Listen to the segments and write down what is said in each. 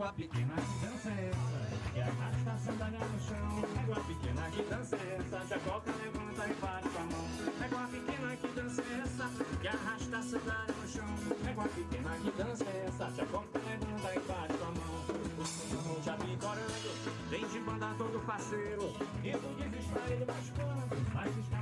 Égua pequena, que dança é essa? Que arrasta a sandália no chão. Égua pequena, que dança é essa? Jacoca levanta e bate com a mão. Égua pequena, que dança é essa? Que arrasta a sandália no chão. Égua pequena, que dança é essa? Jacoca levanta e bate com a mão. O som já vem de banda todo parceiro. E tu dizes pra ele, quando vai ficar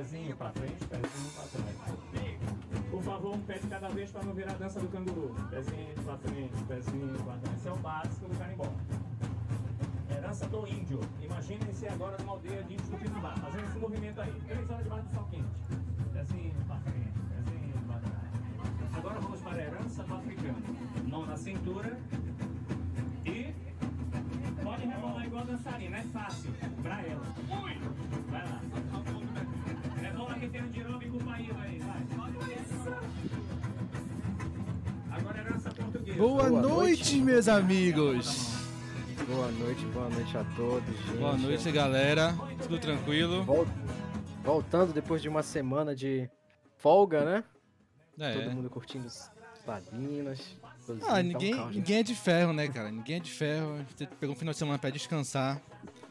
Pezinho pra frente, pezinho pra trás. Por favor, um pé de cada vez para não virar a dança do canguru. Pezinho pra frente, pezinho pra trás. Esse é o básico do carimbó. Herança do índio. Imaginem-se agora numa aldeia de índios do Pinambá, fazendo esse movimento aí. Três horas debaixo do sol quente. Pezinho pra frente, pezinho pra trás. Agora vamos para a herança do africano. Mão na cintura. E pode rebolar igual dançarina, é fácil. Pra ela. Vai lá. Aí, vai. Agora herança portuguesa. Boa, Boa noite, noite. meus amigos. Boa noite, boa noite a todos, gente. Boa noite, galera. Tudo tranquilo? Vol- Voltando depois de uma semana de folga, né? Todo É. mundo curtindo os Sabinas. coisa Ah, tá um ninguém, né? ninguém é de ferro, né, cara? Ninguém é de ferro. A gente pegou um final de semana pra descansar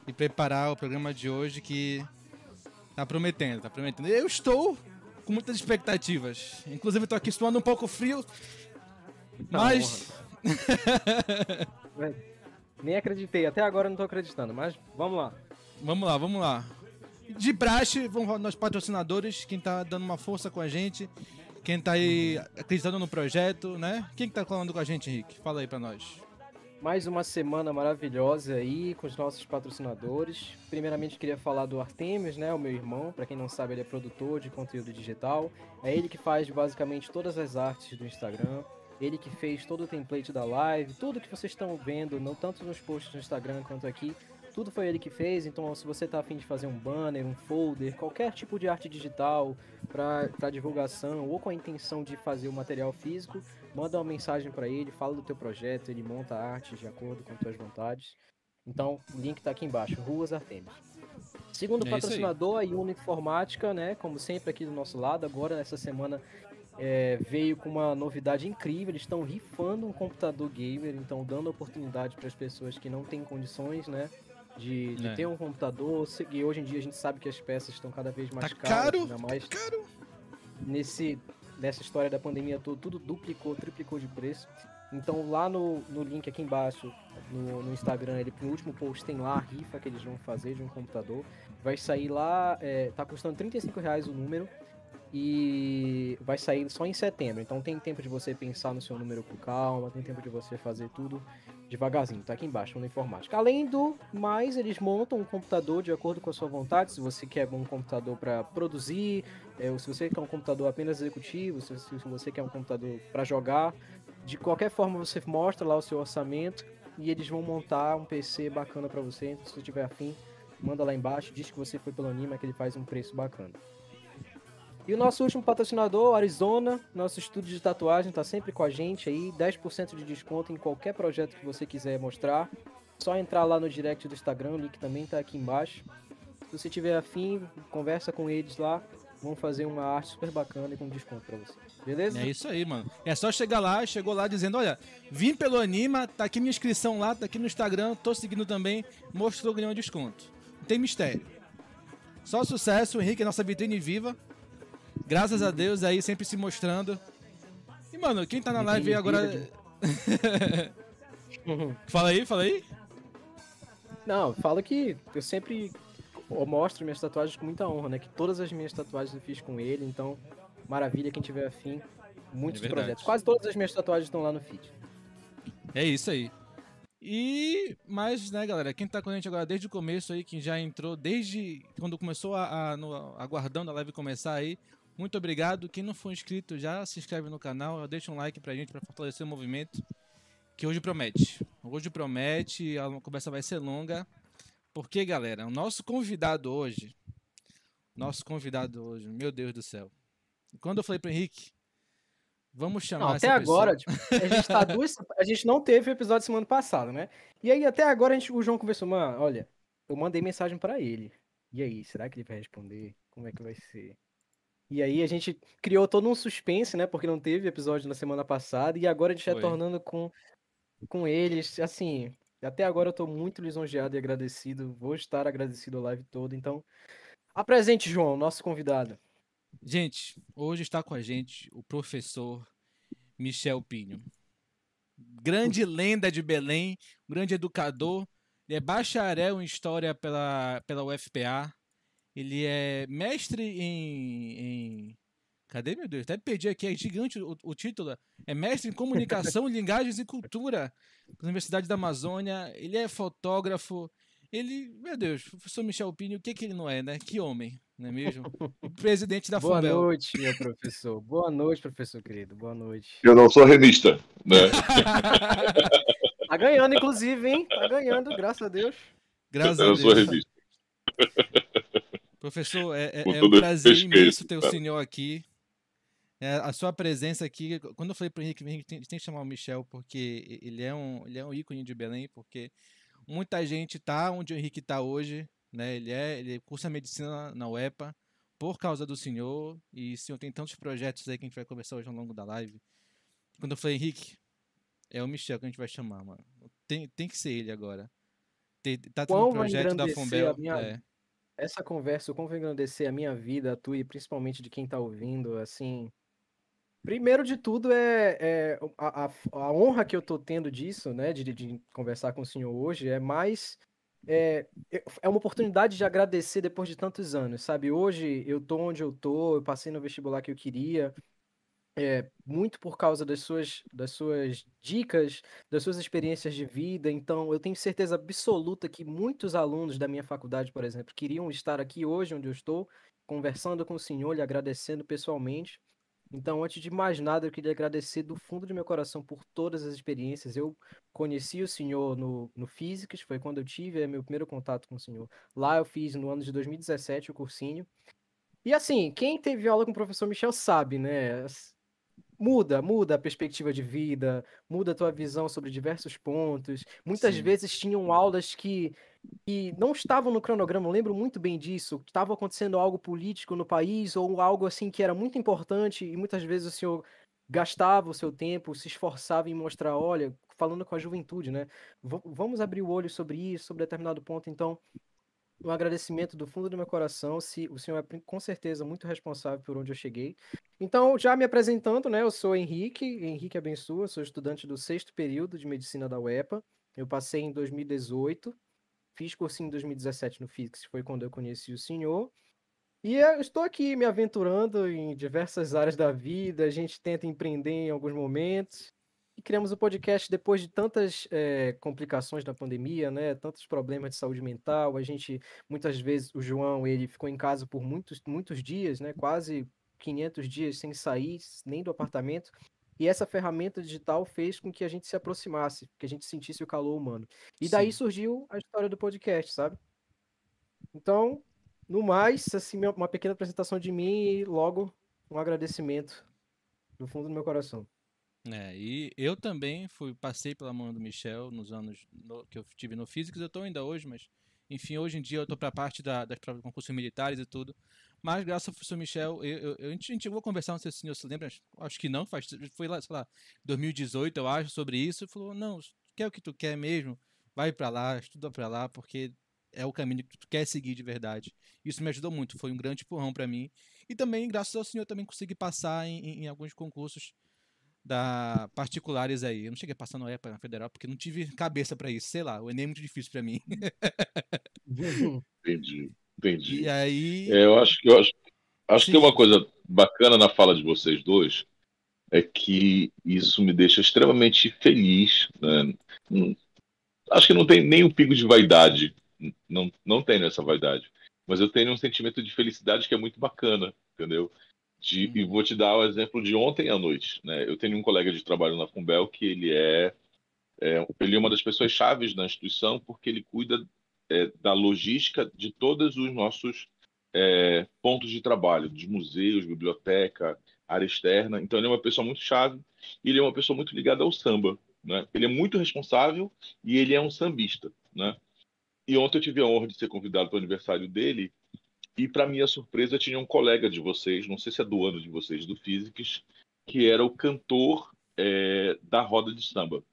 e preparar o programa de hoje que tá prometendo, tá prometendo. Eu estou com muitas expectativas. Inclusive, tô aqui suando um pouco frio. Mas. É, Nem acreditei, até agora eu não tô acreditando, mas vamos lá. Vamos lá, vamos lá. De praxe, vamos nós patrocinadores, quem tá dando uma força com a gente, quem tá aí acreditando no projeto, né? Quem que tá falando com a gente, Henrique? Fala aí pra nós. Mais uma semana maravilhosa aí com os nossos patrocinadores. Primeiramente queria falar do Artemis, né, o meu irmão. Pra quem não sabe, ele é produtor de conteúdo digital. É ele que faz basicamente todas as artes do Instagram. Ele que fez todo o template da live, tudo que vocês estão vendo, não tanto nos posts no Instagram quanto aqui, tudo foi ele que fez. Então, se você tá afim de fazer um banner, um folder, qualquer tipo de arte digital para divulgação ou com a intenção de fazer o material físico, manda uma mensagem para ele, fala do teu projeto, ele monta a arte de acordo com tuas vontades. Então, o link tá aqui embaixo, Ruas Artemis. Segundo É patrocinador, a Uno Informática, né? Como sempre aqui do nosso lado, agora essa semana é, veio com uma novidade incrível. Eles estão rifando um computador gamer, então dando oportunidade para as pessoas que não têm condições, né? de, de É. ter um computador. E hoje em dia a gente sabe que as peças estão cada vez mais Tá caras, caro, ainda mais Caro. nesse nessa história da pandemia tudo, tudo duplicou, triplicou de preço. Então lá no, no link aqui embaixo, no, no Instagram, ele no último post tem lá a rifa que eles vão fazer de um computador. Vai sair lá, é, tá custando 35 reais o número e vai sair só em setembro. Então tem tempo de você pensar no seu número com calma, tem tempo de você fazer tudo devagarzinho. Tá aqui embaixo na informática. Além do mais, eles montam um computador de acordo com a sua vontade. Se você quer um computador para produzir, é, se você quer um computador apenas executivo, se, se você quer um computador para jogar, de qualquer forma você mostra lá o seu orçamento e eles vão montar um PC bacana para você. Se você tiver afim, manda lá embaixo, diz que você foi pelo Anima que ele faz um preço bacana. E o nosso último patrocinador, Arizona, nosso estúdio de tatuagem, tá sempre com a gente aí, 10% de desconto em qualquer projeto que você quiser mostrar. Só entrar lá no direct do Instagram, o link também tá aqui embaixo. Se você tiver afim, conversa com eles lá, vão fazer uma arte super bacana e com desconto pra você. Beleza? É isso aí, mano. É só chegar lá, chegou lá dizendo, olha, vim pelo Anima, tá aqui minha inscrição lá, tá aqui no Instagram, tô seguindo também, mostrou ganhou desconto. Não tem mistério. Só sucesso, Henrique é nossa vitrine viva. Graças a Deus aí, sempre se mostrando. E, mano, quem tá na live aí agora. Fala aí, fala aí. Não, falo que eu sempre eu mostro minhas tatuagens com muita honra, né? Que todas as minhas tatuagens eu fiz com ele, então, maravilha, quem tiver afim, muitos É projetos. Quase todas as minhas tatuagens estão lá no feed. É isso aí. E, mas, né, galera, quem tá com a gente agora desde o começo aí, quem já entrou desde quando começou a, a no, aguardando a live começar aí, muito obrigado. Quem não for inscrito, já se inscreve no canal, deixa um like pra gente pra fortalecer o movimento, que hoje promete. Hoje promete, a conversa vai ser longa, porque, galera, o nosso convidado hoje, nosso convidado hoje, meu Deus do céu. Quando eu falei pro Henrique, vamos chamar Não, até agora, tipo, a gente tá duas. A gente não teve o episódio semana passada, né? E aí, até agora, a gente, o João conversou, mano, olha, eu mandei mensagem pra ele. E aí, será que ele vai responder? Como é que vai ser? E aí a gente criou todo um suspense, né? Porque não teve episódio na semana passada. E agora a gente Foi. retornando com, com eles. Assim, até agora eu tô muito lisonjeado e agradecido. Vou estar agradecido a live toda. Então, apresente, João, nosso convidado. Gente, hoje está com a gente o professor Michel Pinho. Grande lenda de Belém, grande educador. Ele é bacharel em História pela, pela UFPA. Ele é mestre em, em- Cadê, meu Deus? Até perdi aqui, é gigante o, o título. É mestre em Comunicação, Linguagens e Cultura da Universidade da Amazônia. Ele é fotógrafo. Ele, meu Deus, professor Michel Pinho, o que, que ele não é, né? Que homem, não é mesmo? Presidente da Boa noite, meu professor. Boa noite, professor querido. Boa noite. Eu não sou remista, né? Tá ganhando, inclusive, hein? Tá ganhando, graças a Deus. Graças Eu a não sou Deus. Professor, é, é- é um prazer respeito, imenso ter o senhor aqui. É, a sua presença aqui, quando eu falei pro Henrique, Henrique tem, tem que chamar o Michel, porque ele é, um, ele é um ícone de Belém, porque muita gente tá onde o Henrique tá hoje, né? Ele é, ele cursa medicina na UEPA por causa do senhor, e o senhor tem tantos projetos aí que a gente vai conversar hoje ao longo da live. Quando eu falei, Henrique, é o Michel que a gente vai chamar, mano. Tem, tem que ser ele agora. Tem, tá tendo Quão um projeto da Fumbel. a minha- é. Essa conversa, como vai engrandecer a minha vida, a tua e principalmente de quem tá ouvindo, assim. Primeiro de tudo é, é a, a- a honra que eu tô tendo disso, né, de, de conversar com o senhor hoje, é mais. É, é uma oportunidade de agradecer depois de tantos anos, sabe? Hoje eu tô onde eu tô, eu passei no vestibular que eu queria, é, muito por causa das suas, das suas dicas, das suas experiências de vida. Então, eu tenho certeza absoluta que muitos alunos da minha faculdade, por exemplo, queriam estar aqui hoje onde eu estou, conversando com o senhor, lhe agradecendo pessoalmente. Então, antes de mais nada, eu queria agradecer do fundo do meu coração por todas as experiências. Eu conheci o senhor no, no Físicas, foi quando eu tive é, meu primeiro contato com o senhor. Lá eu fiz no ano de 2017 o cursinho. E assim, quem teve aula com o professor Michel sabe, né? Muda, muda a perspectiva de vida, muda a tua visão sobre diversos pontos. Muitas Sim. vezes tinham aulas que, que não estavam no cronograma, eu lembro muito bem disso. Estava acontecendo algo político no país ou algo assim que era muito importante e muitas vezes o senhor gastava o seu tempo, se esforçava em mostrar, olha, falando com a juventude, né? V- vamos abrir o olho sobre isso, sobre determinado ponto. Então, um agradecimento do fundo do meu coração. Se o senhor é com certeza muito responsável por onde eu cheguei. Então, já me apresentando, né? Eu sou Henrique, Henrique Abençoa, sou estudante do sexto período de medicina da UEPA. Eu passei em 2018, fiz cursinho em 2017 no Fix, foi quando eu conheci o senhor. E estou aqui me aventurando em diversas áreas da vida, a gente tenta empreender em alguns momentos. E criamos o podcast depois de tantas eh, complicações da pandemia, né? Tantos problemas de saúde mental. A gente, muitas vezes, o João, ele ficou em casa por muitos, muitos dias, né? Quase 500 dias sem sair nem do apartamento. E essa ferramenta digital fez com que a gente se aproximasse, que a gente sentisse o calor humano. E daí Sim. surgiu a história do podcast, sabe? Então, no mais, assim, uma pequena apresentação de mim e logo um agradecimento do fundo do meu coração. É, e eu também fui, passei pela mão do Michel nos anos no- que eu tive no Physics, eu estou ainda hoje, mas enfim, hoje em dia eu estou para a parte da, das provas de concursos militares e tudo. Mas graças ao professor Michel, eu, eu, a gente chegou a conversar, não sei se o senhor se lembra, acho que não, faz, foi lá, sei lá, 2018 eu acho, sobre isso, e falou, não, quer o que tu quer mesmo, vai para lá, estuda para lá, porque é o caminho que tu quer seguir de verdade. Isso me ajudou muito, foi um grande empurrão para mim. E também, graças ao senhor, também consegui passar em- em alguns concursos da particulares aí. Eu não cheguei a passar no EPA na federal porque não tive cabeça pra isso, sei lá, o Enem é muito difícil pra mim. Entendi, entendi. E aí, É, eu acho que eu acho, acho que Sim. uma coisa bacana na fala de vocês dois é que isso me deixa extremamente feliz. né? Hum, Acho que não tem nem um pingo de vaidade, não, não tenho essa vaidade, mas eu tenho um sentimento de felicidade que é muito bacana, entendeu? De, E vou te dar o exemplo de ontem à noite. Né? Eu tenho um colega de trabalho na Fumbel que ele é, é, ele é uma das pessoas chaves na instituição porque ele cuida é, da logística de todos os nossos é, pontos de trabalho, dos museus, biblioteca, área externa. Então ele é uma pessoa muito chave e ele é uma pessoa muito ligada ao samba. Né? Ele é muito responsável e ele é um sambista. Né? E ontem eu tive a honra de ser convidado para o aniversário dele e para minha surpresa tinha um colega de vocês, não sei se é do ano de vocês, do Physics, que era o cantor é, da roda de samba.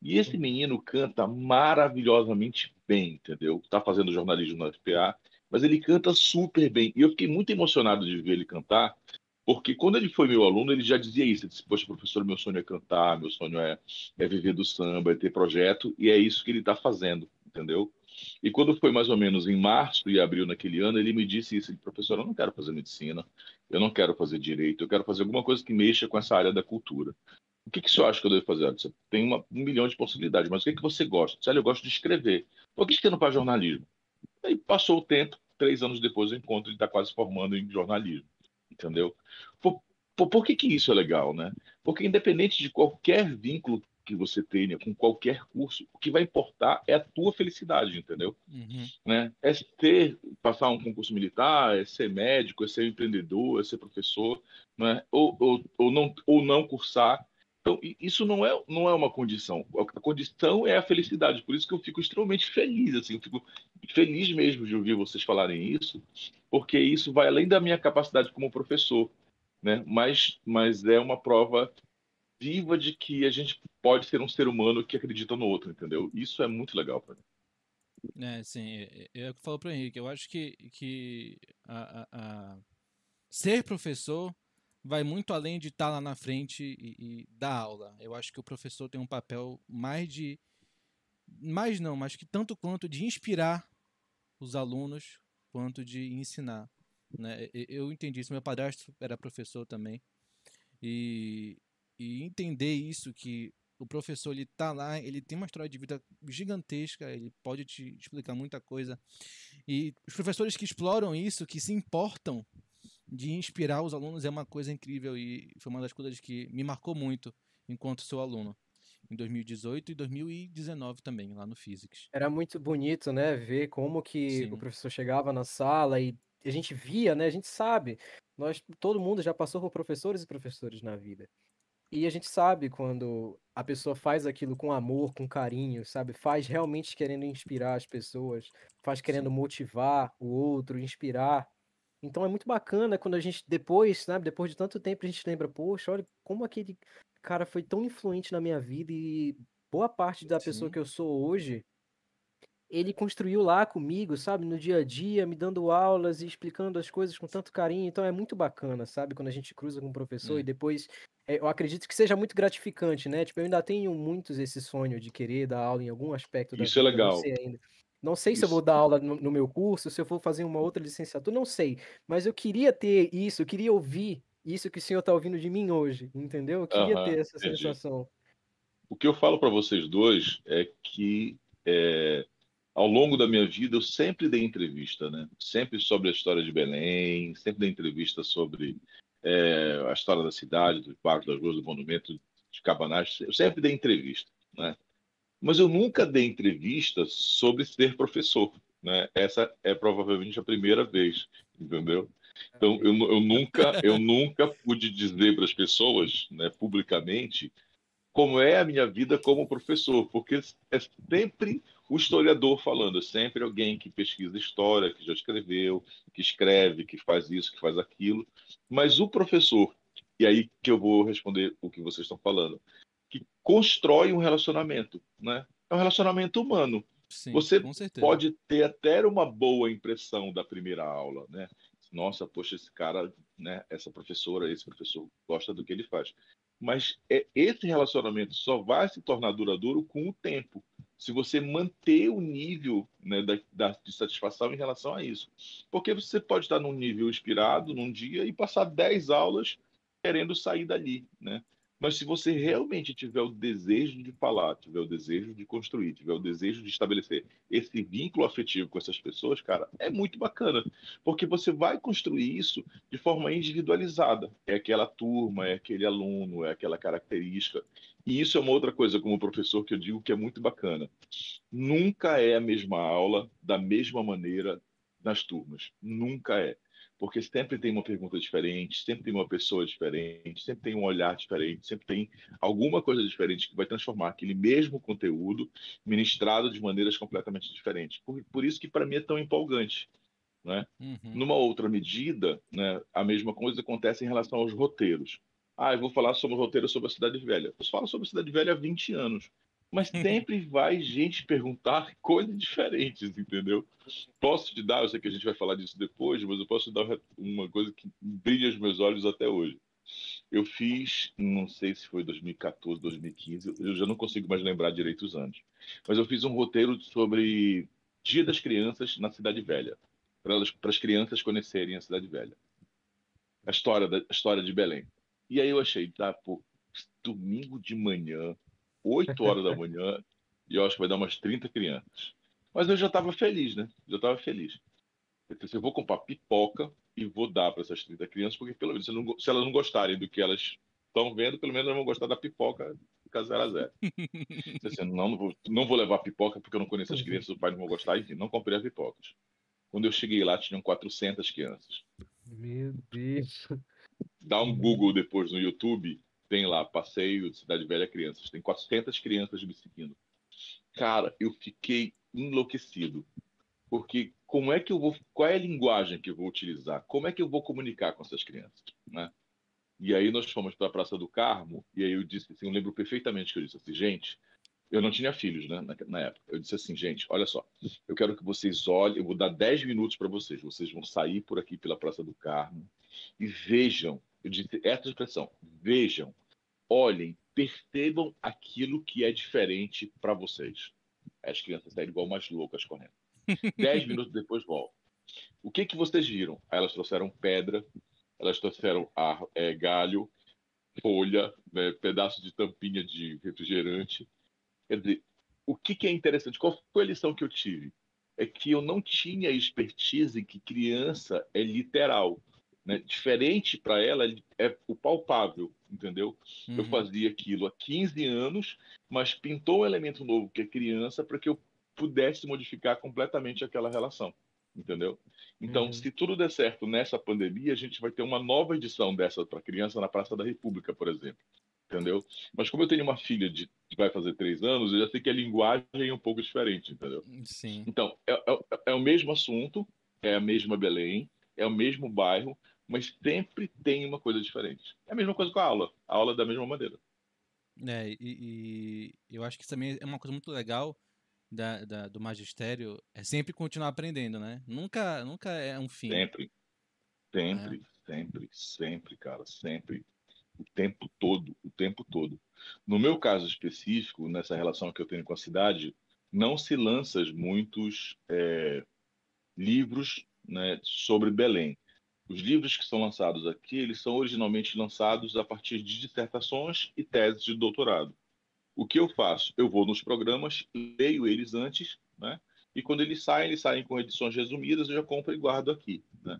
E esse menino canta maravilhosamente bem, entendeu? Tá fazendo jornalismo na FPA, mas ele canta super bem. E eu fiquei muito emocionado de ver ele cantar, porque quando ele foi meu aluno, ele já dizia isso. Ele disse, poxa, professor, meu sonho é cantar, meu sonho é, é viver do samba, é ter projeto, e é isso que ele está fazendo, entendeu? E quando foi mais ou menos em março e abril naquele ano, ele me disse isso, professor, eu não quero fazer medicina, eu não quero fazer direito, eu quero fazer alguma coisa que mexa com essa área da cultura. O que, que senhor acha que eu devo fazer? Você tem uma, um milhão de possibilidades, mas o que, que você gosta? Olha, eu gosto de escrever. Por que você não faz jornalismo? Aí passou o tempo, três anos depois eu encontro ele está quase formando em jornalismo, entendeu? Por, por, por que, que isso é legal, né? Porque independente de qualquer vínculo que você tenha com qualquer curso, o que vai importar é a tua felicidade, entendeu? uhum, Né? É ter, passar um concurso militar, é ser médico, é ser empreendedor, é ser professor, né? ou, ou, ou, não, ou não cursar. Então, isso não é, não é uma condição. A condição é a felicidade. Por isso que eu fico extremamente feliz, assim, eu fico feliz mesmo de ouvir vocês falarem isso, porque isso vai além da minha capacidade como professor, né? Mas, mas é uma prova viva de que a gente pode ser um ser humano que acredita no outro, entendeu? Isso é muito legal para mim. é, sim, o eu falo pro Henrique, eu acho que, que a, a- a- ser professor vai muito além de estar lá na frente e, e dar aula. Eu acho que o professor tem um papel mais de, mais não, mas que tanto quanto de inspirar os alunos quanto de ensinar. Né? Eu entendi isso, meu padrasto era professor também. E, e entender isso, que o professor ele tá lá, ele tem uma história de vida gigantesca, ele pode te explicar muita coisa. E os professores que exploram isso, que se importam de inspirar os alunos, é uma coisa incrível e foi uma das coisas que me marcou muito enquanto seu aluno. Em 2018 e 2019 também, lá no Physics. Era muito bonito, né, ver como que Sim. o professor chegava na sala e a gente via, né, a gente sabe, nós, todo mundo já passou por professores e professores na vida. E a gente sabe quando a pessoa faz aquilo com amor, com carinho, sabe? Faz realmente querendo inspirar as pessoas, faz querendo motivar o outro, inspirar. Então é muito bacana quando a gente depois, sabe, depois de tanto tempo a gente lembra, poxa, olha como aquele cara foi tão influente na minha vida e boa parte da pessoa Sim. que eu sou hoje, ele construiu lá comigo, sabe, no dia a dia, me dando aulas e explicando as coisas com tanto carinho. Então é muito bacana, sabe, quando a gente cruza com um professor É. e depois é, eu acredito que seja muito gratificante, né? Tipo, eu ainda tenho muitos esse sonho de querer dar aula em algum aspecto da Isso é vida, não legal. sei ainda. Não sei se eu Isso. vou dar aula no, no meu curso, se eu for fazer uma outra licenciatura, não sei. Mas eu queria ter isso, eu queria ouvir isso que o senhor está ouvindo de mim hoje, entendeu? Eu queria Aham, ter essa entendi. sensação. O que eu falo para vocês dois é que é, ao longo da minha vida eu sempre dei entrevista, né? Sempre sobre a história de Belém, sempre dei entrevista sobre é, a história da cidade, dos barcos, das ruas, do monumento de Cabanagem. Eu sempre dei entrevista, né? Mas eu nunca dei entrevista sobre ser professor, né? Essa é provavelmente a primeira vez, entendeu? Então eu, eu nunca eu nunca pude dizer para as pessoas, né, publicamente, como é a minha vida como professor, porque é sempre o historiador falando, é sempre alguém que pesquisa história, que já escreveu, que escreve, que faz isso, que faz aquilo. Mas o professor, e aí que eu vou responder o que vocês estão falando, que constrói um relacionamento, né? É um relacionamento humano. Sim, Você. Pode ter até uma boa impressão da primeira aula, né? Nossa, poxa, esse cara, né? Essa professora, esse professor gosta do que ele faz. Mas é, esse relacionamento só vai se tornar duradouro com o tempo, se você manter o nível né, da, da- de satisfação em relação a isso. Porque você pode estar num nível inspirado num dia e passar 10 aulas querendo sair dali, né? Mas se você realmente tiver o desejo de falar, tiver o desejo de construir, tiver o desejo de estabelecer esse vínculo afetivo com essas pessoas, cara, é muito bacana, porque você vai construir isso de forma individualizada. É aquela turma, é aquele aluno, é aquela característica. E isso é uma outra coisa, como professor, que eu digo que é muito bacana. Nunca é a mesma aula, da mesma maneira, nas turmas. Nunca é. Porque sempre tem uma pergunta diferente, sempre tem uma pessoa diferente, sempre tem um olhar diferente, sempre tem alguma coisa diferente que vai transformar aquele mesmo conteúdo ministrado de maneiras completamente diferentes. Por, por isso que para mim é tão empolgante. Né? Uhum. Numa outra medida, né, a mesma coisa acontece em relação aos roteiros. Ah, eu vou falar sobre o roteiro sobre a Cidade Velha. Eu falo sobre a Cidade Velha há 20 anos. Mas sempre vai gente perguntar coisas diferentes, entendeu? Posso te dar, eu sei que a gente vai falar disso depois, mas eu posso te dar uma coisa que brilha os meus olhos até hoje. Eu fiz, não sei se foi 2014, 2015, eu já não consigo mais lembrar direito os anos. Mas eu fiz um roteiro sobre Dia das Crianças na Cidade Velha, para as crianças conhecerem a Cidade Velha. A história, da, a história de Belém. E aí eu achei, tá, pô, domingo de manhã, 8 horas da manhã, e eu acho que vai dar umas 30 crianças. Mas eu já estava feliz, né? Já estava feliz. Eu pensei, eu vou comprar pipoca e vou dar para essas 30 crianças, porque pelo menos se, não se elas não gostarem do que elas estão vendo, pelo menos elas vão gostar da pipoca fica zero a zero. Pensei, não, não vou, não vou levar pipoca porque eu não conheço as crianças, os pais não vão gostar, enfim, não comprei as pipocas. Quando eu cheguei lá, tinham 400 crianças. Meu Deus. Dá um Google depois no YouTube, tem lá, passeio de Cidade Velha Crianças. Tem 400 crianças me seguindo. Cara, eu fiquei enlouquecido. Porque como é que eu vou. Qual é a linguagem que eu vou utilizar? Como é que eu vou comunicar com essas crianças? Né? E aí nós fomos para a Praça do Carmo, e aí eu disse assim, eu lembro perfeitamente que eu disse assim, gente, eu não tinha filhos, né, na, na época. Eu disse assim, gente, olha só, eu quero que vocês olhem, eu vou dar 10 minutos para vocês. Vocês vão sair por aqui pela Praça do Carmo e vejam, eu disse essa expressão, vejam, olhem, percebam aquilo que é diferente para vocês. As crianças saíram igual umas loucas correndo. Dez minutos depois voltam. O que que vocês viram? Elas trouxeram pedra, elas trouxeram ar- é, galho, folha, né, pedaço de tampinha de refrigerante. Quer dizer, o que, que é interessante? Qual foi a lição que eu tive? É que eu não tinha expertise que criança é literal. Né? Diferente para ela é o palpável, entendeu? Eu Uhum. fazia aquilo há 15 anos, mas pintou um elemento novo, que é criança, para que eu pudesse modificar completamente aquela relação, entendeu? Então, Uhum. se tudo der certo nessa pandemia, a gente vai ter uma nova edição dessa para criança na Praça da República, por exemplo, entendeu? Mas como eu tenho uma filha de que vai fazer três anos, eu já sei que a linguagem é um pouco diferente, entendeu? Sim. Então, é, é- é o mesmo assunto, é a mesma Belém, é o mesmo bairro, mas sempre tem uma coisa diferente. É a mesma coisa com a aula. A aula é da mesma maneira. É, e, e eu acho que isso também é uma coisa muito legal da, da- do magistério, é sempre continuar aprendendo, né? Nunca, nunca é um fim. Sempre. Sempre, sempre, sempre, cara, sempre. O tempo todo, o tempo todo. No meu caso específico, nessa relação que eu tenho com a cidade, não se lança muitos é, livros né, sobre Belém. Os livros que são lançados aqui, eles são originalmente lançados a partir de dissertações e teses de doutorado. O que eu faço? Eu vou nos programas, leio eles antes, né? E quando eles saem, eles saem com edições resumidas, eu já compro e guardo aqui, né?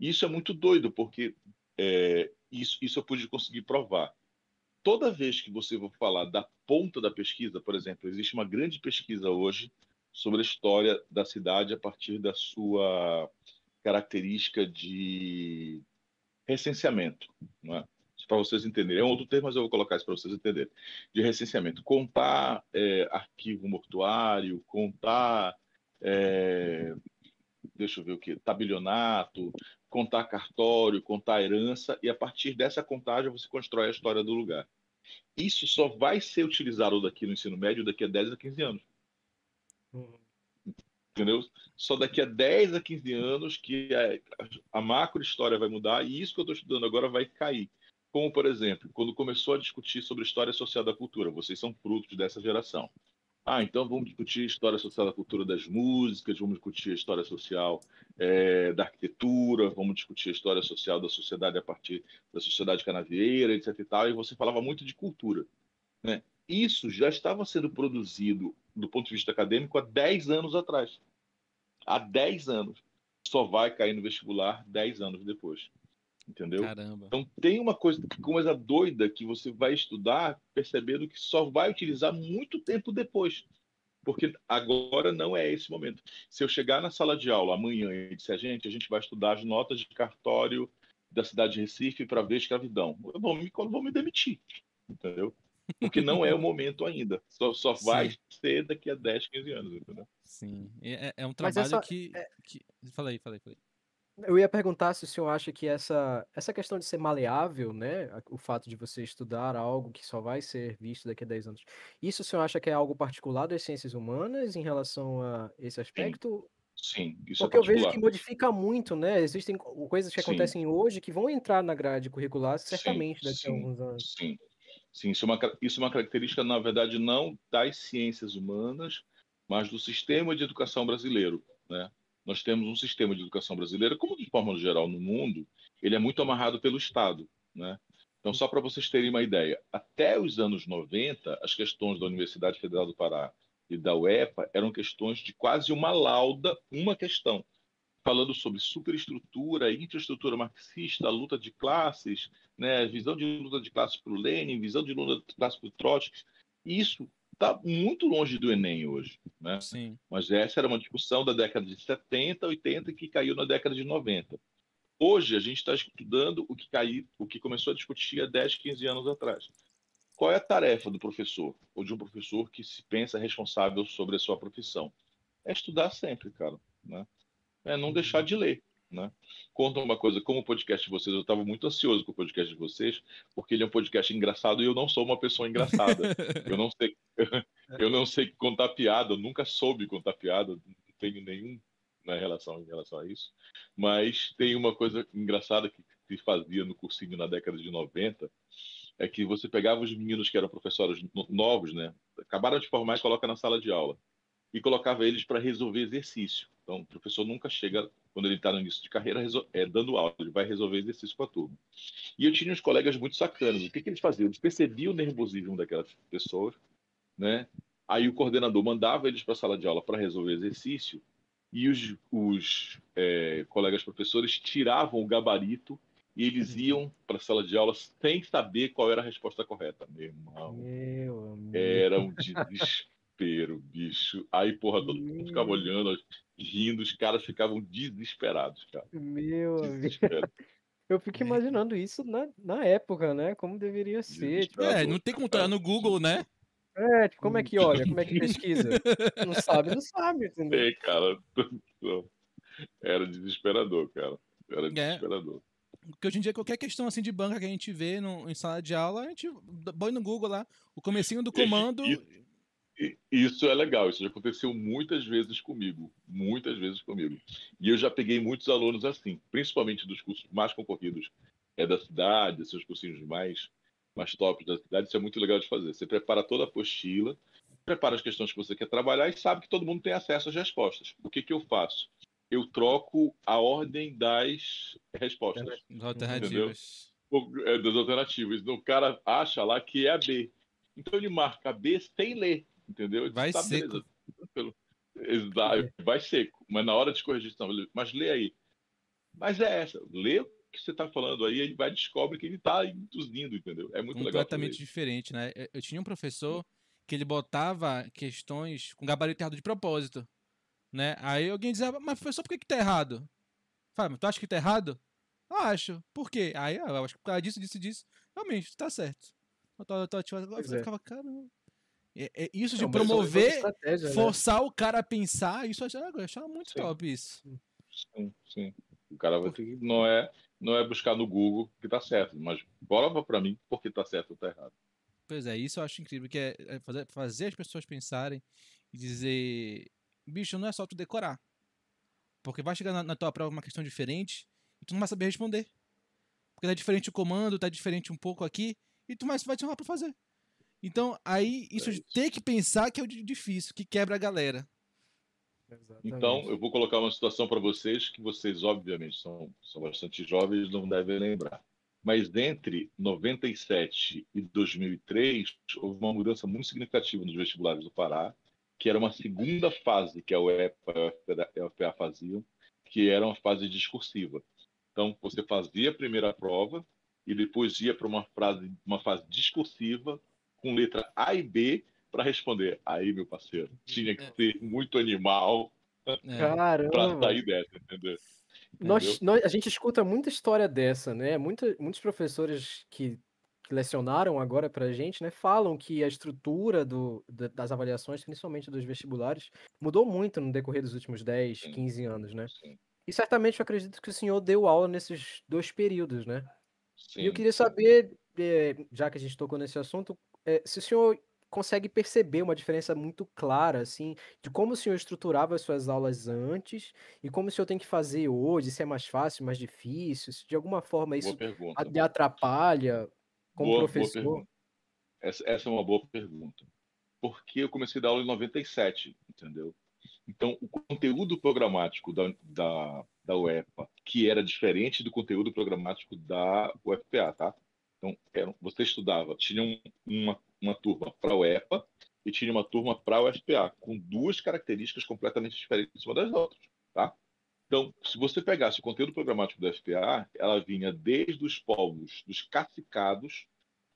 Isso é muito doido, porque é, isso, isso eu pude conseguir provar. Toda vez que você for falar da ponta da pesquisa, por exemplo, existe uma grande pesquisa hoje sobre a história da cidade a partir da sua característica de recenseamento, é? para vocês entenderem. É um outro termo, mas eu vou colocar isso para vocês entenderem. De recenseamento. Contar é, arquivo mortuário, contar. é, deixa eu ver o que? Tabelionato, contar cartório, contar herança, e a partir dessa contagem você constrói a história do lugar. Isso só vai ser utilizado daqui no ensino médio daqui a 10 a 15 anos. Entendeu? Só daqui a 10 a 15 anos que a, a macro história vai mudar e isso que eu estou estudando agora vai cair. Como, por exemplo, quando começou a discutir sobre história social da cultura, vocês são frutos dessa geração. Ah, então vamos discutir história social da cultura das músicas, vamos discutir a história social é, da arquitetura, vamos discutir a história social da sociedade a partir da sociedade canavieira, etc. E, tal, e você falava muito de cultura. Né? Isso já estava sendo produzido do ponto de vista acadêmico há 10 anos atrás. Há 10 anos. Só vai cair no vestibular 10 anos depois. Entendeu? Caramba. Então tem uma coisa, coisa doida que você vai estudar percebendo que só vai utilizar muito tempo depois. Porque agora não é esse momento. Se eu chegar na sala de aula amanhã e disser, gente, a gente vai estudar as notas de cartório da cidade de Recife para ver escravidão, eu vou me, vou me demitir. Entendeu? Porque não é o momento ainda. Só, só vai Sim. ser daqui a 10, 15 anos, entendeu? Sim. É, é um trabalho essa- que, que. Falei, falei, falei. Eu ia perguntar se o senhor acha que essa, essa questão de ser maleável, né? O fato de você estudar algo que só vai ser visto daqui a 10 anos. Isso o senhor acha que é algo particular das ciências humanas em relação a esse aspecto? Sim, isso Porque é eu vejo que modifica muito, né? Existem co- coisas que Sim. acontecem hoje que vão entrar na grade curricular certamente daqui sim, a alguns anos. Sim, sim isso, é uma, isso é uma característica, na verdade, não das ciências humanas, mas do sistema de educação brasileiro. Né? Nós temos um sistema de educação brasileiro, como de forma geral no mundo, ele é muito amarrado pelo Estado. Né? Então, só para vocês terem uma ideia, até os anos 90, as questões da Universidade Federal do Pará e da UEPA eram questões de quase uma lauda, uma questão, falando sobre superestrutura, infraestrutura marxista, luta de classes, né, visão de luta de classe para o Lenin, visão de luta de classe para o Trotsky. Isso está muito longe do Enem hoje. Né? Sim. Mas essa era uma discussão da década de 70, 80 que caiu na década de 90. Hoje a gente está estudando o que caiu, o que começou a discutir há 10, 15 anos atrás. Qual é a tarefa do professor ou de um professor que se pensa responsável sobre a sua profissão? É estudar sempre, cara, né? É não deixar de ler, né? Conta uma coisa, como o podcast de vocês, eu estava muito ansioso com o podcast de vocês, porque ele é um podcast engraçado e eu não sou uma pessoa engraçada. eu não sei, eu não sei contar piada, eu nunca soube contar piada, não tenho nenhum na relação em relação a isso. Mas tem uma coisa engraçada que se fazia no cursinho na década de 90, é que você pegava os meninos que eram professores no- novos, né? Acabaram de formar e coloca na sala de aula. E colocava eles para resolver exercício. Então, o professor nunca chega, quando ele está no início de carreira, é, dando aula, ele vai resolver exercício com a turma. E eu tinha uns colegas muito sacanas. O que, que eles faziam? Eles percebiam o nervosismo daquelas pessoas, né? Aí o coordenador mandava eles para a sala de aula para resolver exercício e os, os é, colegas professores tiravam o gabarito e eles iam para a sala de aula sem saber qual era a resposta correta. Meu irmão, Meu amigo. era um desespero, bicho. Aí, porra, todo mundo ficava olhando, rindo, os caras ficavam desesperados, cara. Meu amigo. Desesperados. Eu fico imaginando isso na, na época, né? Como deveria ser. Tipo, É, não tem como entrar no Google, né? é, tipo, como é que olha? Como é que pesquisa? Não sabe, não sabe, entendeu? É, cara. Era desesperador, cara. Era desesperador. Porque hoje em dia, qualquer questão assim de banca que a gente vê no, em sala de aula, a gente põe no Google lá, o comecinho do comando. E- Isso é legal, isso já aconteceu muitas vezes comigo, muitas vezes comigo. E eu já peguei muitos alunos assim, principalmente dos cursos mais concorridos é da cidade, esses cursinhos mais, mais tops da cidade, isso é muito legal de fazer. Você prepara toda a apostila, prepara as questões que você quer trabalhar e sabe que todo mundo tem acesso às respostas. O que, que eu faço? Eu troco a ordem das respostas. As alternativas. é, das alternativas. Então, o cara acha lá que é a B. Então ele marca a B sem ler, entendeu? Ele Vai tá, seco. beleza, tranquilo. Exato, vai seco. Mas na hora de corrigir, não, mas lê aí. Mas é essa, lê o que você está falando aí, ele vai descobre que ele está induzindo, entendeu? É muito legal. fazer completamente diferente, né? Eu- Eu tinha um professor que ele botava questões com gabarito errado de propósito, né? Aí alguém dizia, mas professor, por que que tá errado? Fala, mas tu acha que tá errado? Eu acho. Por quê? Aí "Ah, eu acho que por causa disso, disso e disso. Realmente, tá certo. Eu tô, eu tô agora, Pois eu é. ficava, caramba. É, é isso de Não, é promover, né? forçar o cara a pensar, isso eu achava, eu achava muito Sim. top isso. Sim, sim. O cara vai ter que. Não é, não é buscar no Google que tá certo, mas prova para mim porque tá certo ou tá errado. Pois é, isso eu acho incrível, que é é fazer, fazer as pessoas pensarem e dizer, bicho, não é só tu decorar. Porque vai chegar na, na tua prova uma questão diferente e tu não vai saber responder. Porque tá diferente o comando, tá diferente um pouco aqui, e tu mais vai te chamar pra fazer. Então, aí, isso É de isso. ter que pensar que é o di- difícil, que quebra a galera. Exatamente. Então, eu vou colocar uma situação para vocês que vocês, obviamente, são, são bastante jovens não devem lembrar. Mas entre 97 e 2003, houve uma mudança muito significativa nos vestibulares do Pará, que era uma segunda fase que a UEPA e a UFPA faziam, que era uma fase discursiva. Então, você fazia a primeira prova e depois ia para uma, frase- uma fase discursiva com letra A e B para responder. Aí, meu parceiro, tinha que ser muito animal É, para sair dessa, entendeu? Nós, nós- a gente escuta muita história dessa, né? Muita, muitos professores que, que lecionaram agora pra gente, né, falam que a estrutura do, da- das avaliações, principalmente dos vestibulares, mudou muito no decorrer dos últimos 10, Sim. 15 anos, né? Sim, E certamente eu acredito que o senhor deu aula nesses dois períodos, né? sim. E eu queria saber, eh, já que a gente tocou nesse assunto, eh, se o senhor consegue perceber uma diferença muito clara, assim, de como o senhor estruturava as suas aulas antes e como o senhor tem que fazer hoje, se é mais fácil, mais difícil, se de alguma forma Boa isso lhe atrapalha como Boa- boa professor. pergunta. Essa, essa é uma boa pergunta. Porque eu comecei a dar aula em 97, entendeu? Então, o conteúdo programático da, da, da UEPA, que era diferente do conteúdo programático da UFPA, tá? Então, era, você estudava, tinha um- uma, uma turma para a UEPA e tinha uma turma para a UFPA, com duas características completamente diferentes uma das outras, tá? Então, se você pegasse o conteúdo programático da UFPA, ela vinha desde os povos dos cacicados,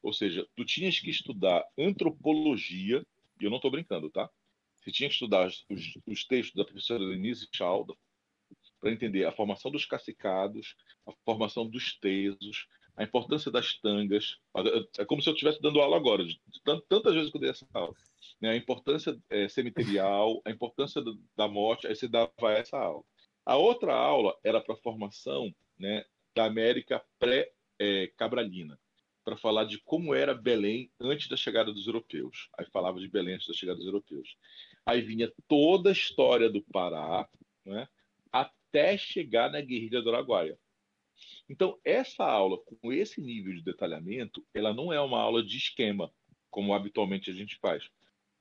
ou seja, tu tinhas que estudar antropologia, e eu não estou brincando, tá? Você tinha que estudar os, os textos da professora Denise Chalda para entender a formação dos cacicados, a formação dos tesos, a importância das tangas. É como se eu estivesse dando aula agora, de tant- tantas vezes que eu dei essa aula. Né? A importância eh, cemiterial, a importância do- da morte, aí você dava essa aula. A outra aula era para a formação né, da América pré-cabralina, para falar de como era Belém antes da chegada dos europeus. Aí falava de Belém antes da chegada dos europeus. Aí vinha toda a história do Pará, né, até chegar na guerrilha do Araguaia. Então, essa aula, com esse nível de detalhamento, ela não é uma aula de esquema, como habitualmente a gente faz.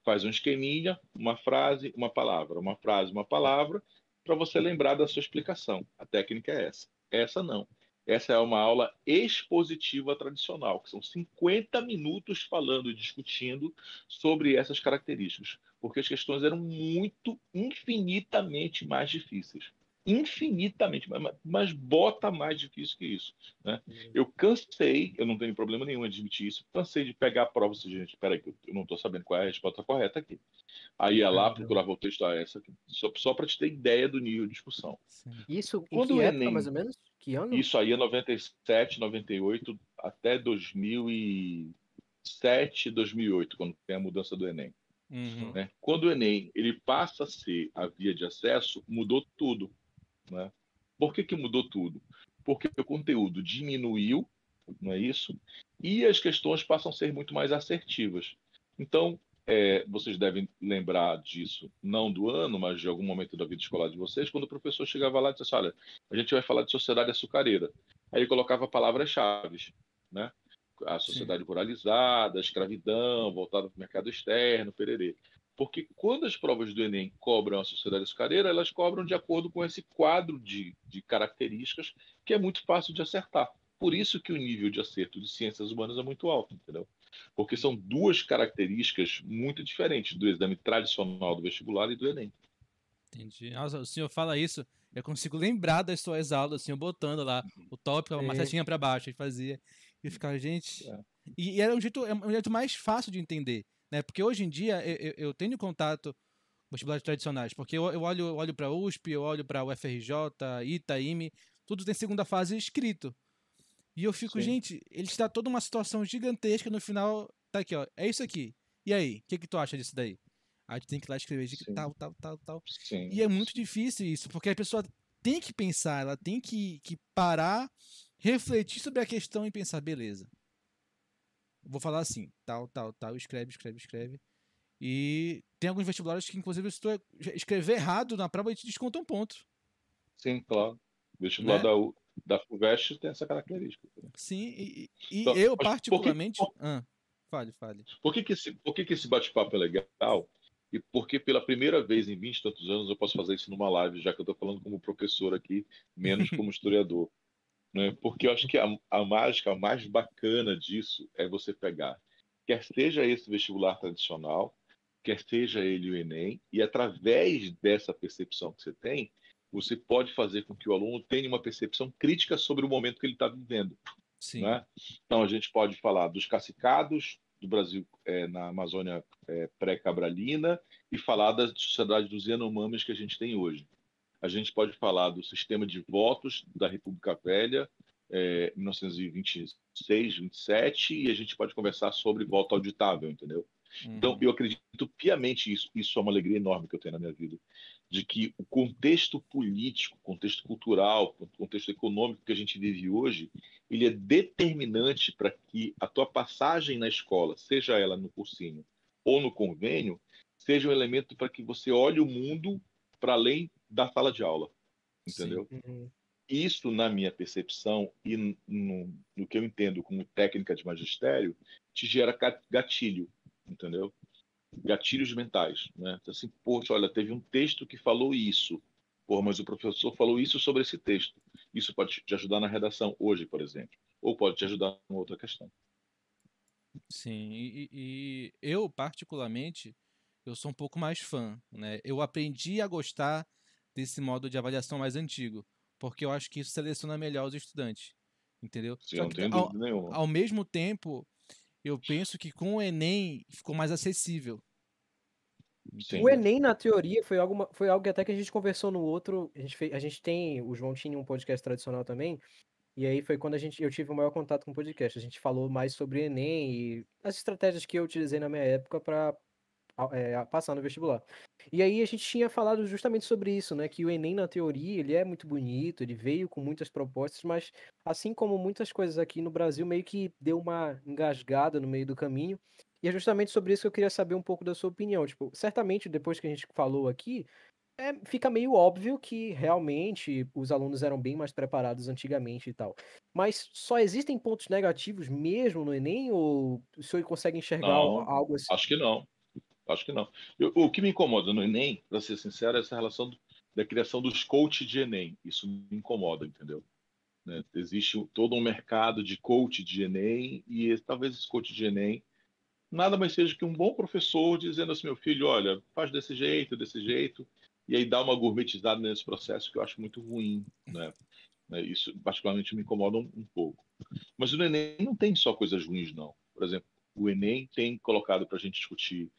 Faz um esqueminha, uma frase, uma palavra, uma frase, uma palavra, para você lembrar da sua explicação. A técnica é essa. Essa não. Essa é uma aula expositiva tradicional, que são 50 minutos falando e discutindo sobre essas características, porque as questões eram muito, infinitamente mais difíceis. Infinitamente, mas, mas bota mais difícil que isso. Né? Eu cansei, eu não tenho problema nenhum em admitir isso, cansei de pegar a prova e dizer, gente, peraí, que eu não estou sabendo qual é a resposta correta aqui. Aí ia lá, procurava o texto, ah, essa aqui, só, só para te ter ideia do nível de discussão. sim. Isso em Quando que o época, Enem- mais ou menos? Que ano? Isso aí é 97, 98, até 2007, 2008, quando tem a mudança do Enem. Uhum. né? Quando o Enem ele passa a ser a via de acesso, mudou tudo. Né? Por que, que mudou tudo? porque o conteúdo diminuiu, não é isso? E as questões passam a ser muito mais assertivas. Então, é, vocês devem lembrar disso, não do ano, mas de algum momento da vida escolar de vocês, quando o professor chegava lá e disse assim, olha, a gente vai falar de sociedade açucareira. Aí ele colocava palavras-chave, né? A sociedade Sim. ruralizada, a escravidão, voltada para o mercado externo, pererê. Porque quando as provas do Enem cobram a sociedade açucareira, elas cobram de acordo com esse quadro de, de características que é muito fácil de acertar. Por isso que o nível de acerto de ciências humanas é muito alto, entendeu? porque são duas características muito diferentes do exame tradicional do vestibular e do Enem. Entendi. Nossa, o senhor fala isso, eu consigo lembrar das suas aulas, assim, eu botando lá o tópico, uma é. setinha para baixo, a gente fazia, e ficava, gente... É. E, e, era um jeito, é um jeito mais fácil de entender, né? Porque hoje em dia eu, eu tenho contato com vestibulares tradicionais, porque eu, eu olho, eu olho para a USP, eu olho para o UFRJ, ITA, IME, tudo tem segunda fase escrito. E eu fico, Sim. gente, ele está toda uma situação gigantesca no final. Tá aqui, ó. É isso aqui. E aí? O que, que tu acha disso daí? Aí tu tem que ir lá escrever de tal, tal, tal, tal. Sim. E é muito difícil isso, porque a pessoa tem que pensar, ela tem que, que parar, refletir sobre a questão e pensar, beleza. Vou falar assim, tal, tal, tal, escreve, escreve, escreve. E tem alguns vestibulares que, inclusive, se tu escrever errado na prova, te desconta um ponto. Sim, claro. Vestibular né? da, da FUVEST tem essa característica. Sim, e, e então, eu particularmente. Por que, ah, fale, fale. Por que, que esse, por que, que esse bate-papo é legal? E porque pela primeira vez em 20 e tantos anos eu posso fazer isso numa live, já que eu estou falando como professor aqui, menos como historiador. Né? Porque eu acho que a, a mágica mais bacana disso é você pegar, quer seja esse vestibular tradicional, quer seja ele o Enem, e através dessa percepção que você tem, você pode fazer com que o aluno tenha uma percepção crítica sobre o momento que ele está vivendo. Sim. Né? Então, a gente pode falar dos cacicados do Brasil é, na Amazônia é, pré-cabralina e falar da sociedade dos Yanomamis que a gente tem hoje. A gente pode falar do sistema de votos da República Velha, é, 1926, 27, e a gente pode conversar sobre voto auditável, entendeu? Uhum. Então, eu acredito piamente isso. Isso é uma alegria enorme que eu tenho na minha vida de que o contexto político, contexto cultural, contexto econômico que a gente vive hoje, ele é determinante para que a tua passagem na escola, seja ela no cursinho ou no convênio, seja um elemento para que você olhe o mundo para além da sala de aula, entendeu? Uhum. Isso, na minha percepção e no, no que eu entendo como técnica de magistério, te gera gatilho, entendeu? gatilhos mentais, né? Então, assim, poxa, olha, teve um texto que falou isso, Pô, mas o professor falou isso sobre esse texto. Isso pode te ajudar na redação hoje, por exemplo, ou pode te ajudar em outra questão. Sim, e, e, eu particularmente, eu sou um pouco mais fã, né? Eu aprendi a gostar desse modo de avaliação mais antigo, porque eu acho que isso seleciona melhor os estudantes, entendeu? Sim, não tenho dúvida nenhuma. Ao mesmo tempo, eu penso que com o Enem ficou mais acessível. Sim. O Enem, na teoria, foi algo, foi algo que até que a gente conversou no outro. A gente, fez, a gente tem, o João tinha um podcast tradicional também. E aí foi quando a gente, eu tive o maior contato com o podcast. A gente falou mais sobre Enem e as estratégias que eu utilizei na minha época para é, passar no vestibular. E aí a gente tinha falado justamente sobre isso, né? Que o Enem, na teoria, ele é muito bonito, ele veio com muitas propostas, mas assim como muitas coisas aqui no Brasil, meio que deu uma engasgada no meio do caminho. E é justamente sobre isso que eu queria saber um pouco da sua opinião. Tipo, certamente, depois que a gente falou aqui, é, fica meio óbvio que realmente os alunos eram bem mais preparados antigamente e tal. Mas só existem pontos negativos mesmo no Enem? Ou o senhor consegue enxergar não, algo assim? Acho que não. Acho que não. Eu, o que me incomoda no Enem, para ser sincero, é essa relação do, da criação dos coaches de Enem. Isso me incomoda, entendeu? Né? Existe todo um mercado de coach de Enem e talvez esse coach de Enem nada mais seja que um bom professor dizendo assim, meu filho, olha, faz desse jeito, desse jeito, e aí dá uma gourmetizada nesse processo que eu acho muito ruim, né? né? Isso particularmente me incomoda um, um pouco. Mas o Enem não tem só coisas ruins, não. Por exemplo, o Enem tem colocado para a gente discutir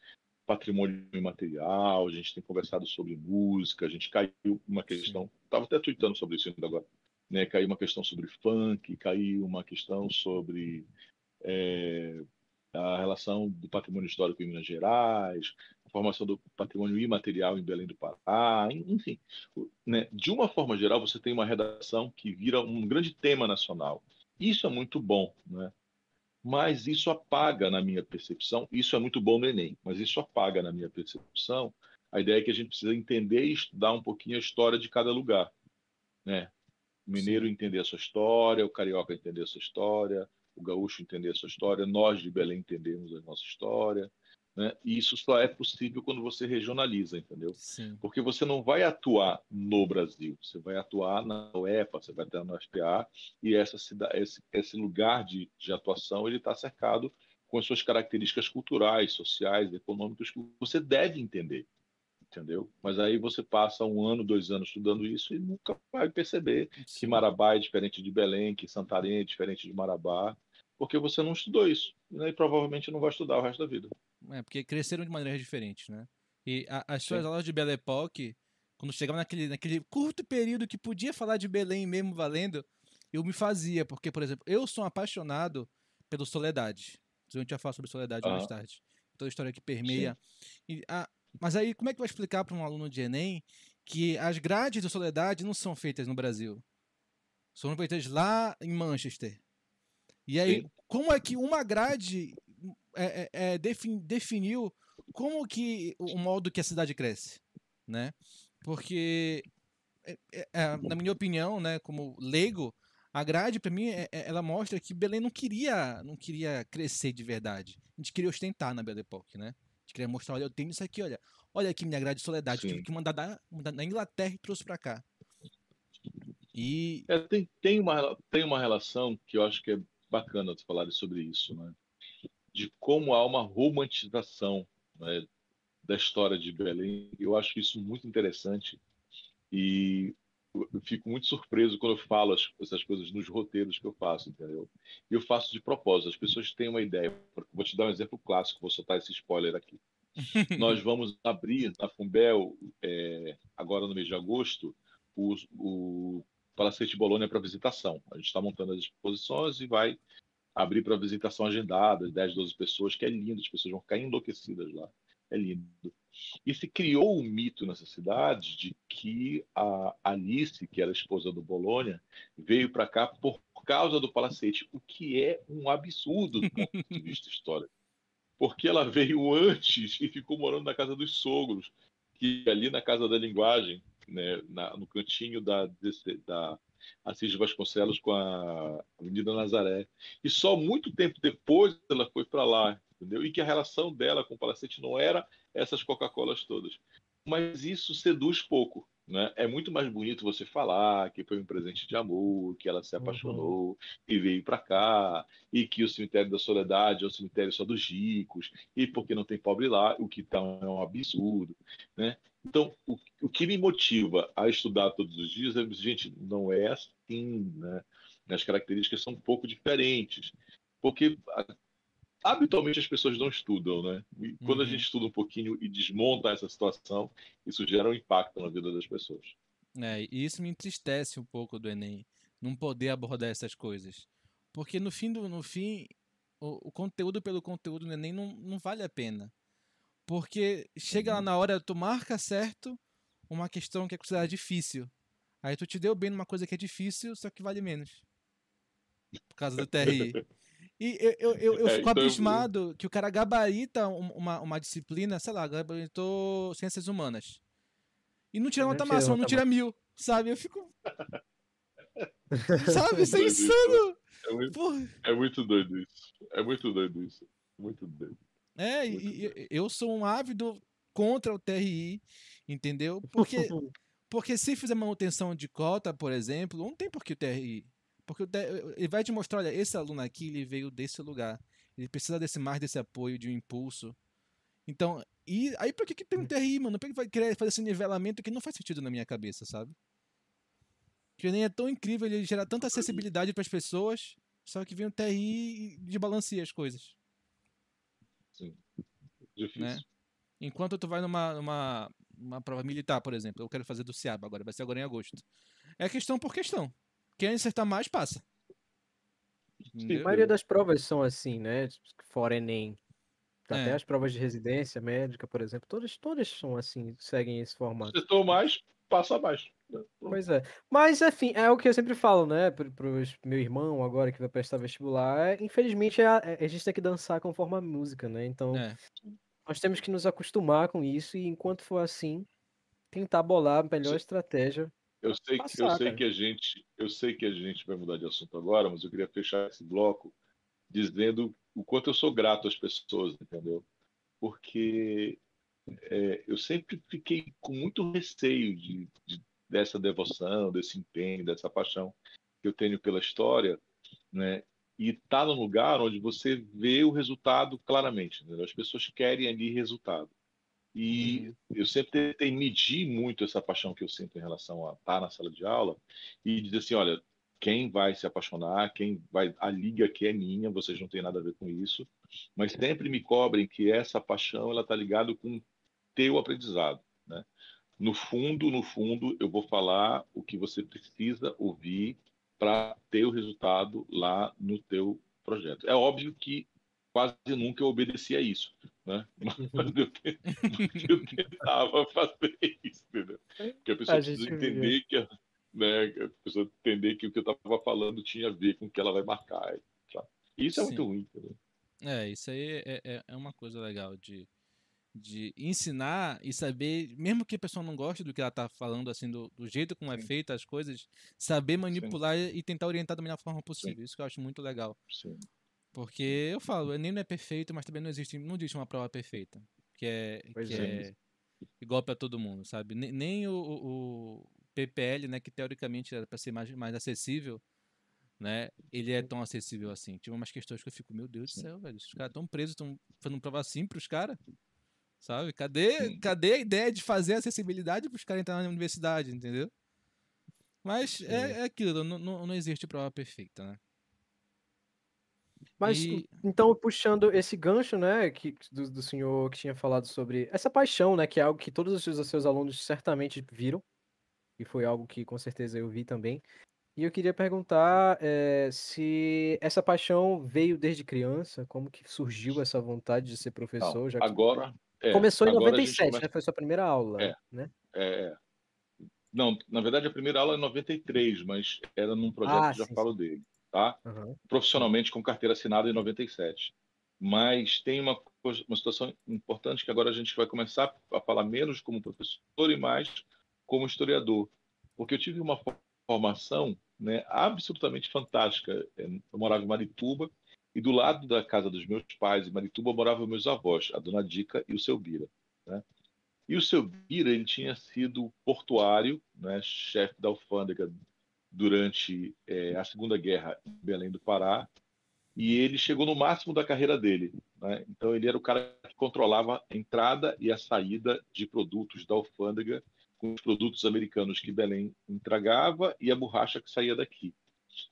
patrimônio imaterial, a gente tem conversado sobre música, a gente caiu uma questão, estava até tweetando sobre isso ainda agora, né? caiu uma questão sobre funk, caiu uma questão sobre é, a relação do patrimônio histórico em Minas Gerais, formação do patrimônio imaterial em Belém do Pará, enfim. Né? De uma forma geral, você tem uma redação que vira um grande tema nacional. Isso é muito bom, né? Mas isso apaga na minha percepção, isso é muito bom no Enem, mas isso apaga na minha percepção a ideia é que a gente precisa entender e estudar um pouquinho a história de cada lugar. Né? O mineiro Sim. entender a sua história, o carioca entender a sua história, o gaúcho entender a sua história, nós de Belém entendemos a nossa história, né? E isso só é possível quando você regionaliza, entendeu? Sim. Porque você não vai atuar no Brasil, você vai atuar na UEPA, você vai atuar no FPA, e essa cidade, esse, esse lugar de, de atuação ele está cercado com as suas características culturais, sociais, econômicas que você deve entender, entendeu? Mas aí você passa um ano, dois anos estudando isso e nunca vai perceber Sim. que Marabá é diferente de Belém, que Santarém é diferente de Marabá, porque você não estudou isso né? e provavelmente não vai estudar o resto da vida. É, porque cresceram de maneiras diferentes, né? E a, as suas Sim. aulas de Belle Époque, quando chegava naquele, naquele curto período que podia falar de Belém mesmo valendo, eu me fazia, porque, por exemplo, eu sou um apaixonado pelo Soledade. A gente vai falar sobre Soledade ah. mais tarde. Toda a história que permeia. E, a, mas aí, como é que vai explicar para um aluno de Enem que as grades do Soledade não são feitas no Brasil? São feitas lá em Manchester. E aí, Sim. como é que uma grade é, é, é defin, definiu como que o modo que a cidade cresce, né? Porque, é, é, na minha opinião, né, como leigo, a grade para mim ela mostra que Belém não queria não queria crescer de verdade. A gente queria ostentar na Belle Époque, né? A gente queria mostrar, olha, eu tenho isso aqui, olha. Olha aqui minha grade de soledade, Sim. tive que mandar da, da Inglaterra e trouxe para cá. E é, tem, tem, uma, tem uma relação que eu acho que é bacana de falar sobre isso, né? De como há uma romantização né, da história de Belém. Eu acho isso muito interessante e eu fico muito surpreso quando eu falo essas coisas nos roteiros que eu faço, entendeu? E eu faço de propósito. As pessoas têm uma ideia. Vou te dar um exemplo clássico. Vou soltar esse spoiler aqui. Nós vamos abrir na Fumbel, é, agora no mês de agosto, o, o Palacete Bolônia para visitação. A gente está montando as exposições e vai abrir para visitação agendada, 10, 12 pessoas, que é lindo, as pessoas vão ficar enlouquecidas lá. É lindo. E se criou um mito nessa cidade de que a Alice, que era a esposa do Bolônia, veio para cá por causa do palacete, o que é um absurdo do ponto de vista histórico. Porque ela veio antes e ficou morando na casa dos sogros, que ali na Casa da Linguagem, né, na, no cantinho da, da Assis Vasconcelos com a Avenida Nazaré. E só muito tempo depois ela foi para lá, entendeu? E que a relação dela com o Palacete não era essas Coca-Colas todas. Mas isso seduz pouco. Né? É muito mais bonito você falar que foi um presente de amor, que ela se apaixonou uhum. e veio para cá, e que o cemitério da Soledade é o cemitério só dos ricos, e porque não tem pobre lá, o que tá é um absurdo. Né? Então, o, o que me motiva a estudar todos os dias é, gente, não é assim, né? As características são um pouco diferentes. Porque habitualmente as pessoas não estudam, né? E quando uhum. a gente estuda um pouquinho e desmonta essa situação, isso gera um impacto na vida das pessoas. É, e isso me entristece um pouco do Enem, não poder abordar essas coisas. Porque no fim, do, no fim o, o conteúdo pelo conteúdo do Enem não, não vale a pena. Porque chega lá uhum. na hora, tu marca certo uma questão que é considerada difícil. Aí tu te deu bem numa coisa que é difícil, só que vale menos. Por causa do TRI. E eu, eu, eu, eu é, fico então abismado que o cara gabarita uma, uma disciplina, sei lá, gabaritou ciências humanas. E não tira nota máxima, não tira mil, sabe? Eu fico. sabe? Isso é insano! É muito, é muito doido isso. É muito doido isso. Muito doido. É, e, eu sou um ávido contra o TRI, entendeu? Porque, porque se fizer manutenção de cota, por exemplo, não tem por que o TRI. Porque o TRI, ele vai te mostrar, olha, esse aluno aqui, ele veio desse lugar. Ele precisa desse mais desse apoio, de um impulso. Então, e aí por que, que tem um TRI, mano? Por que vai querer fazer esse nivelamento que não faz sentido na minha cabeça, sabe? Que nem é tão incrível, ele gera tanta acessibilidade para as pessoas, só que vem o TRI e desbalanceia as coisas. Difícil. Né? Enquanto tu vai numa, numa uma prova militar, por exemplo, eu quero fazer do CIAB agora, vai ser agora em agosto. É questão por questão. Quem acertar mais, passa. Sim, a maioria das provas são assim, né? Fora Enem. Até É. as provas de residência médica, por exemplo, todas, todas são assim, seguem esse formato. Acertou mais, passa mais. Pois é. Mas, enfim, é o que eu sempre falo, né? Pro, meu irmão agora que vai prestar vestibular. é, infelizmente, é a, é- a gente tem que dançar conforme a música, né? Então, É. nós temos que nos acostumar com isso e, enquanto for assim, tentar bolar a melhor Sim. estratégia. Eu sei, que- eu Passar, sei cara. que a gente, eu sei que a gente vai mudar de assunto agora, mas eu queria fechar esse bloco dizendo o quanto eu sou grato às pessoas, entendeu? Porque é, eu sempre fiquei com muito receio de, de- dessa devoção, desse empenho, dessa paixão que eu tenho pela história, né? E estar num lugar onde você vê o resultado claramente, entendeu? As pessoas querem ali resultado. E eu sempre tentei medir muito essa paixão que eu sinto em relação a estar na sala de aula e dizer assim, olha, quem vai se apaixonar, quem vai, a liga aqui é minha, vocês não têm nada a ver com isso, mas sempre me cobrem que essa paixão ela está ligada com teu aprendizado, né? No fundo, no fundo, eu vou falar o que você precisa ouvir para ter o resultado lá no teu projeto. É óbvio que quase nunca eu obedecia a isso, né? Mas eu, eu tentava fazer isso, entendeu? Porque a pessoa A precisa entender que, a- né, a pessoa entender que o que eu estava falando tinha a ver com o que ela vai marcar. sabe? Isso é Sim. muito ruim, entendeu? É, isso aí é, é, é uma coisa legal de, de ensinar e saber, mesmo que a pessoa não goste do que ela tá falando, assim, do, do jeito como é Sim. feita as coisas, saber manipular e tentar orientar da melhor forma possível. Isso que eu acho muito legal. Sim. Porque eu falo, o Enem não é perfeito, mas também não existe, não existe uma prova perfeita. Que é, Pois que é. é igual para todo mundo, sabe? Nem, nem o, o- PPL, né, que teoricamente era para ser mais, mais acessível, né? Ele é tão acessível assim. Tinha umas questões que eu fico, meu Deus do Sim. céu, velho, os caras estão presos, estão fazendo prova assim pros caras. Sabe? Cadê, Sim. cadê a ideia de fazer acessibilidade pros caras entrarem na universidade, entendeu? Mas é, é aquilo, não, não, não existe prova perfeita, né? Mas, E- então, puxando esse gancho, né, que, do, do senhor que tinha falado sobre essa paixão, né, que é algo que todos os seus, os seus alunos certamente viram, e foi algo que com certeza eu vi também. E eu queria perguntar eh, se essa paixão veio desde criança, como que surgiu essa vontade de ser Não, professor, já que agora. É, começou em agora a gente 97, começa- né, foi sua primeira aula, É. né? É, não, na verdade a primeira aula é em 93, mas era num projeto Ah, que já sim, falo dele, tá? Aham. Profissionalmente com carteira assinada em 97. Mas tem uma, uma situação importante que agora a gente vai começar a falar menos como professor e mais como historiador. Porque eu tive uma fo- formação né, absolutamente fantástica. Eu morava em Marituba e do lado da casa dos meus pais, em Marituba, moravam meus avós, a dona Dica e o seu Bira. Né? E o seu Bira ele tinha sido portuário, né, chefe da alfândega durante eh, a Segunda Guerra em Belém do Pará, e ele chegou no máximo da carreira dele. né? Então, ele era o cara que controlava a entrada e a saída de produtos da alfândega com os produtos americanos que Belém entregava e a borracha que saía daqui.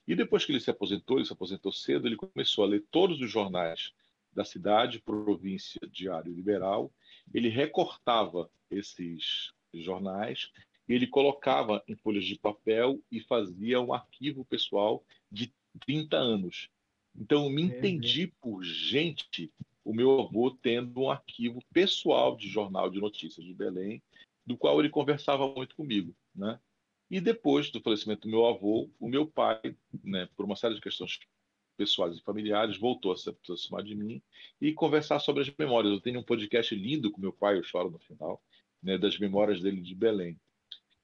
E depois que ele se aposentou, ele se aposentou cedo, ele começou a ler todos os jornais da cidade, província, diário liberal. Ele recortava esses jornais e ele colocava em folhas de papel e fazia um arquivo pessoal de 30 anos. Então, eu me Meu entendi por gente, o meu avô tendo um arquivo pessoal de jornal de notícias de Belém, do qual ele conversava muito comigo, né? E depois do falecimento do meu avô, o meu pai, né, por uma série de questões pessoais e familiares, voltou a se aproximar de mim e conversar sobre as memórias. Eu tenho um podcast lindo com meu pai, eu choro no final, né, das memórias dele de Belém.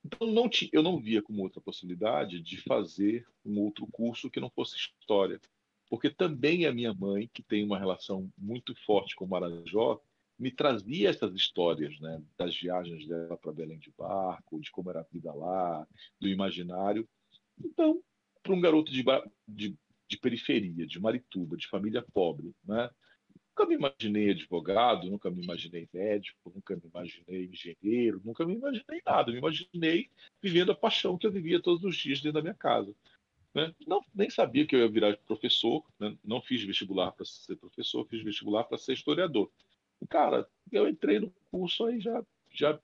Então, não eu não via como outra possibilidade de fazer um outro curso que não fosse história. Porque também a minha mãe, que tem uma relação muito forte com Marajó, me trazia essas histórias, né, das viagens dela para Belém de barco, de como era a vida lá, do imaginário. Então, para um garoto de, de, de periferia, de Marituba, de família pobre, né, nunca me imaginei advogado, nunca me imaginei médico, nunca me imaginei engenheiro, nunca me imaginei nada. Me imaginei vivendo a paixão que eu vivia todos os dias dentro da minha casa. Né? Não, nem sabia que eu ia virar professor, né? não fiz vestibular para ser professor, fiz vestibular para ser historiador. Cara, eu entrei no curso aí já, já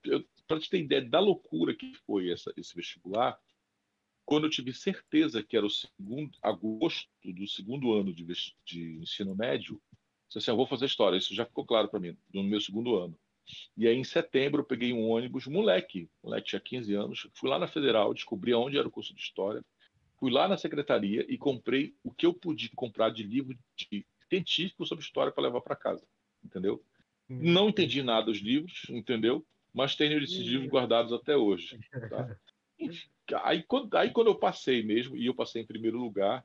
para te ter ideia da loucura que foi essa, esse vestibular, quando eu tive certeza que era o segundo agosto do segundo ano de, de ensino médio, Disse assim, eu vou fazer história. Isso já ficou claro para mim no meu segundo ano. E aí, em setembro, eu peguei um ônibus, moleque, moleque tinha 15 anos, fui lá na Federal, descobri onde era o curso de História, fui lá na secretaria e comprei o que eu podia comprar de livro de científico sobre História para levar para casa, entendeu? Não entendi nada dos livros, entendeu? Mas tenho esses Hum. livros guardados até hoje. Tá? Aí, quando, aí quando eu passei mesmo, e eu passei em primeiro lugar,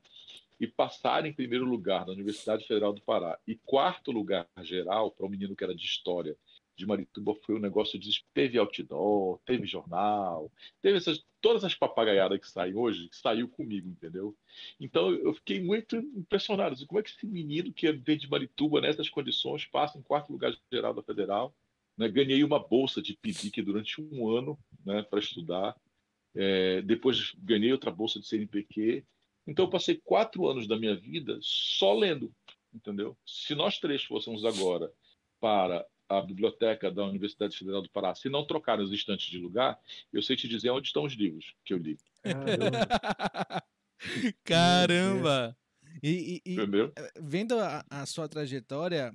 e passar em primeiro lugar na Universidade Federal do Pará e quarto lugar geral para um menino que era de História de Marituba foi um negócio de teve outdoor, teve jornal, teve essas, todas as papagaiadas que saem hoje, que saiu comigo, entendeu? Então eu fiquei muito impressionado. Como é que esse menino que vem de Marituba nessas condições passa em quarto lugar geral da Federal? Né? Ganhei uma bolsa de PIBIC durante um ano né, para estudar. É, depois ganhei outra bolsa de CNPq. Então eu passei quatro anos da minha vida só lendo, entendeu? Se nós três fôssemos agora para a biblioteca da Universidade Federal do Pará, se não trocarem os estantes de lugar, eu sei te dizer onde estão os livros que eu li, Caramba. Caramba! E, e- e, vendo a, a sua trajetória,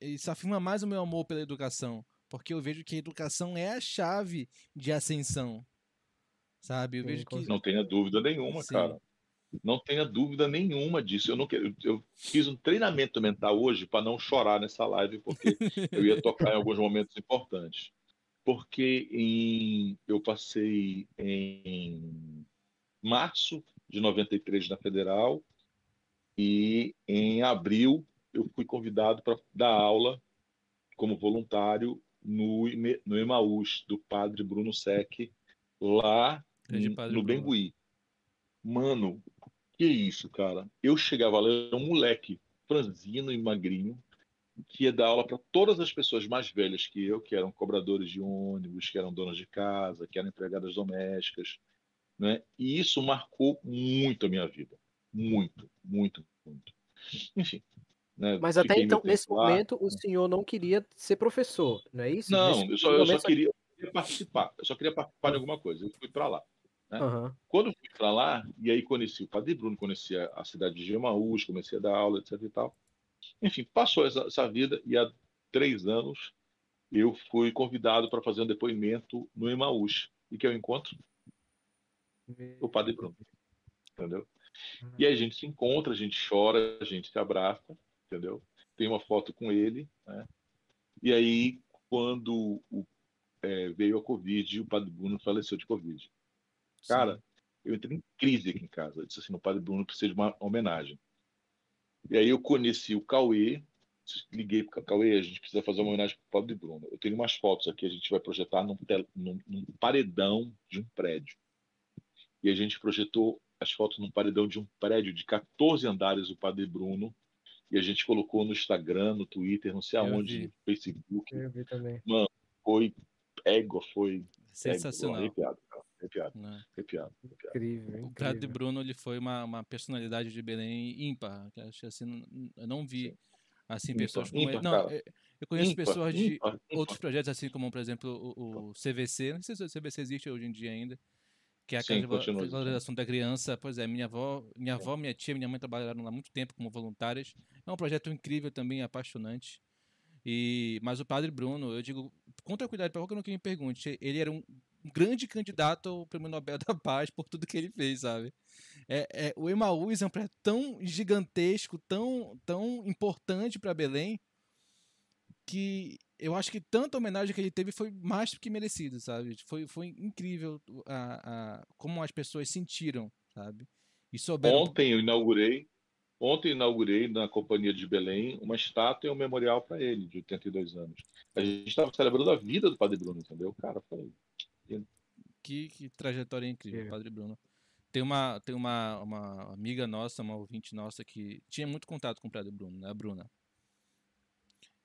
isso afirma mais o meu amor pela educação. Porque eu vejo que a educação é a chave de ascensão. Sabe? Eu vejo que. Não tenha dúvida nenhuma, Sim. cara. Não tenha dúvida nenhuma disso. Eu não quero. Eu fiz um treinamento mental hoje para não chorar nessa live, porque eu ia tocar em alguns momentos importantes. Porque em, eu passei em março de 93 na Federal e em abril eu fui convidado para dar aula como voluntário no, no Emaús do padre Bruno Sec, lá no-. Bengui. Mano, que isso, cara? Eu chegava lá, era um moleque franzino e magrinho, que ia dar aula para todas as pessoas mais velhas que eu, que eram cobradores de ônibus, que eram donas de casa, que eram empregadas domésticas, né? E isso marcou muito a minha vida. Muito, muito, muito. Enfim. né? Mas até Fiquei então, nesse lá. momento, o senhor não queria ser professor, não é isso? Não, Nesse eu só, eu só queria participar. Eu só queria participar de alguma coisa. Eu fui para lá. Aham. Quando eu fui para lá, e aí conheci o Padre Bruno, conheci a, a cidade de Gemaús, comecei a dar aula, etc e tal. Enfim, passou essa, essa vida e há três anos eu fui convidado para fazer um depoimento no Emaús. E que eu encontro o Padre Bruno, entendeu? E aí a gente se encontra, a gente chora, a gente se abraça, entendeu? Tem uma foto com ele, né? E aí, quando o- é, veio a Covid, o Padre Bruno faleceu de Covid. Cara, eu entrei em crise aqui em casa. Eu disse assim, o Padre Bruno precisa de uma homenagem. E aí eu conheci o Cauê, liguei para o Cauê, a gente precisa fazer uma homenagem para o Padre Bruno. Eu tenho umas fotos aqui, a gente vai projetar num, tel- num- num paredão de um prédio. E a gente projetou as fotos num paredão de um prédio de 14 andares, o Padre Bruno, e a gente colocou no Instagram, no Twitter, não sei Eu aonde, vi. no Facebook. Eu vi também. Foi égua, foi Sensacional. Arrepiado, cara. Arrepiado, né? arrepiado, arrepiado. Incrível, O Padre incrível. Bruno ele foi uma, uma personalidade de Belém ímpar. que Acho assim, eu não vi Sim. assim Ímpar, pessoas como ímpar, ele. Não, cara. eu- conheço Ímpar, pessoas de ímpar, ímpar. outros projetos, assim como, por exemplo, o, o CVC. Não sei se o CVC existe hoje em dia ainda. Que é a Sim, Casa de. Valorização da Criança. Pois é, minha avó, minha avó, minha tia, minha mãe trabalharam lá muito tempo como voluntárias. É um projeto incrível também, apaixonante. E, mas o Padre Bruno, eu digo, com tranquilidade, para qualquer um que me pergunte, ele era um grande candidato ao Prêmio Nobel da Paz por tudo que ele fez, sabe? É, é, o Emaús é um projeto tão gigantesco, tão, tão importante para Belém, que eu acho que tanta homenagem que ele teve foi mais do que merecido, sabe? Foi, foi incrível a, a, como as pessoas sentiram, sabe? E souberam. Ontem eu inaugurei, ontem inaugurei na Companhia de Belém uma estátua e um memorial para ele, de 82 anos. A gente estava celebrando a vida do Padre Bruno, entendeu? Cara, foi Que, que trajetória incrível, Incrível. Padre Bruno. Tem uma, tem uma, uma amiga nossa, uma ouvinte nossa, que tinha muito contato com o Padre Bruno, né? A Bruna.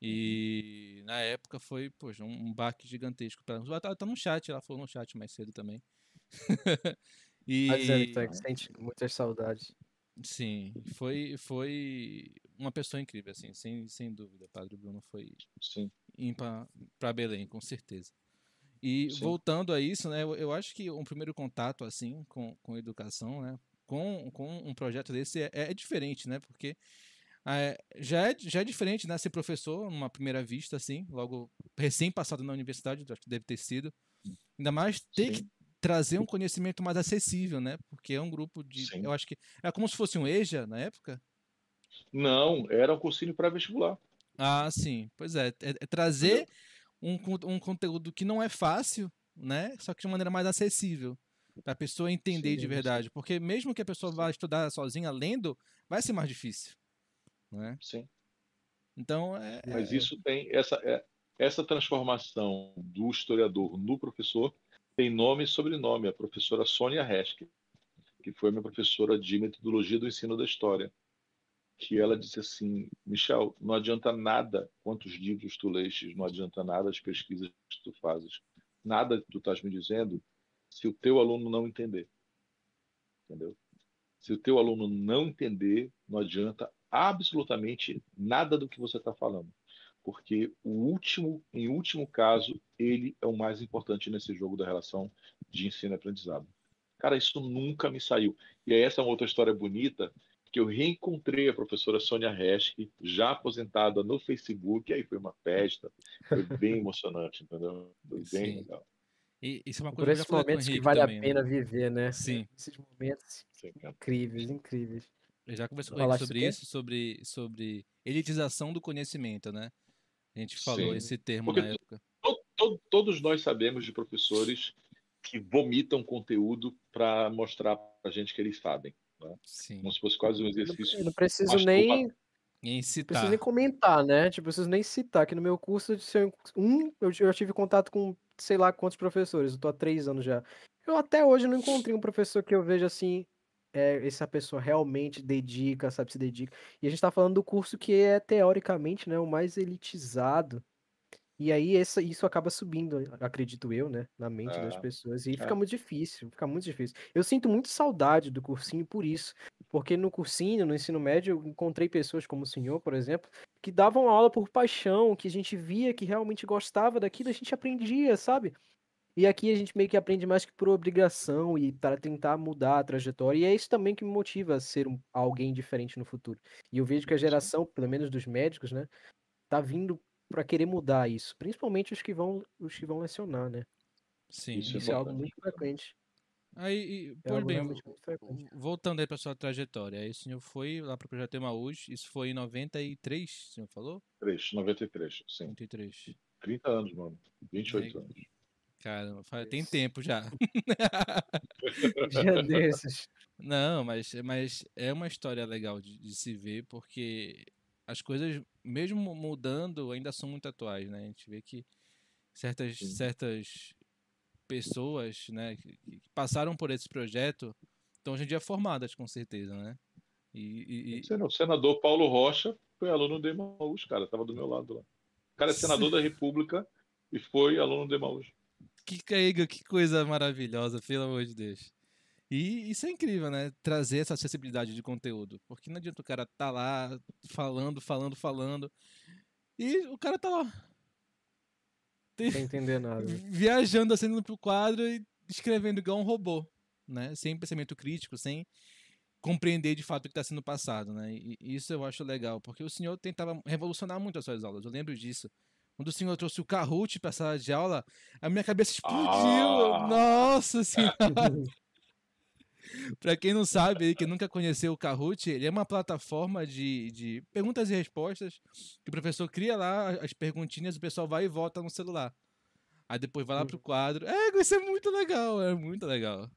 E na época foi, poxa, um, um baque gigantesco para ela. Tá, tá no chat, ela falou no chat mais cedo também. e Mas é, Vitor, que sente muitas saudades. sim, foi, foi uma pessoa incrível, assim, sem, sem dúvida. Padre Bruno foi sim. ímpar para Belém, com certeza. E Sim. voltando a isso, né, eu, acho que um primeiro contato assim com, com educação, né, com, com um projeto desse é, é diferente, né, porque É, já, é, já é diferente, né? Ser professor, numa primeira vista, assim, logo recém-passado na universidade, acho que deve ter sido. Ainda mais ter Sim. que trazer um conhecimento mais acessível, né? Porque é um grupo de. Sim. Eu acho que. É como se fosse um EJA na época. Não, era um cursinho pré-vestibular. Ah, sim. Pois é. É, é trazer um, um conteúdo que não é fácil, né? Só que de maneira mais acessível. Para a pessoa entender Sim, de verdade. Porque mesmo que a pessoa vá estudar sozinha lendo, vai ser mais difícil. Né? Sim. Então, é, Mas isso tem essa é- essa transformação do historiador no professor tem nome e sobrenome. A professora Sônia Resch, que foi minha professora de metodologia do ensino da história, que ela disse assim, Michel, não adianta nada quantos livros tu lestes, não adianta nada as pesquisas que tu fazes, nada tu estás me dizendo, se o teu aluno não entender, entendeu? Se o teu aluno não entender, não adianta absolutamente nada do que você está falando porque o último, em último caso, ele é o mais importante nesse jogo da relação de ensino e aprendizado. Cara, isso nunca me saiu. E aí essa é uma outra história bonita, que eu reencontrei a professora Sônia Resch, já aposentada no Facebook, e aí foi uma festa, foi bem emocionante, entendeu? Foi bem Sim. legal. e isso é uma coisa esses momentos que vale também, a né? pena viver, né? Sim. Esses momentos Sim, incríveis, incríveis. Eu já conversei com Falaste ele sobre quê? isso, sobre, sobre elitização do conhecimento, né? A gente falou Sim. esse termo Porque na época. To- to- todos nós sabemos de professores que vomitam conteúdo para mostrar para a gente que eles sabem. Sim. Como se fosse quase um exercício não, eu não preciso masturba- nem Em preciso citar. nem comentar, né? Tipo, preciso nem citar que no meu curso de ser um, eu, eu tive contato com sei lá quantos professores, eu tô há três anos já. Eu até hoje não encontrei um professor que eu veja assim, é, essa pessoa realmente dedica, sabe, se dedica. E a gente tá falando do curso que é teoricamente, né, o mais elitizado. E aí essa, isso acaba subindo, acredito eu, né, na mente das É. pessoas. E É. fica muito difícil, fica muito difícil. Eu sinto muito saudade do cursinho por isso. Porque no cursinho, no ensino médio, eu encontrei pessoas como o senhor, por exemplo, que davam aula por paixão, que a gente via que realmente gostava daquilo, a gente aprendia, sabe? E aqui a gente meio que aprende mais que por obrigação e para tentar mudar a trajetória. E é isso também que me motiva a ser um, alguém diferente no futuro. E eu vejo que a geração, pelo menos dos médicos, né, tá vindo para querer mudar isso, principalmente os que vão os que vão lecionar, né? Sim. Isso é Isso é algo importante. muito frequente. Aí, e, É algo bem, realmente muito frequente. voltando aí para sua trajetória, aí o senhor foi lá para o Projeto Emaús, isso foi em 93, o senhor falou? 3, 93, sim. 93. 30 anos, mano. 28 Aí- anos. Cara, tem tempo já. Dia desses. Não, mas, mas é uma história legal de, de se ver, porque as coisas, mesmo mudando, ainda são muito atuais, né? A gente vê que certas, Sim. certas pessoas, né, que, que passaram por esse projeto estão hoje em dia formadas, com certeza, né? E, e- e- O senador Paulo Rocha foi aluno do Emaús, cara. Tava do meu lado lá. O cara é senador da República e foi aluno do Emaús. que caiga, que coisa maravilhosa, pelo amor de Deus. E isso é incrível, né? Trazer essa acessibilidade de conteúdo. Porque não adianta o cara tá lá falando, falando, falando. E o cara tá lá. Tem- Sem entender nada. viajando assim no pro quadro e escrevendo igual um robô, né? Sem pensamento crítico, sem compreender de fato o que está sendo passado, né? E isso eu acho legal, porque o senhor tentava revolucionar muito as suas aulas. Eu lembro disso. Quando o senhor trouxe o Kahoot para a sala de aula, a minha cabeça explodiu. Ah! Nossa senhora! Para quem não sabe aí, quem nunca conheceu o Kahoot, ele é uma plataforma de, de perguntas e respostas que o professor cria lá as perguntinhas, o pessoal vai e volta no celular. Aí depois vai lá pro quadro. É, isso é muito legal, é muito legal.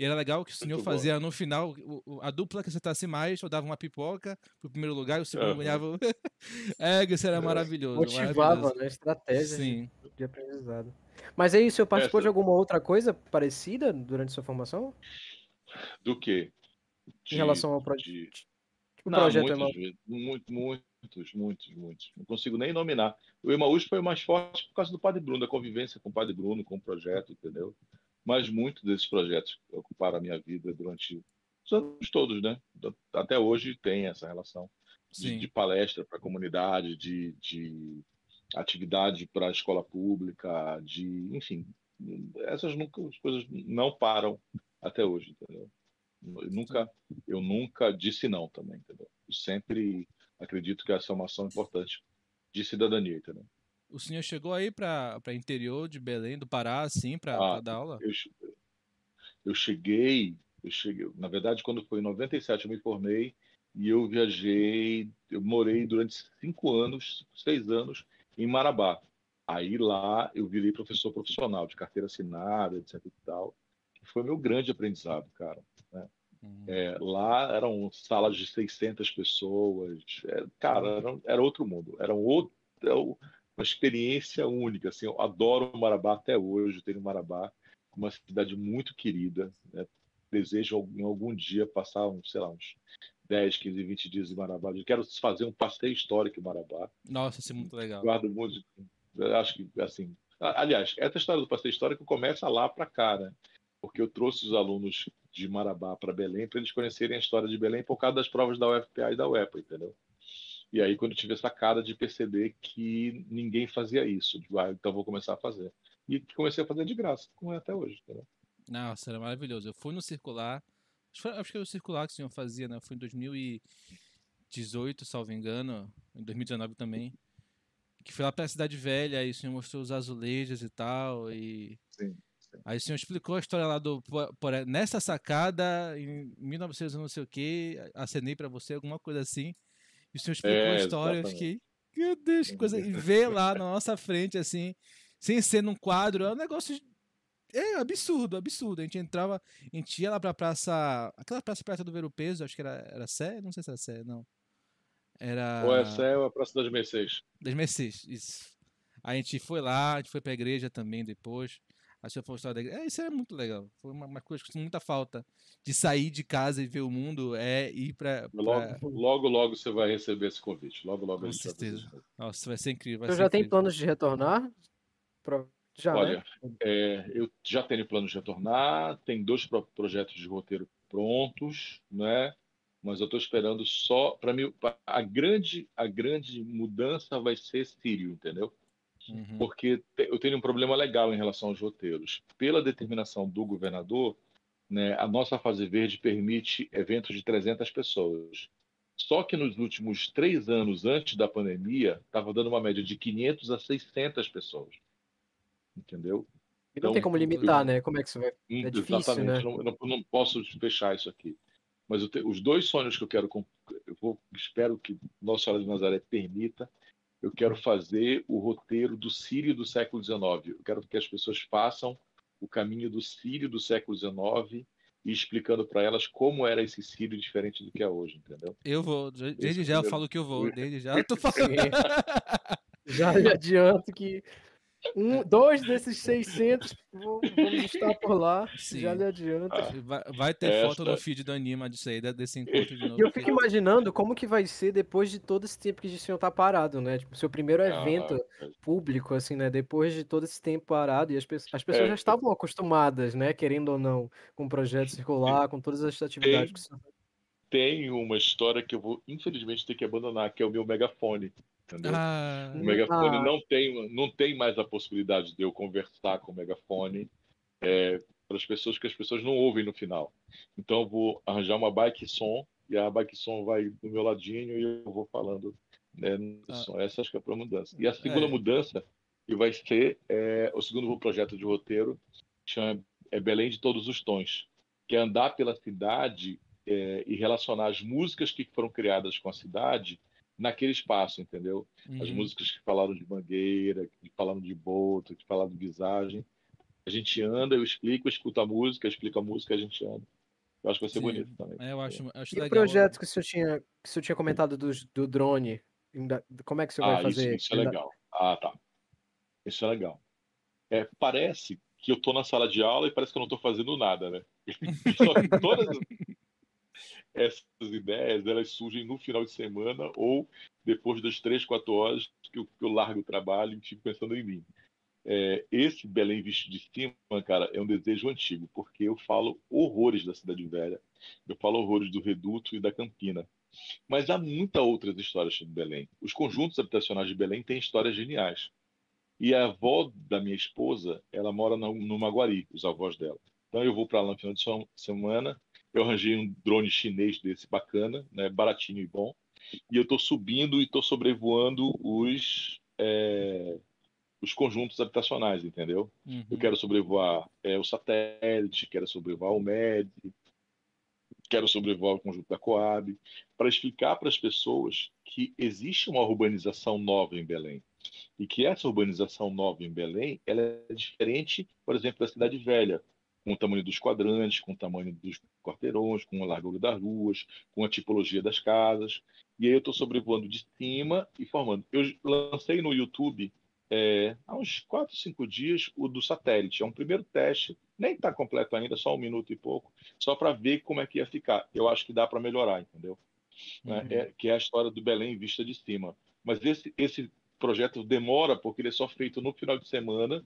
E era legal que o senhor Muito bom. fazia no final, a dupla que acertasse mais, eu dava uma pipoca pro primeiro lugar e o segundo Aham. ganhava. é, isso era maravilhoso. Motivava, maravilhoso. né? Estratégia Sim. de aprendizado. Mas aí, o senhor participou Essa- de alguma outra coisa parecida durante sua formação? Do quê? Em relação ao projeto? de- O Não, projeto muitos, muito, muitos, muitos, muitos. Não consigo nem nominar. O Emaús foi o mais forte por causa do Padre Bruno, da convivência com o Padre Bruno, com o projeto, entendeu? Mas muitos desses projetos que ocuparam a minha vida durante os anos todos, né? Até hoje tem essa relação de, de palestra para a comunidade, de, de atividade para a escola pública, de, enfim, essas nunca, as coisas não param até hoje, entendeu? Eu nunca, eu nunca disse não também, entendeu? sempre acredito que essa é uma ação importante de cidadania, entendeu? O senhor chegou aí para interior de Belém, do Pará, assim, para Ah, dar aula? Eu, eu cheguei, eu cheguei, na verdade, quando foi em 97 eu me formei e eu viajei, eu morei durante cinco anos, seis anos em Marabá. Aí lá eu virei professor profissional de carteira assinada, etc e tal. Que foi meu grande aprendizado, cara. Hum. É, lá eram salas de 600 pessoas, é, cara, era, era outro mundo, era um outro, é um- uma experiência única. Assim, eu adoro Marabá até hoje, tenho Marabá uma cidade muito querida. né? Desejo algum- em algum dia passar, uns, sei lá, uns 10, 15, 20 dias em Marabá. Eu quero fazer um passeio histórico em Marabá. Nossa, isso é muito legal. Guardo muito. Acho que, assim. Aliás, essa história do passeio histórico começa lá para cá, né? Porque eu trouxe os alunos de Marabá para Belém para eles conhecerem a história de Belém por causa das provas da UFPA e da UEPA, entendeu? E aí, quando eu tive essa cara de perceber que ninguém fazia isso, digo, ah, então vou começar a fazer. E comecei a fazer de graça, como é até hoje, entendeu? Nossa, era maravilhoso. Eu fui no circular. Acho que foi- era o circular que o senhor fazia, né? Eu fui em 2018, salvo engano. Em 2019 também. Que foi lá pra Cidade Velha, aí o senhor mostrou os azulejos e tal. E. Sim. Aí o senhor explicou a história lá do. po- por- nessa sacada, em 1900 e não sei o que, acenei pra você, alguma coisa assim. E o senhor explicou É, a história. Eu exatamente. fiquei. Meu Deus, que coisa. E ver lá na nossa frente, assim, sem ser num quadro, é um negócio é absurdo, absurdo. A gente entrava, a gente ia lá pra praça, aquela praça perto do Ver o Peso, acho que era, era Sé, não sei se era Sé, não. Era Ou essa é a Praça das Mercês. das Mercedes, isso. A gente foi lá, a gente foi pra igreja também depois. A senhora falou a história da igreja. É, isso é muito legal. Foi uma, uma coisa que muita falta de sair de casa e ver o mundo, é ir pra. pra... Logo, logo, logo você vai receber esse convite. Logo, logo Com gente certeza. Nossa, vai ser incrível. Vai Você ser já tem incrível. planos de retornar? Pra- Já, né? Olha, é, eu já tenho plano de retornar, tem dois pro- projetos de roteiro prontos, né? Mas eu estou esperando só para mim a grande a grande mudança vai ser Sírio, entendeu? Uhum. Porque eu tenho um problema legal em relação aos roteiros. Pela determinação do governador, né, a nossa fase verde permite eventos de 300 pessoas. Só que nos últimos três anos antes da pandemia, estava dando uma média de 500 a 600 pessoas. Entendeu? E não tem Então, como limitar, né? Como é que isso vai. Hum, É difícil, Exatamente, né? não, eu não, eu não posso fechar isso aqui. Mas eu te- os dois sonhos que eu quero, eu vou- espero que Nossa Senhora de Nazaré permita, eu quero fazer o roteiro do Sírio do século XIX. Eu quero que as pessoas façam o caminho do Sírio do século XIX e explicando para elas como era esse Sírio diferente do que é hoje, entendeu? Eu vou, de- desde é o já eu primeiro. falo que eu vou, desde já eu tô falando. Já lhe adianto que um, dois desses 600 vão- vamos estar por lá. Sim. Já lhe adianto. Vai, vai ter Essa- foto no feed do Anima disso aí, desse encontro de novo. E eu fico imaginando como que vai ser depois de todo esse tempo que o senhor tá parado, né? Tipo, seu primeiro evento Ah, público, assim, né? Depois de todo esse tempo parado, e as, pe- as pessoas É. já estavam acostumadas, né? Querendo ou não, com o projeto circular, com todas as atividades que o senhor tem uma história que eu vou, infelizmente, ter que abandonar, que é o meu megafone. Entendeu? Ah, O megafone Ah. não tem não tem mais a possibilidade de eu conversar com o megafone é, para as pessoas que as pessoas não ouvem no final. Então eu vou arranjar uma bike som e a bike som vai do meu ladinho e eu vou falando né, Ah. Essa acho que é a primeira mudança. E a segunda É. mudança que vai ser é, o segundo projeto de roteiro chama é Belém de todos os tons, que é andar pela cidade é, e relacionar as músicas que foram criadas com a cidade naquele espaço, entendeu? As uhum. músicas que falaram de Mangueira, que falaram de Boto, que falaram de Visagem. A gente anda, eu explico, eu escuto a música, eu explico a música, a gente anda. Eu acho que vai ser Sim. bonito também. É, eu acho, acho E o projeto que o senhor tinha, que o senhor tinha comentado do, do drone, como é que o senhor Ah, vai fazer? isso, isso é legal. Ah, tá. Isso é legal. É, parece que eu estou na sala de aula e parece que eu não estou fazendo nada, né? Só que todas essas ideias, elas surgem no final de semana ou depois das três, quatro horas que eu, que eu largo o trabalho e fico pensando em mim. É, esse Belém visto de cima, cara, é um desejo antigo, porque eu falo horrores da Cidade Velha, eu falo horrores do Reduto e da Campina. Mas há muitas outras histórias de Belém. Os conjuntos habitacionais de Belém têm histórias geniais. E a avó da minha esposa, ela mora no, no Maguari, os avós dela. Então eu vou para lá no final de sem- semana. Eu arranjei um drone chinês desse bacana, né, baratinho e bom. e eu estou subindo e estou sobrevoando os, é, os conjuntos habitacionais, entendeu? Uhum. Eu quero sobrevoar é, o satélite, quero sobrevoar o MED, quero sobrevoar o conjunto da Coab, para explicar para as pessoas que existe uma urbanização nova em Belém. E que essa urbanização nova em Belém ela é diferente, por exemplo, da Cidade Velha, com o tamanho dos quadrantes, com o tamanho dos quarteirões, com a largura das ruas, com a tipologia das casas. E aí eu estou sobrevoando de cima e formando. Eu lancei no YouTube é, há uns 4, 5 dias o do satélite. É um primeiro teste, nem está completo ainda, só um minuto e pouco, só para ver como é que ia ficar. Eu acho que dá para melhorar, entendeu? Uhum. É, que é a história do Belém vista de cima. Mas esse, esse projeto demora porque ele é só feito no final de semana,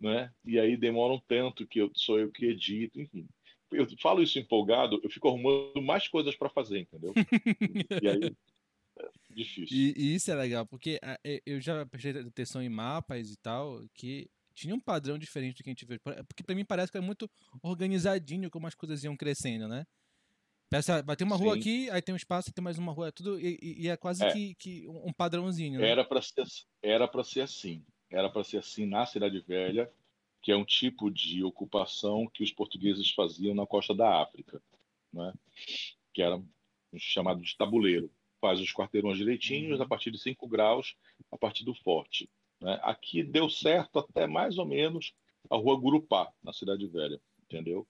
né? E aí demora um tanto que eu, sou eu que edito, enfim. Eu falo isso empolgado, eu fico arrumando mais coisas para fazer, entendeu? e aí Difícil. E, e, isso é legal, porque eu já prestei atenção em mapas e tal, que tinha um padrão diferente do que a gente vê. Porque pra mim parece que é muito organizadinho como as coisas iam crescendo, né? Peça, vai ter uma rua Sim. aqui, aí tem um espaço, tem mais uma rua, tudo, e, e é quase é. Que, que, um padrãozinho. Né? Era para ser, era para ser assim. Era para ser assim na Cidade Velha, que é um tipo de ocupação que os portugueses faziam na costa da África, né? que era chamado de tabuleiro faz os quarteirões direitinhos, uhum. a partir de 5 graus, a partir do forte. Né? Aqui deu certo até mais ou menos a rua Gurupá, na Cidade Velha, entendeu?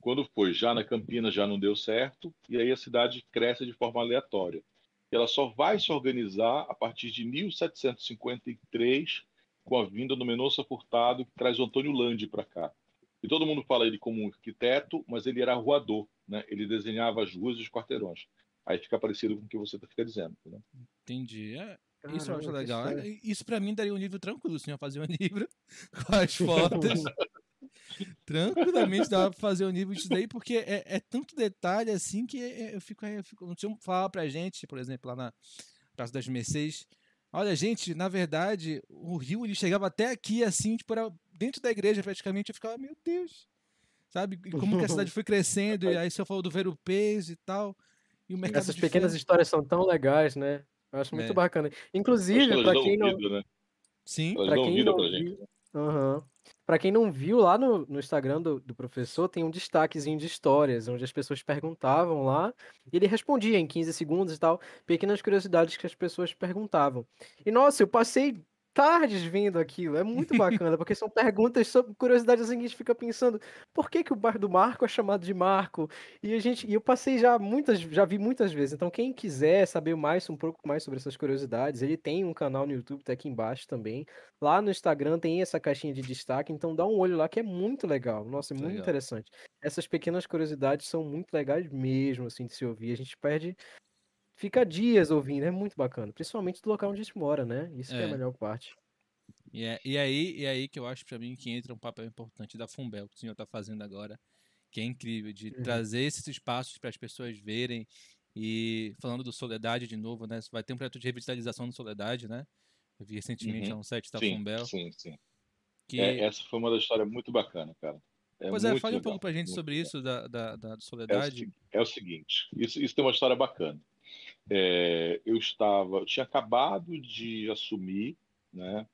Quando foi já na Campinas já não deu certo, e aí a cidade cresce de forma aleatória. Ela só vai se organizar a partir de 1753, com a vinda do Mendonça Furtado, que traz o Antônio Landi para cá. E todo mundo fala ele como um arquiteto, mas ele era arruador, né? ele desenhava as ruas e os quarteirões. Aí fica parecido com o que você fica dizendo. Né? Entendi. É, isso eu acho legal. É, isso para mim daria um livro tranquilo, assim, eu fazer um livro com as fotos. Tranquilamente dá pra fazer um livro disso daí, porque é, é tanto detalhe assim que é, eu fico, eu fico. Se eu falar pra gente, por exemplo, lá na Praça das Mercês, olha, gente, na verdade, o rio ele chegava até aqui, assim, tipo, era dentro da igreja praticamente, eu ficava, meu Deus, sabe? Como que a cidade foi crescendo, e aí você falou do Verupês e tal. Essas pequenas histórias são tão legais, né? Eu acho muito é. bacana. Inclusive, para quem não. Vida, né? Sim, para quem não. Uhum. Para quem não viu, lá no, no Instagram do, do, professor tem um destaquezinho de histórias, onde as pessoas perguntavam lá, e ele respondia em 15 segundos e tal, pequenas curiosidades que as pessoas perguntavam. E nossa, eu passei tardes vendo aquilo. É muito bacana, porque são perguntas sobre curiosidades assim que a gente fica pensando, por que, que o bar do Marco é chamado de Marco? E a gente, e eu passei já muitas, já vi muitas vezes. Então, quem quiser saber mais, um pouco mais sobre essas curiosidades, ele tem um canal no YouTube, tá aqui embaixo também. Lá no Instagram tem essa caixinha de destaque, então dá um olho lá que é muito legal. Nossa, é muito legal. interessante. Essas pequenas curiosidades são muito legais mesmo, assim, de se ouvir. A gente perde fica dias ouvindo, é muito bacana. Principalmente do local onde a gente mora, né? Isso é. é a é. melhor parte. E, é, e, aí, e aí que eu acho para mim que entra um papel importante da Fumbel, que o senhor está fazendo agora, que é incrível, de uhum. trazer esses espaços para as pessoas verem. E falando do Soledade de novo, né? Vai ter um projeto de revitalização do Soledade, né? Eu vi recentemente uhum. um site da sim, Fumbel. Sim, sim. Que... É, essa foi uma das histórias muito bacana, cara. É pois é, fale um pouco pra gente sobre legal. isso da, da, da Soledade. É o, é o seguinte, isso, isso tem uma história bacana. É, eu estava, eu tinha acabado de assumir, né?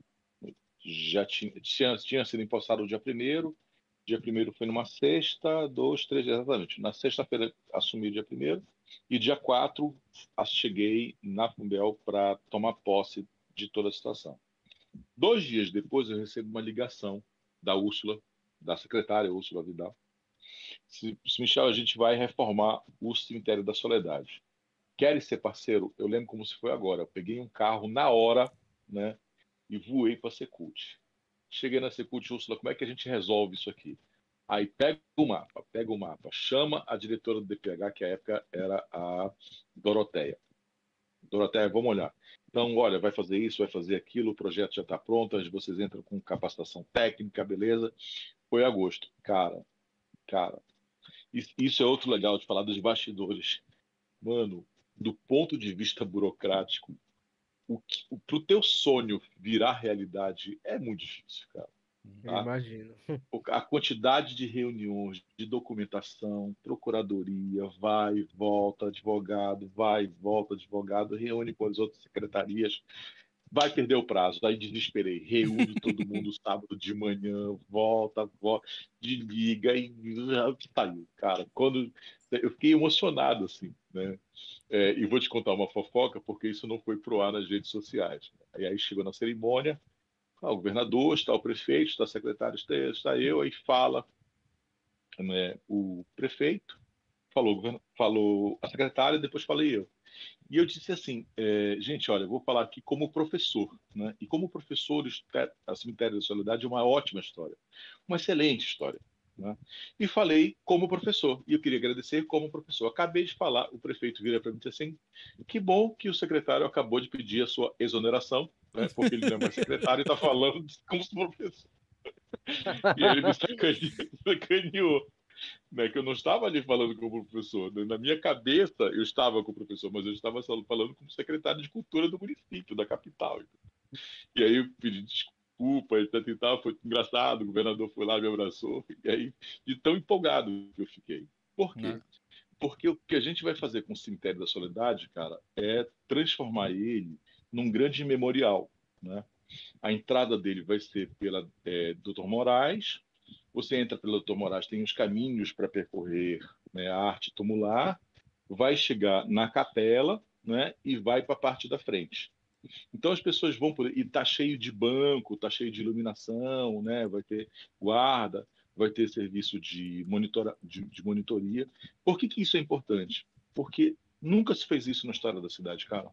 Já tinha, tinha, tinha sido impostado o dia primeiro. Dia primeiro foi numa sexta, dois, três, exatamente. Na sexta-feira assumi o dia primeiro e dia quatro cheguei na Fumbel para tomar posse de toda a situação. Dois dias depois eu recebo uma ligação da Úrsula, da secretária Úrsula Vidal. Se, se Michel, a gente vai reformar o cemitério da Soledade querem ser parceiro? Eu lembro como se foi agora. Eu peguei um carro na hora, né? E voei para a Secult. Cheguei na Secult, Úrsula, como é que a gente resolve isso aqui? Aí pega o mapa, pega o mapa, chama a diretora do DPH, que à época era a Doroteia. Doroteia, vamos olhar. Então, olha, vai fazer isso, vai fazer aquilo, o projeto já está pronto, vocês entram com capacitação técnica, beleza? Foi agosto. Cara, cara, isso é outro legal de falar dos bastidores. Mano, do ponto de vista burocrático, o, o pro teu sonho virar realidade é muito difícil, cara. Tá. imagino. O- a quantidade de reuniões, de documentação, procuradoria, vai volta, advogado, vai volta, advogado, reúne com as outras secretarias, vai perder o prazo. Aí desesperei, reúne todo mundo sábado de manhã, volta, volta, desliga e saiu. Cara, quando eu fiquei emocionado assim, né? É, e vou te contar uma fofoca, porque isso não foi pro ar nas redes sociais. E aí chegou na cerimônia, ah, o governador, está o prefeito, está o secretário, está, está eu, aí fala né, o prefeito, falou, falou a secretária, depois falei eu. E eu disse assim, é, gente, olha, eu vou falar aqui como professor, né? E como professor, a Cemitério da Solidariedade é uma ótima história, uma excelente história. Né? E falei como professor, e eu queria agradecer como professor. Acabei de falar, o prefeito vira para mim e disse assim: que bom que o secretário acabou de pedir a sua exoneração, né? porque ele não é mais secretário e está falando como professor. E ele me sacaneou, né, que eu não estava ali falando como professor. né? Na minha cabeça, eu estava como professor, mas eu estava falando como secretário de cultura do município, da capital. E aí eu pedi desculpa e tal, e tal, foi engraçado, o governador foi lá, me abraçou, e aí, de tão empolgado que eu fiquei. Por quê? Né? Porque o que a gente vai fazer com o Cemitério da Soledade, cara, é transformar ele num grande memorial, né? A entrada dele vai ser pela é, Dr. Moraes, você entra pelo Dr. Moraes, tem os caminhos para percorrer né, a arte tumular, vai chegar na capela né, e vai para a parte da frente. Então as pessoas vão por e tá cheio de banco, tá cheio de iluminação, né, vai ter guarda, vai ter serviço de, monitora, de, de monitoria. Por que, que isso é importante? Porque nunca se fez isso na história da cidade, cara.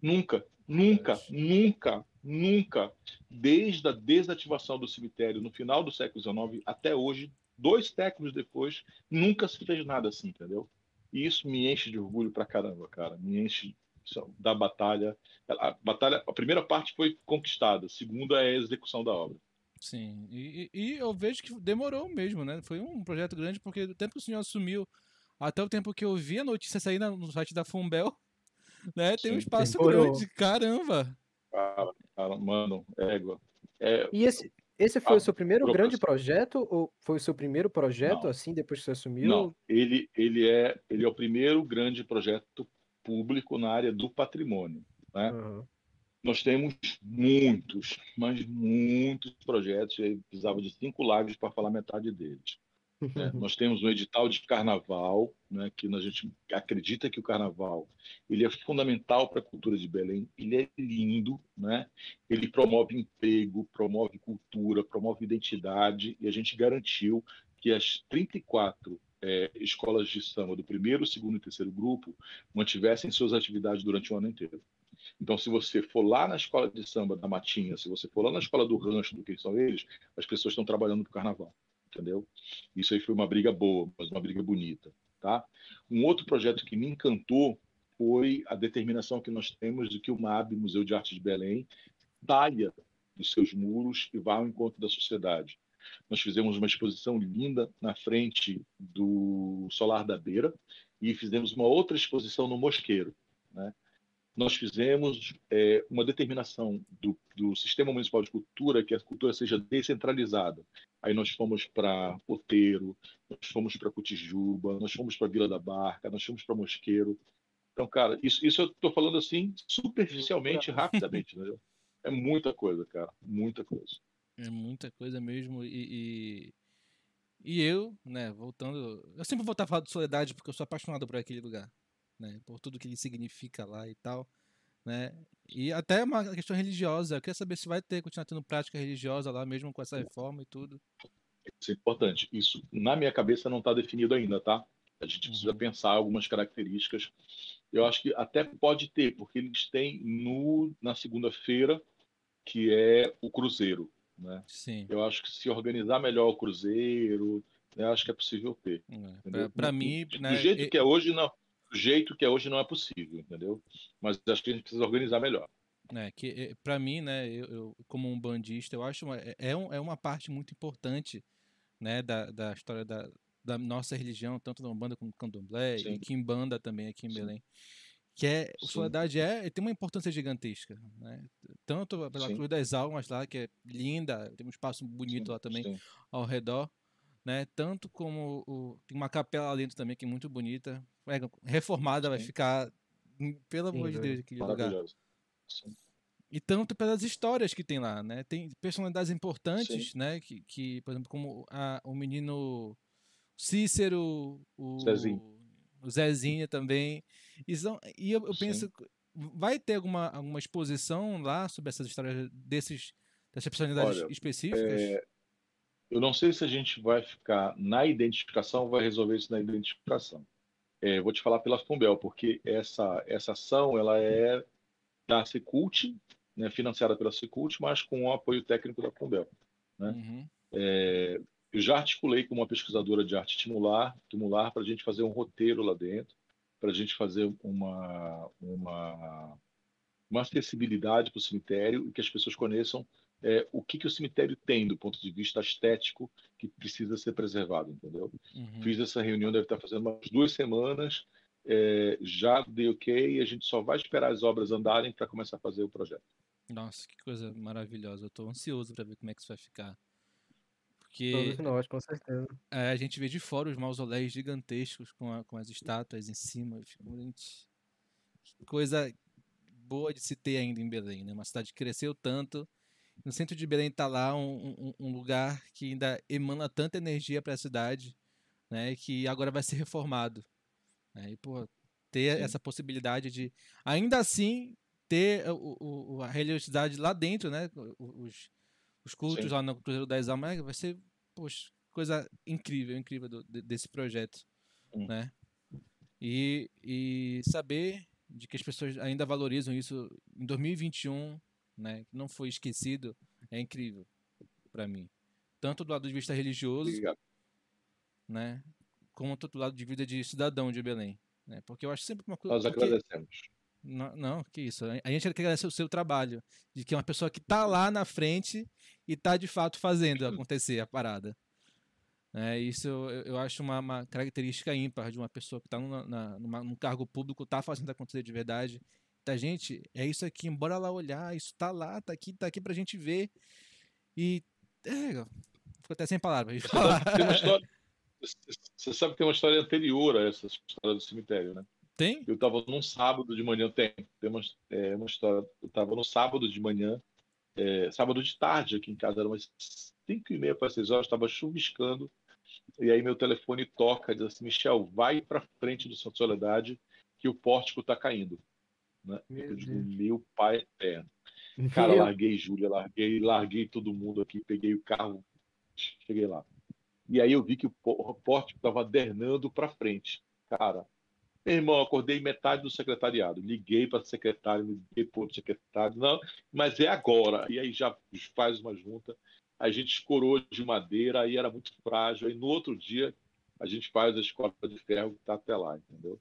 Nunca, nunca, nunca, nunca, desde a desativação do cemitério no final do século XIX até hoje, dois séculos depois, nunca se fez nada assim, entendeu? E isso me enche de orgulho pra caramba, cara. Me enche da batalha. A batalha, a primeira parte foi conquistada, a segunda é a execução da obra. Sim, e, e- eu vejo que demorou mesmo, né? Foi um projeto grande, porque do tempo que o senhor assumiu até o tempo que eu vi a notícia sair no site da Fumbel, né? Tem um espaço demorou. grande, caramba. Cara, cara mano, égua. É, E esse, esse foi Ah, o seu primeiro grande projeto? Ou foi o seu primeiro projeto, Não. assim, depois que você assumiu? Não, ele, ele, é, ele é o primeiro grande projeto público na área do patrimônio. Né? Aham. Nós temos muitos, mas muitos projetos, e precisava de cinco lives para falar metade deles. né? Nós temos um edital de carnaval, né, que a gente acredita que o carnaval ele é fundamental para a cultura de Belém, ele é lindo, né? ele promove emprego, promove cultura, promove identidade, e a gente garantiu que as 34 eh, escolas de samba do primeiro, segundo e terceiro grupo mantivessem suas atividades durante o ano inteiro. Então, se você for lá na escola de samba da Matinha, se você for lá na escola do Rancho, do que são eles, as pessoas estão trabalhando para o carnaval, entendeu? Isso aí foi uma briga boa, mas uma briga bonita, tá? Um outro projeto que me encantou foi a determinação que nós temos de que o MAB, Museu de Arte de Belém, saia dos seus muros e vá ao encontro da sociedade. Nós fizemos uma exposição linda na frente do Solar da Beira e fizemos uma outra exposição no Mosqueiro, né? nós fizemos é, uma determinação do, do, Sistema Municipal de Cultura que a cultura seja descentralizada. Aí nós fomos para Poteiro, nós fomos para Cotijuba, nós fomos para Vila da Barca, nós fomos para Mosqueiro. Então, cara, isso, isso eu estou falando assim superficialmente, rapidamente. Entendeu? É muita coisa, cara, muita coisa. É muita coisa mesmo. E, e, e eu, né, voltando. Eu sempre vou estar falando de Soledade porque eu sou apaixonado por aquele lugar né, por tudo que ele significa lá e tal, né? E até uma questão religiosa. Eu queria saber se vai ter continuar tendo prática religiosa lá mesmo com essa reforma e tudo. Isso é importante. Isso na minha cabeça não está definido ainda, tá? A gente precisa Uhum. pensar algumas características. Eu acho que até pode ter, porque eles têm no na segunda-feira que é o cruzeiro, né? Sim. Eu acho que se organizar melhor o cruzeiro, eu acho que é possível ter. É? Para mim, do, né, jeito que é hoje não, do jeito que é hoje não é possível, entendeu? Mas acho que a gente precisa organizar melhor. né, que para mim, né, eu, eu, como um bandista, eu acho uma, é, é um- é uma parte muito importante, né, da, da história da, da nossa religião, tanto da Umbanda como do Candomblé Sim. e Kimbanda também aqui em Sim. Belém, que é, o Sim. Soledade é, tem uma importância gigantesca, né? Tanto pela Sim. Cruz das Almas lá, que é linda, tem um espaço bonito lá também Sim. ao redor, né? Tanto como o, tem uma capela lá dentro também que é muito bonita, é, reformada vai Sim. ficar, hum, pelo amor de Deus, aquele lugar. Sim. E tanto pelas histórias que tem lá, né? Tem personalidades importantes, né? Que, que, por exemplo, como a, o menino Cícero, o Zezinho. O Zezinho também. E, são, e eu, eu penso, vai ter alguma, alguma exposição lá sobre essas histórias desses, dessas personalidades Olha, específicas? é, Eu não sei se a gente vai ficar na identificação ou vai resolver isso na identificação. É, vou te falar pela Fumbel, porque essa, essa ação ela é da Secult, né, financiada pela Secult, mas com o apoio técnico da Fumbel. né? Uhum. É, eu já articulei com uma pesquisadora de arte tumular, tumular para a gente fazer um roteiro lá dentro, para a gente fazer uma, uma, uma acessibilidade para o cemitério e que as pessoas conheçam é, o que, que o cemitério tem do ponto de vista estético que precisa ser preservado, entendeu? Uhum. Fiz essa reunião, deve estar fazendo umas duas semanas, é, já dei ok, e a gente só vai esperar as obras andarem para começar a fazer o projeto. Nossa, que coisa maravilhosa. Eu tô ansioso para ver como é que isso vai ficar. Todos Porque nós, com certeza. é, a gente vê de fora os mausoléus gigantescos com, a- com as estátuas em cima. Fico, gente, que coisa boa de se ter ainda em Belém, né? Uma cidade que cresceu tanto. No centro de Belém tá lá um, um- um lugar que ainda emana tanta energia para a cidade, né? Que agora vai ser reformado. Né? E, pô, ter Sim. essa possibilidade de, ainda assim, ter o, o- a religiosidade lá dentro, né? Os, os cultos Sim. lá no Cruzeiro das Almas, vai ser, poxa, coisa incrível, incrível do- de- desse projeto, Hum. né? E, e saber de que as pessoas ainda valorizam isso em 2021, né? Que não foi esquecido, é incrível para mim. Tanto do lado de vista religioso, Obrigado. né? Como do lado de vida de cidadão de Belém, né? Porque eu acho sempre uma coisa Nós porque- agradecemos. não, não, que isso. A gente quer agradecer o seu trabalho. De que é uma pessoa que tá lá na frente e tá de fato fazendo acontecer a parada. É, isso eu, eu acho uma, uma característica ímpar de uma pessoa que tá numa- num cargo público, tá fazendo acontecer de verdade. Tá, gente, é isso aqui, bora lá olhar, isso tá lá, tá aqui, tá aqui pra gente ver. E. É, ficou até sem palavras. Tem uma história, você sabe que tem uma história anterior a essa história do cemitério, né? Tem? Eu estava num sábado de manhã, tem, tem uma, é, uma história. Eu estava no sábado de manhã, é, sábado de tarde aqui em casa, eram umas 5 e meia para 6 horas, estava chuviscando. E aí meu telefone toca, diz assim: Michel, vai para frente do Santo Soledade, que o pórtico está caindo. Né? Meu eu digo, Deus. meu pai eterno. Cara, larguei Júlia, larguei, larguei todo mundo aqui, peguei o carro, cheguei lá. E aí eu vi que o pó- o pórtico estava adernando para frente. Cara, meu irmão, eu acordei metade do secretariado. Liguei para o secretário, liguei para o secretário. Não, mas é agora. E aí já faz uma junta. A gente escorou de madeira, aí era muito frágil. Aí no outro dia a gente faz a escola de ferro que está até lá, entendeu?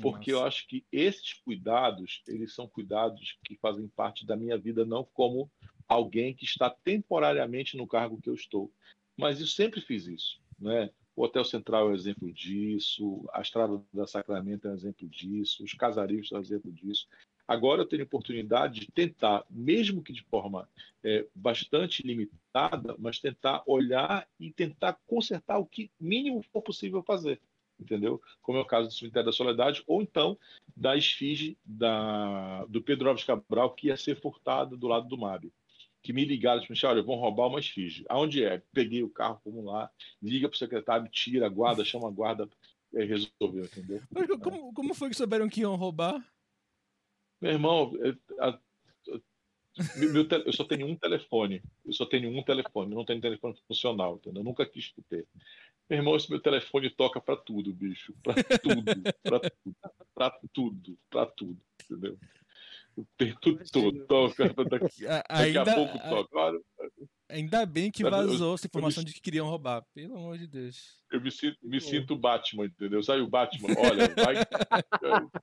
Porque eu Nossa. acho que esses cuidados, eles são cuidados que fazem parte da minha vida, não como alguém que está temporariamente no cargo que eu estou. Mas eu sempre fiz isso, né? O Hotel Central é um exemplo disso, a Estrada da Sacramento é um exemplo disso, os Casarinhos são um exemplo disso. Agora eu tenho a oportunidade de tentar, mesmo que de forma é, bastante limitada, mas tentar olhar e tentar consertar o que mínimo for possível fazer entendeu? Como é o caso do Cemitério da Soledade, ou então da esfinge da, do Pedro Alves Cabral, que ia ser furtada do lado do MAB. Que me ligaram, tipo, olha, vão roubar uma esfinge. Aonde é? Peguei o carro, fomos lá, liga pro secretário, tira a guarda, chama a guarda, e aí resolveu, entendeu? Mas como, como foi que souberam que iam roubar? Meu irmão, é, a- a- meu- te- eu só tenho um telefone. Eu só tenho um telefone, eu não tenho telefone funcional, entendeu? Eu nunca quis ter. Meu irmão, esse meu telefone toca pra tudo, bicho. Pra tudo, pra tudo, pra tudo, pra tudo, entendeu? O tempo todo toca, daqui, A- daqui a Ainda, pouco toca. Ainda bem que vazou essa informação me- de que queriam roubar. Pelo amor de Deus. eu me sinto, me sinto Batman, entendeu? Sai o Batman, olha, vai.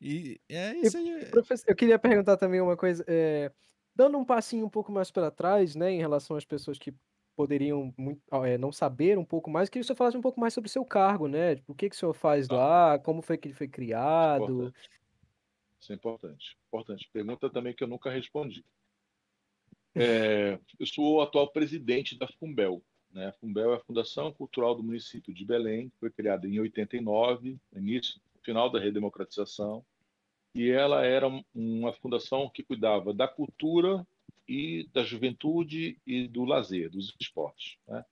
E é isso aí. Professor, eu queria perguntar também uma coisa, é, dando um passinho um pouco mais para trás, né, em relação às pessoas que poderiam muito, é, não saber um pouco mais, queria que o senhor falasse um pouco mais sobre o seu cargo, né? Tipo, o que, que o senhor faz Tá. lá, como foi que ele foi criado. Importante. Isso é importante. Importante. Pergunta também que eu nunca respondi. É, eu sou o atual presidente da Fumbel. Né? A Fumbel é a Fundação Cultural do município de Belém, que foi criada em 89, no início, final da redemocratização, e ela era um- uma fundação que cuidava da cultura e da juventude e do lazer, dos esportes. Né?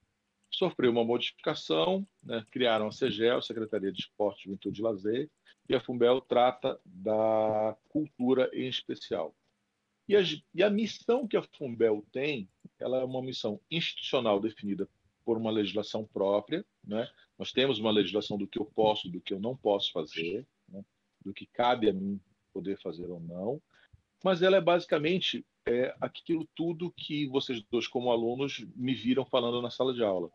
Sofreu uma modificação, né? criaram a CEGEL, Secretaria de Esporte, Juventude e Lazer, e a Fumbel trata da cultura em especial. E a, e a missão que a Fumbel tem, ela é uma missão institucional definida por uma legislação própria, né? Nós temos uma legislação do que eu posso, do que eu não posso fazer, né? do que cabe a mim poder fazer ou não, mas ela é basicamente é, aquilo tudo que vocês dois, como alunos, me viram falando na sala de aula.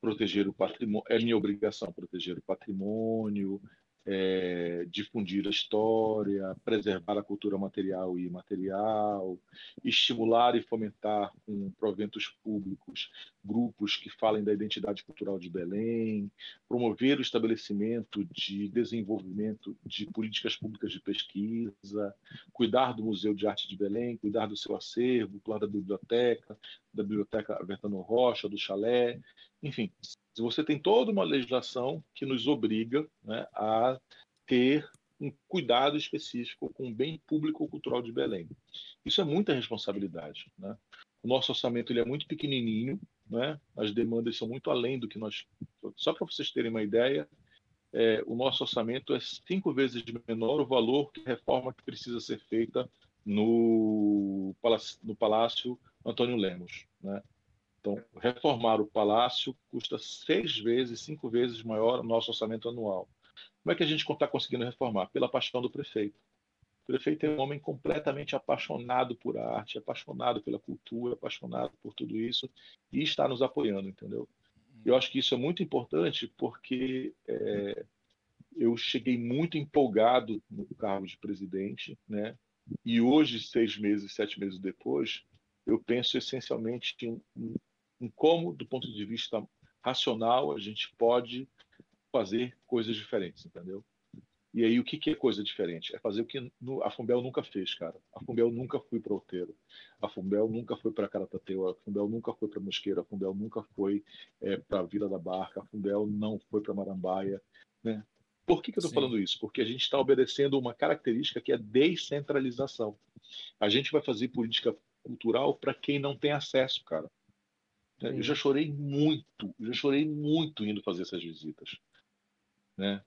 Proteger o patrimônio, é minha obrigação proteger o patrimônio, é, difundir a história, preservar a cultura material e imaterial, estimular e fomentar com proventos públicos grupos que falem da identidade cultural de Belém, promover o estabelecimento de desenvolvimento de políticas públicas de pesquisa, cuidar do Museu de Arte de Belém, cuidar do seu acervo, cuidar da biblioteca, da biblioteca Bertano Rocha, do chalé, enfim, você tem toda uma legislação que nos obriga né, a ter um cuidado específico com o bem público cultural de Belém. Isso é muita responsabilidade. Né? O nosso orçamento ele é muito pequenininho, né? as demandas são muito além do que nós. Só para vocês terem uma ideia, é, o nosso orçamento é cinco vezes menor o valor que a reforma que precisa ser feita no Palácio, no Palácio Antônio Lemos. Né? Então, reformar o palácio custa seis vezes, cinco vezes maior o nosso orçamento anual. Como é que a gente está conseguindo reformar? Pela paixão do prefeito. O prefeito é um homem completamente apaixonado por arte, apaixonado pela cultura, apaixonado por tudo isso e está nos apoiando, entendeu? Eu acho que isso é muito importante porque é, eu cheguei muito empolgado no cargo de presidente, né? E hoje, seis meses, sete meses depois, eu penso essencialmente em, em, como, do ponto de vista racional, a gente pode fazer coisas diferentes, entendeu? E aí, o que, que é coisa diferente? É fazer o que a Fumbel nunca fez, cara. A Fumbel nunca foi para Outeiro. A Fumbel nunca foi para Caratateu. A Fumbel nunca foi para Mosqueira. A Fumbel nunca foi é, para Vila da Barca. A Fumbel não foi para Marambaia. Né? Por que, que eu estou falando isso? Porque a gente está obedecendo uma característica que é descentralização. A gente vai fazer política cultural para quem não tem acesso, cara. Sim. Eu já chorei muito, já chorei muito indo fazer essas visitas, né?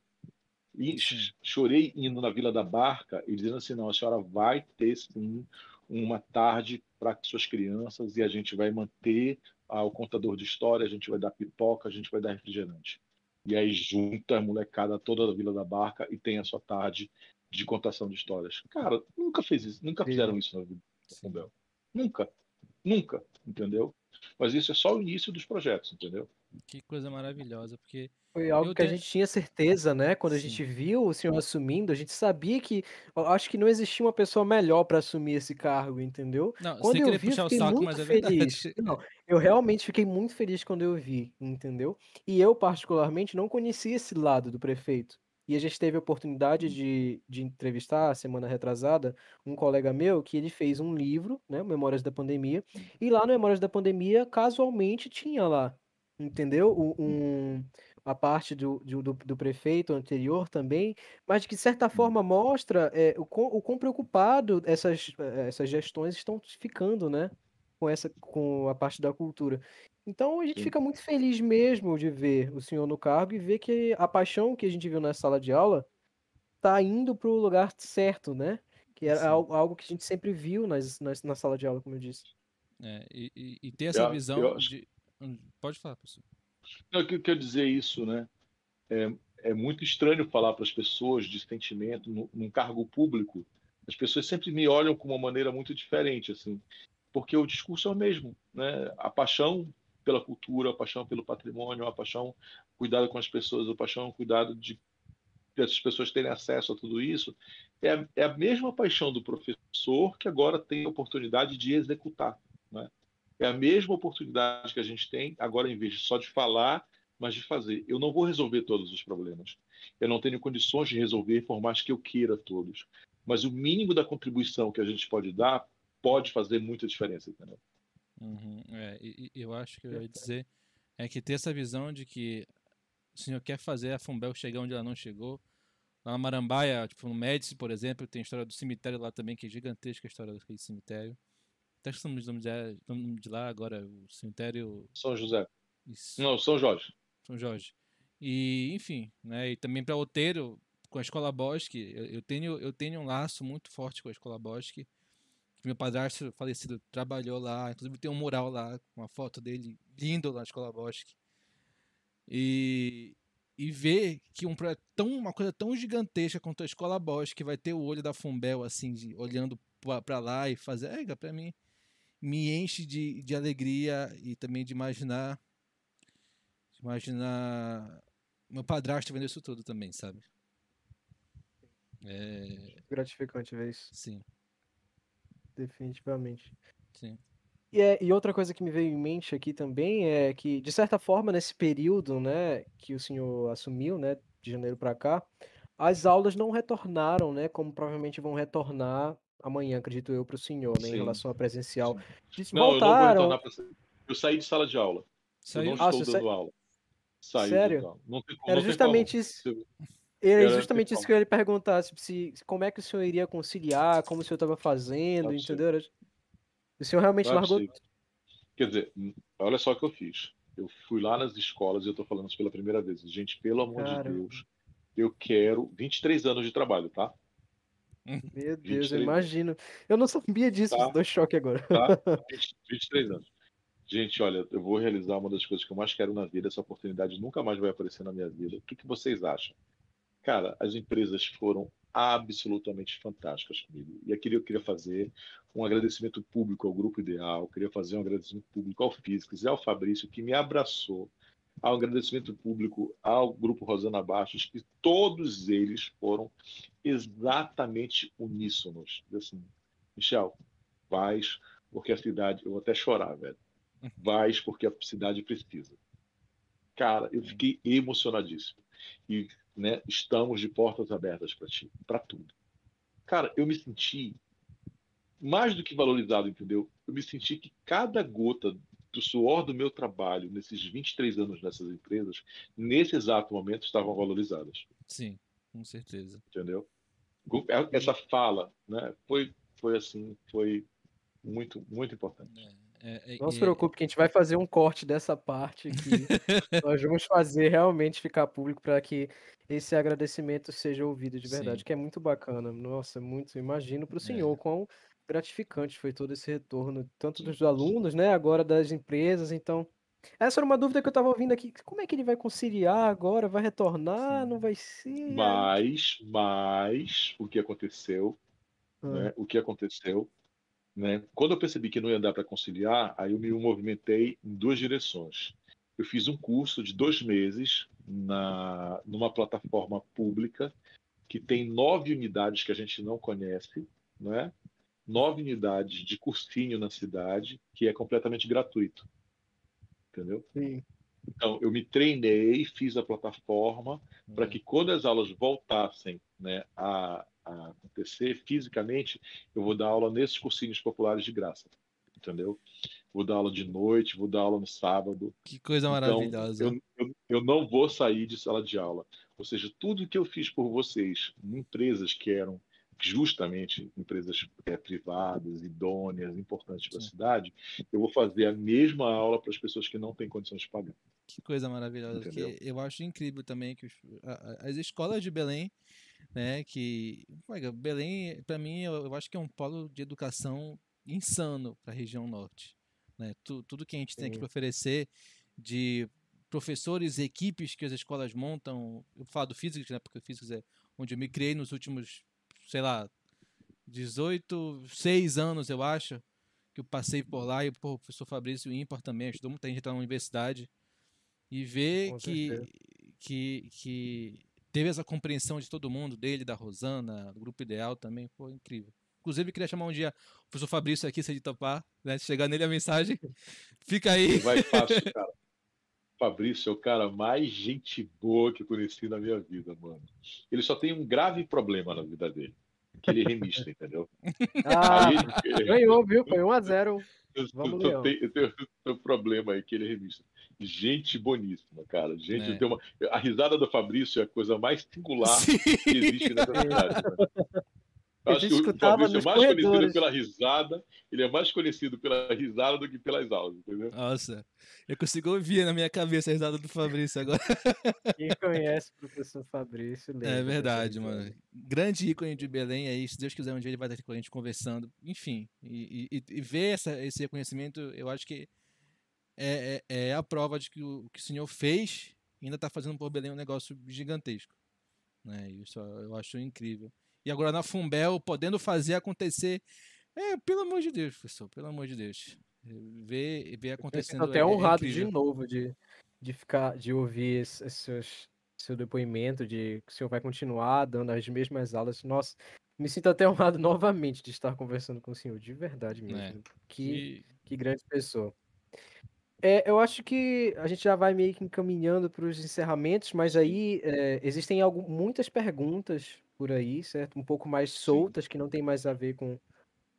E chorei indo na Vila da Barca e dizendo assim, não, a senhora vai ter sim uma tarde para suas crianças e a gente vai manter ah, o contador de história, a gente vai dar pipoca, a gente vai dar refrigerante. E aí junta a molecada toda da Vila da Barca e tem a sua tarde de contação de histórias. Cara, nunca fez isso, nunca fizeram isso na vida. Nunca, nunca, entendeu? Mas isso é só o início dos projetos, entendeu? Que coisa maravilhosa, porque foi algo que a gente tinha certeza, né? Quando Sim. a gente viu o senhor assumindo, a gente sabia que acho que não existia uma pessoa melhor para assumir esse cargo, entendeu? Não, quando eu vi, puxar eu fiquei o saco, muito mas é feliz. verdade. Não, eu realmente fiquei muito feliz quando eu vi, entendeu? E eu particularmente não conhecia esse lado do prefeito. E a gente teve a oportunidade de, de entrevistar, semana retrasada, um colega meu que ele fez um livro, né, Memórias da Pandemia, e lá no Memórias da Pandemia, casualmente, tinha lá, entendeu? Um, a parte do, do, do prefeito anterior também, mas que, de certa forma, mostra é, o, quão, o quão preocupado essas, essas gestões estão ficando, né? Com, essa, com a parte da cultura. Então a gente Sim. fica muito feliz mesmo de ver o senhor no cargo e ver que a paixão que a gente viu na sala de aula tá indo para o lugar certo, né? Que era Sim. algo, que a gente sempre viu nas, nas, na sala de aula, como eu disse. É, e, e- ter essa Eu- visão eu acho- de. Hum, Pode falar, professor. Não, eu quero dizer isso, né? É, é muito estranho falar para as pessoas de sentimento num, num cargo público. As pessoas sempre me olham com uma maneira muito diferente, assim, porque o discurso é o mesmo, né? A paixão pela cultura, a paixão pelo patrimônio, a paixão cuidado com as pessoas, a paixão cuidado de as pessoas terem acesso a tudo isso, é, a- é a mesma paixão do professor que agora tem a oportunidade de executar, né? É a mesma oportunidade que a gente tem, agora, em vez só de falar, mas de fazer. Eu não vou resolver todos os problemas. Eu não tenho condições de resolver, por mais que eu queira todos. Mas o mínimo da contribuição que a gente pode dar pode fazer muita diferença, entendeu? Uhum, é, e, eu acho que eu ia dizer é que ter essa visão de que o senhor quer fazer a Fumbel chegar onde ela não chegou. Lá na Marambaia, tipo, no Médici, por exemplo, tem a história do cemitério lá também, que é gigantesca a história daquele cemitério. Até que estamos nome de, nome de lá agora, o cemitério. São José. Isso, Não, São Jorge. São Jorge. E, enfim, né? E também para Outeiro, com a Escola Bosque, eu, eu tenho, eu tenho um laço muito forte com a Escola Bosque. Meu padrasto falecido trabalhou lá, inclusive tem um mural lá, uma foto dele lindo lá na Escola Bosque. E, e ver que um tão, uma coisa tão gigantesca quanto a Escola Bosque vai ter o olho da Fumbel, assim, de, olhando para lá e fazer, é, para mim, me enche de, de alegria e também de imaginar, de imaginar meu padrasto vendo isso tudo também, sabe? É, Gratificante ver isso, sim, definitivamente. sim. E, é- e outra coisa que me veio em mente aqui também é que, de certa forma, nesse período, né, que o senhor assumiu, né, de janeiro para cá, as aulas não retornaram, né, como provavelmente vão retornar amanhã, acredito eu, para o senhor, né, em relação a presencial. Diz- Não, eu não vou voltaram. retornar para Eu saí de sala de aula. Eu Saiu? não Ah, estou você dando sa- aula. Saí Sério? Não tem como, Era não tem justamente como. isso. Era justamente isso como. que eu ia lhe perguntar, se, se- como é que o senhor iria conciliar, como o senhor estava fazendo, sim. entendeu? Era- O senhor realmente que largou. Quer dizer, hum, olha só o que eu fiz. Eu fui lá nas escolas e eu estou falando isso pela primeira vez. Gente, pelo amor Caramba. de Deus, eu quero 23 anos de trabalho, tá? Meu Deus, 23 eu imagino. Eu não sabia disso, Tá. dou choque agora. tá? 20 23 anos. Gente, olha, eu vou realizar uma das coisas que eu mais quero na vida. Essa oportunidade nunca mais vai aparecer na minha vida. O que, que vocês acham? Cara, as empresas foram absolutamente fantásticas comigo. E aqui eu queria fazer um agradecimento público ao Grupo Ideal, queria fazer um agradecimento público ao Físicos e ao Fabrício, que me abraçou, ao agradecimento público ao Grupo Rosana Bastos, que todos eles foram exatamente uníssonos. Assim, Michel, vais porque a cidade, eu vou até chorar, velho. Vais porque a cidade precisa. Cara, eu fiquei emocionadíssimo. E, né, estamos de portas abertas para ti, para tudo. Cara, eu me senti mais do que valorizado, entendeu? Eu me senti que cada gota do suor do meu trabalho nesses 23 anos nessas empresas, nesse exato momento, estavam valorizadas, Sim, com certeza. entendeu? Essa fala, né, foi, foi assim, foi muito, muito importante. É, é, Não se e- preocupe que a gente vai fazer um corte dessa parte que nós vamos fazer realmente ficar público para que esse agradecimento seja ouvido de verdade, Sim. que é muito bacana. Nossa, muito. Imagino para o senhor quão gratificante foi todo esse retorno, tanto dos alunos, né, agora das empresas. Então, essa era uma dúvida que eu estava ouvindo aqui. Como é que ele vai conciliar agora? Vai retornar? Sim. Não vai ser? Mas, mas, o que aconteceu, Ah, né, o que aconteceu, né, quando eu percebi que não ia dar para conciliar, aí eu me movimentei em duas direções. Eu fiz um curso de dois meses na, numa plataforma pública que tem nove unidades que a gente não conhece, né? Nove unidades de cursinho na cidade, que é completamente gratuito. Entendeu? sim. Então, eu me treinei, fiz a plataforma para Uhum. que quando as aulas voltassem né, a, a acontecer fisicamente, eu vou dar aula nesses cursinhos populares de graça. Entendeu? Vou dar aula de noite, vou dar aula no sábado. Que coisa Então, maravilhosa. eu, eu, eu não vou sair de sala de aula. Ou seja, tudo que eu fiz por vocês em empresas que eram justamente empresas é, privadas, idôneas, importantes para a cidade, eu vou fazer a mesma aula para as pessoas que não têm condições de pagar. Que coisa maravilhosa. Eu acho incrível também que os- a- as escolas de Belém, né, que Belém, para mim, eu, acho que é um polo de educação insano para a região norte, né? Tu- tudo que a gente tem aqui para oferecer de professores, equipes que as escolas montam, eu falo do Físicos, né, porque o Físicos é onde eu me criei nos últimos, sei lá, 18, 6 anos, eu acho, que eu passei por lá e pô, o professor Fabrício ímpar também ajudou muita gente a entrar na universidade e ver que, que, que teve essa compreensão de todo mundo, dele, da Rosana, do Grupo Ideal também, foi incrível. Inclusive, queria chamar um dia o professor Fabrício aqui, se ele topar, né? Chegar nele a mensagem, fica aí. Vai fácil, cara. Fabrício é o cara mais gente boa que eu conheci na minha vida, mano. Ele só tem um grave problema na vida dele. Que ele é remista, entendeu? Ah, Aí, ganhou, viu? Foi 1x0. eu, Vamos, eu Leão. tenho, eu tenho um problema aí que ele é remista. Gente boníssima, cara. Gente, É. tem uma... a risada do Fabrício é a coisa mais singular Sim. que existe nessa cidade. né? Acho que o Fabrício é mais conhecido pela risada, ele é mais conhecido pela risada do que pelas aulas, entendeu? Nossa, eu consigo ouvir na minha cabeça a risada do Fabrício agora. Quem conhece o professor Fabrício lembra É verdade, mano. Grande ícone de Belém aí. Se Deus quiser, um dia ele vai estar aqui com a gente conversando. Enfim, e, e- e ver essa, esse reconhecimento, eu acho que é, é- é a prova de que o, que o senhor fez e ainda está fazendo por Belém um negócio gigantesco. Né? Isso eu acho incrível. E agora na Fumbel, podendo fazer acontecer. É, pelo amor de Deus, professor, pelo amor de Deus. Ver, ver Eu acontecendo. fico até é- é honrado de incrível. novo de, de ficar, de ouvir esse, seus- seu depoimento, de que o senhor vai continuar dando as mesmas aulas. Nossa, me sinto até honrado novamente de estar conversando com o senhor, de verdade mesmo. Que, E- que grande pessoa. É, eu acho que a gente já vai meio que encaminhando para os encerramentos, mas aí é, existem algu- muitas perguntas por aí, certo? Um pouco mais soltas, que não tem mais a ver com,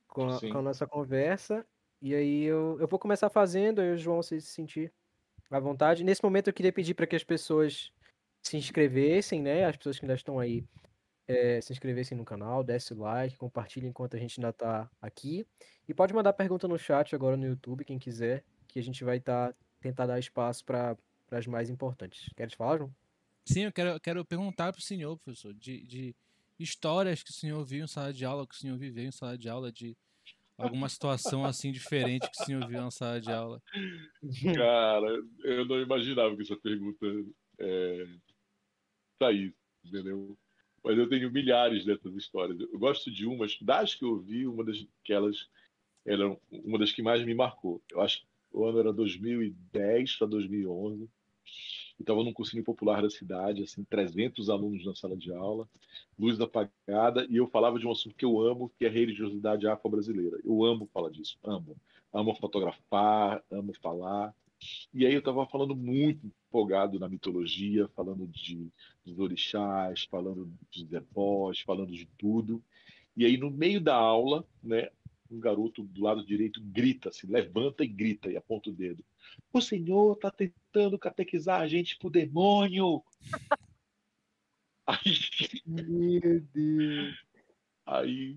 com, a, Sim. com a nossa conversa. E aí eu, eu vou começar fazendo, aí o João se sentir à vontade. Nesse momento eu queria pedir para que as pessoas se inscrevessem, né? As pessoas que ainda estão aí é, se inscrevessem no canal, desse o like, compartilhem enquanto a gente ainda está aqui. E pode mandar pergunta no chat agora no YouTube, quem quiser, que a gente vai tá, tentar dar espaço para as mais importantes. Queres falar, João? Sim, eu quero, quero perguntar para o senhor, professor, de, de histórias que o senhor viu em sala de aula, que o senhor viveu em sala de aula, de alguma situação assim diferente que o senhor viu na sala de aula. Cara, eu não imaginava que essa pergunta é, saísse, entendeu? Mas eu tenho milhares dessas histórias. Eu gosto de umas, das que eu vi, uma das que elas eram uma das que mais me marcou. Eu acho que o ano era 2010 para 2011. Eu estava num cursinho popular da cidade, assim, 300 alunos na sala de aula, luz apagada, e eu falava de um assunto que eu amo, que é a religiosidade afro-brasileira. Eu amo falar disso, amo. Amo fotografar, amo falar. E aí eu estava falando muito empolgado na mitologia, falando de, dos orixás, falando dos devós, falando de tudo. E aí no meio da aula, né, um garoto do lado direito grita, assim, levanta e grita e aponta o dedo. O senhor está tentando catequizar a gente pro demônio. Aí, Meu Deus. aí,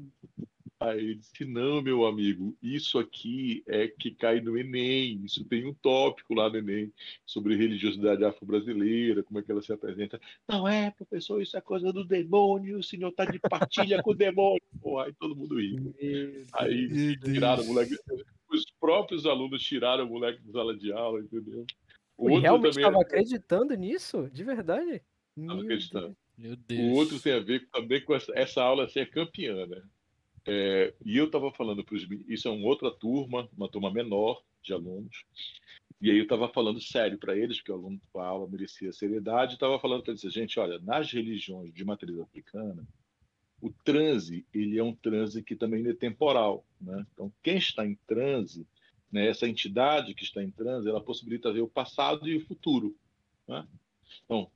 aí ele disse, não, meu amigo, isso aqui é que cai no Enem, isso tem um tópico lá no Enem sobre religiosidade afro-brasileira, como é que ela se apresenta. Não é, professor, isso é coisa do demônio, o senhor está de partilha com o demônio. Pô, aí todo mundo ri. Meu Deus. Aí tiraram o moleque. Os próprios alunos tiraram o moleque da sala de aula, entendeu? O Ele outro realmente também é estava acreditando nisso? De verdade? Meu acreditando. Deus. Meu Deus. O outro tem a ver também com essa, essa aula ser campeã, né? É, e eu estava falando para os isso é uma outra turma, uma turma menor de alunos, e aí eu estava falando sério para eles, porque o aluno a aula merecia seriedade, estava falando para eles, gente, olha, nas religiões de matriz africana, o transe, ele é um transe que também é temporal, né? Então, quem está em transe, né, essa entidade que está em transe, ela possibilita ver o passado e o futuro, né? Então,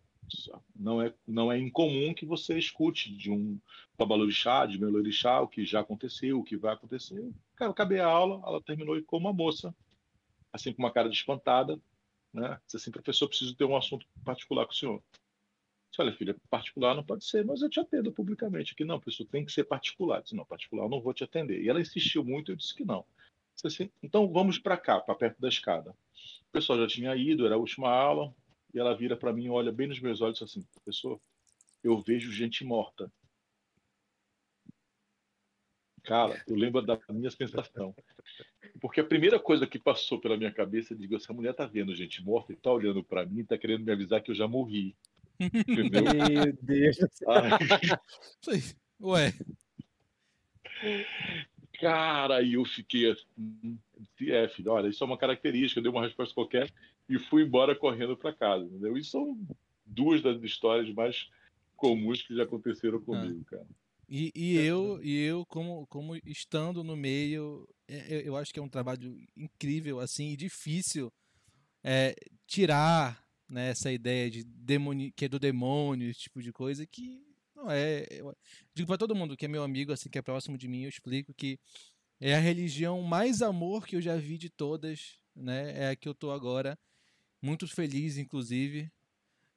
não é, não é incomum que você escute de um babalorixá, de melorixá, o que já aconteceu, o que vai acontecer. Cara, eu acabei a aula, ela terminou com uma moça, assim com uma cara de espantada, né? Disse assim, professor, preciso ter um assunto particular com o senhor. Disse, olha, filha, particular não pode ser, mas eu te atendo publicamente aqui. Não, professor, tem que ser particular. Disse, não, particular eu não vou te atender. E ela insistiu muito, eu disse que não. Disse assim, então vamos para cá, para perto da escada. O pessoal já tinha ido, era a última aula, e ela vira para mim, olha bem nos meus olhos e assim, professor, eu vejo gente morta. Cara, eu lembro da minha sensação. Porque a primeira coisa que passou pela minha cabeça, eu digo, essa mulher tá vendo gente morta e tá olhando para mim, tá querendo me avisar que eu já morri. Entendeu? Meu Deus. Ai, Ué, cara, aí eu fiquei assim, é, filho, olha, isso é uma característica, eu dei uma resposta qualquer e fui embora correndo para casa, entendeu? E são duas das histórias mais comuns que já aconteceram comigo, cara. E, e eu, e eu como, como estando no meio, é, eu, eu acho que é um trabalho incrível, assim, e difícil é, tirar né, essa ideia de demoni, que é do demônio, esse tipo de coisa, que não é. Eu digo para todo mundo que é meu amigo, assim, que é próximo de mim, eu explico que é a religião mais amor que eu já vi de todas, né? É a que eu tô agora, muito feliz, inclusive,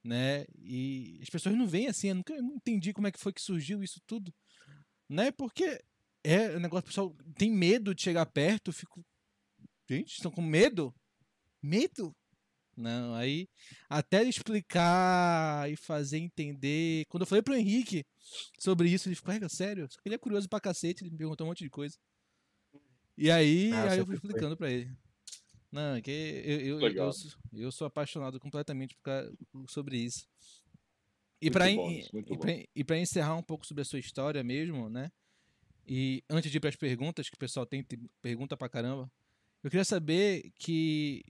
né? E as pessoas não veem assim, eu nunca entendi como é que foi que surgiu isso tudo, né? Porque é o negócio, o pessoal tem medo de chegar perto, eu fico. Gente, estão com medo? Medo? Não, aí até explicar e fazer entender. Quando eu falei pro Henrique sobre isso, ele ficou, é sério? Só que ele é curioso pra cacete, ele me perguntou um monte de coisa. E aí, Ah, aí eu fui foi. explicando pra ele. Não, que eu, eu, eu, sou, eu sou apaixonado completamente por sobre isso. E muito e, pra encerrar um pouco sobre a sua história mesmo, né? E antes de ir pras perguntas, que o pessoal tem pergunta pra caramba, eu queria saber que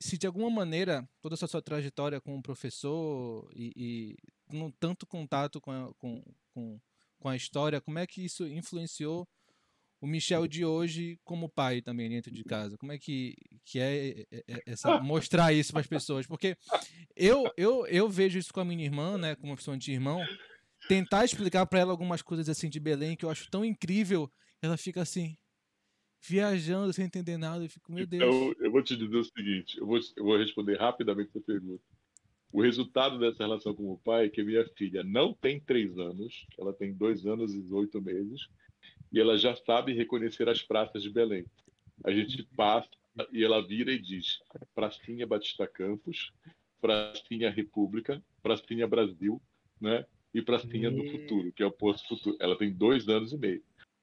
se de alguma maneira toda essa sua trajetória com o professor e, e com tanto contato com a, com, com, com a história, como é que isso influenciou o Michel de hoje como pai também dentro de casa? Como é que, que é, é- é- essa, mostrar isso para as pessoas? Porque eu, eu, eu vejo isso com a minha irmã, né, como opção de irmão, tentar explicar para ela algumas coisas assim de Belém que eu acho tão incrível, ela fica assim viajando sem entender nada, eu fico, meu Deus. Então, eu vou te dizer o seguinte: eu vou, eu vou responder rapidamente essa pergunta. O resultado dessa relação com o pai é que minha filha não tem três anos, ela tem dois anos e oito meses, e ela já sabe reconhecer as praças de Belém. A gente passa e ela vira e diz: Pracinha Batista Campos, Pracinha República, Pracinha Brasil, né? E Pracinha do E- Futuro, que é o Posto Futuro. Ela tem dois anos e meio.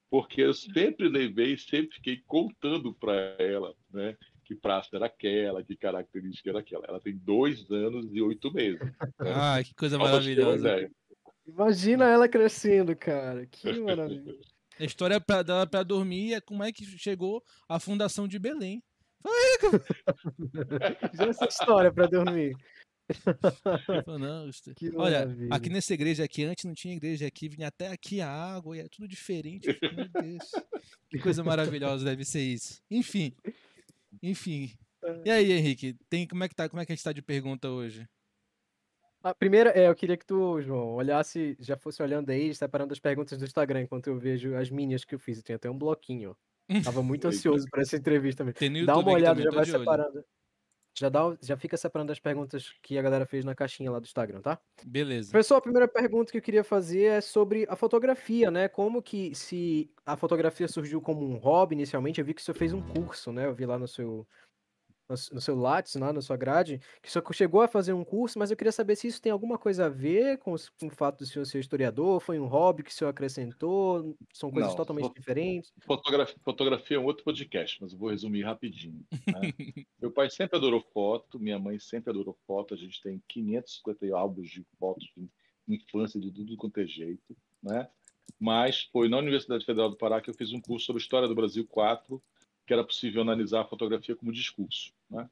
Porque eu sempre levei, sempre fiquei contando para ela, né? Que praça era aquela, que característica era aquela. Ela tem dois anos e oito meses. né? Ah, que coisa maravilhosa. Imagina ela crescendo, cara. Que maravilha. A história pra, dela pra dormir é como é que chegou a fundação de Belém. Já essa história pra dormir. Não, Olha, maravilha. aqui nessa igreja aqui, antes não tinha igreja aqui, vinha até aqui a água e é tudo diferente. Que coisa maravilhosa deve ser isso. Enfim, enfim. E aí, Henrique, tem, como, é que tá, como é que a gente tá de pergunta hoje? A primeira, é, eu queria que tu, João, olhasse, já fosse olhando aí, separando as perguntas do Instagram, enquanto eu vejo as minhas que eu fiz. Eu tenho até um bloquinho, ó. Tava muito ansioso para essa entrevista no Dá uma olhada, também, já vai olho. separando. Já, dá, já fica separando as perguntas que a galera fez na caixinha lá do Instagram, tá? Beleza. Professor, a primeira pergunta que eu queria fazer é sobre a fotografia, né? Como que se a fotografia surgiu como um hobby inicialmente, eu vi que o senhor fez um curso, né? Eu vi lá no seu no seu Lattes, lá na sua grade, que senhor chegou a fazer um curso, mas eu queria saber se isso tem alguma coisa a ver com, os- com o fato do senhor ser historiador, foi um hobby que o senhor acrescentou, são coisas Não, totalmente diferentes. Fotografia, fotografia é um outro podcast, mas eu vou resumir rapidinho. né? Meu pai sempre adorou foto, minha mãe sempre adorou foto. A gente tem 550 álbuns de fotos de infância de tudo quanto é jeito, né? Mas foi na Universidade Federal do Pará que eu fiz um curso sobre História do Brasil 4, que era possível analisar a fotografia como discurso, né?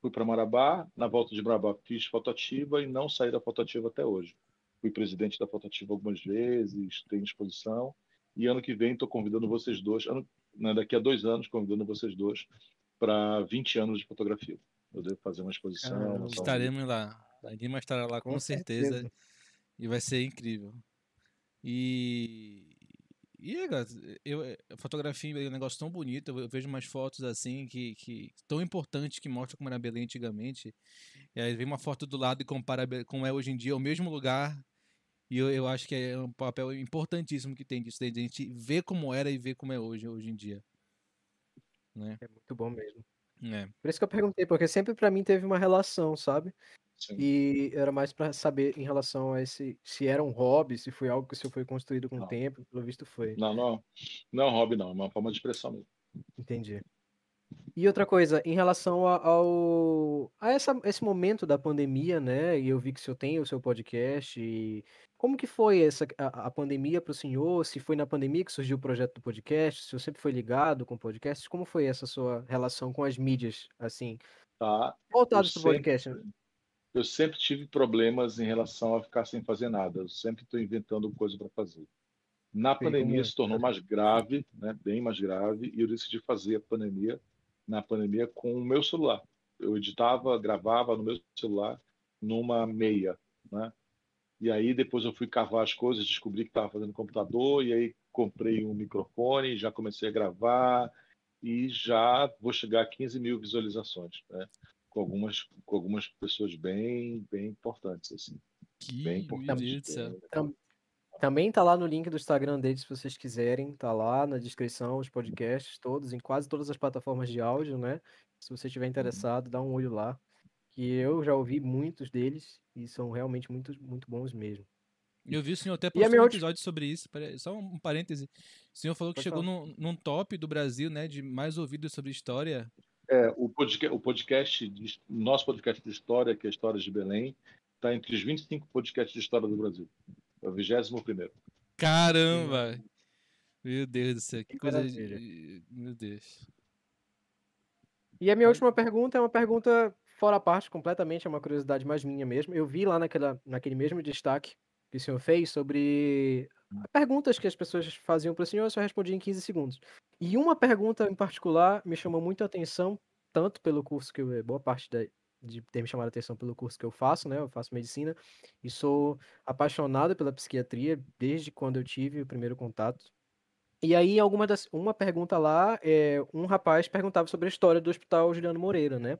Fui para Marabá, na volta de Marabá fiz fotoativa e não saí da fotoativa até hoje. Fui presidente da fotoativa algumas vezes, tenho exposição. E ano que vem estou convidando vocês dois, ano, né, daqui a dois anos, convidando vocês dois para 20 anos de fotografia. Eu devo fazer uma exposição. Um livro. Estaremos lá. A Guima estará lá com, Com certeza. certeza. E vai ser incrível. E. E é, cara, eu, eh, fotografia é um negócio tão bonito. Eu vejo umas fotos assim que, que tão importantes que mostram como era Belém antigamente. E aí vem uma foto do lado e compara como é hoje em dia, o mesmo lugar. E eu, eu acho que é um papel importantíssimo que tem disso, de a gente ver como era e ver como é hoje, hoje em dia. Né? É muito bom mesmo. É. Por isso que eu perguntei, porque sempre pra mim teve uma relação, sabe? Sim. E era mais pra saber em relação a esse, se era um hobby, se foi algo que o senhor foi construído com o Não. tempo, pelo visto foi. Não, não, não é um hobby, não. É uma forma de expressão mesmo. Entendi. E outra coisa, em relação a- ao a essa, esse momento da pandemia, né? E eu vi que o senhor tem o seu podcast. E como que foi essa a, a pandemia para o senhor? Se foi na pandemia que surgiu o projeto do podcast? Se o senhor sempre foi ligado com podcast? Como foi essa sua relação com as mídias, assim, Tá? voltadas Eu para o podcast? né? Eu sempre tive problemas em relação a ficar sem fazer nada. Eu sempre estou inventando coisa para fazer. Na Sei pandemia é. se tornou mais grave, né? bem mais grave, e eu decidi fazer a pandemia na pandemia com o meu celular. Eu editava, gravava no meu celular numa meia, né? E aí depois eu fui cavar as coisas, descobri que estava fazendo computador, e aí comprei um microfone, já comecei a gravar, e já vou chegar a 15 mil visualizações, né? Com algumas, com algumas pessoas bem, bem importantes, assim. Que, Bem meu importante. Deus do céu. Também tá lá no link do Instagram deles, se vocês quiserem. Tá lá na descrição, os podcasts todos, em quase todas as plataformas de áudio, né? Se você estiver interessado, dá um olho lá. Que eu já ouvi muitos deles e são realmente muito, muito bons mesmo. Eu vi o senhor até postou minha um episódio sobre isso. Só um parêntese. O senhor falou que Pode chegou num, num top do Brasil, né? De mais ouvidos sobre história. É, o podcast, o podcast de, nosso podcast de história, que é Histórias de Belém, está entre os 25 podcasts de história do Brasil. É o 21 primeiro. Caramba! Meu Deus do céu, que Que coisa. maravilha. de- Meu Deus. E a minha última pergunta é uma pergunta fora a parte, completamente, é uma curiosidade mais minha mesmo. Eu vi lá naquela, naquele mesmo destaque que o senhor fez sobre perguntas que as pessoas faziam para o senhor, eu só respondia em 15 segundos. E uma pergunta em particular me chamou muito a atenção, tanto pelo curso que eu, boa parte de ter me chamado a atenção pelo curso que eu faço, né? Eu faço medicina e sou apaixonado pela psiquiatria desde quando eu tive o primeiro contato. E aí, alguma das, uma pergunta lá, é, um rapaz perguntava sobre a história do Hospital Juliano Moreira, né?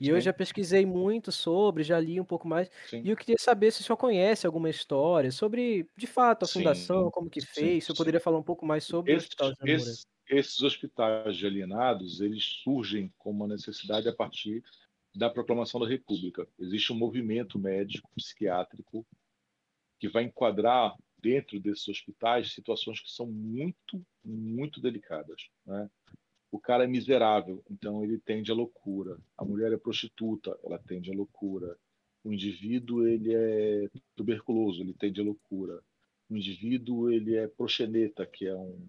E eu Sim. já pesquisei muito sobre, já li um pouco mais, Sim. e eu queria saber se o senhor conhece alguma história sobre, de fato, a Sim, fundação, como que fez, se eu sim. poderia falar um pouco mais sobre o Esses, Hospital Juliano Moreira. esses, esses hospitais de alienados, eles surgem como uma necessidade a partir da proclamação da República. Existe um movimento médico, psiquiátrico, que vai enquadrar dentro desses hospitais situações que são muito, muito delicadas. Né? O cara é miserável, então ele tende à loucura. A mulher é prostituta, ela tende à loucura. O indivíduo ele é tuberculoso, ele tende à loucura. O indivíduo ele é proxeneta, que é um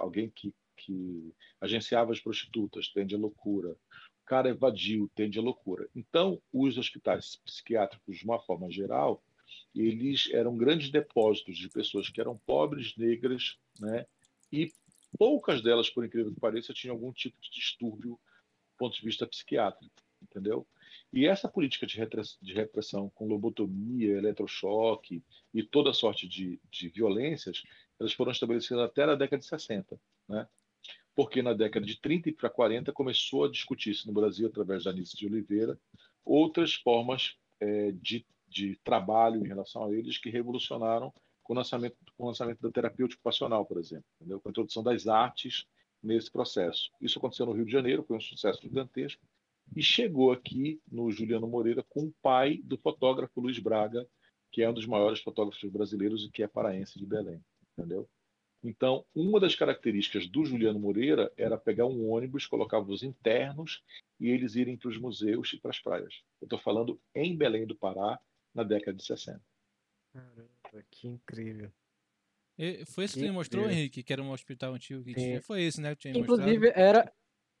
alguém que, que agenciava as prostitutas, tende à loucura. O cara é vadio, tende à loucura. Então, os hospitais psiquiátricos, de uma forma geral, eles eram grandes depósitos de pessoas que eram pobres, negras, né? E poucas delas, por incrível que pareça, tinham algum tipo de distúrbio do ponto de vista psiquiátrico, entendeu? E essa política de repress- de repressão com lobotomia, eletrochoque e toda sorte de, de violências, elas foram estabelecidas até na década de 60, né? Porque na década de 30 para 40 começou a discutir-se no Brasil, através da Anice de Oliveira, outras formas eh, de, de trabalho em relação a eles que revolucionaram com o lançamento, com o lançamento da terapia ocupacional, por exemplo, entendeu? com a introdução das artes nesse processo. Isso aconteceu no Rio de Janeiro, foi um sucesso gigantesco, e chegou aqui no Juliano Moreira com o pai do fotógrafo Luiz Braga, que é um dos maiores fotógrafos brasileiros e que é paraense de Belém, entendeu? Então, uma das características do Juliano Moreira era pegar um ônibus, colocava os internos e eles irem para os museus e para as praias. Eu estou falando em Belém do Pará, na década de 60. Caramba, que incrível. E foi esse que Que você mostrou, incrível. Henrique, que era um hospital antigo que Sim. tinha. Foi esse, né? Que tinha mostrado. Inclusive, era.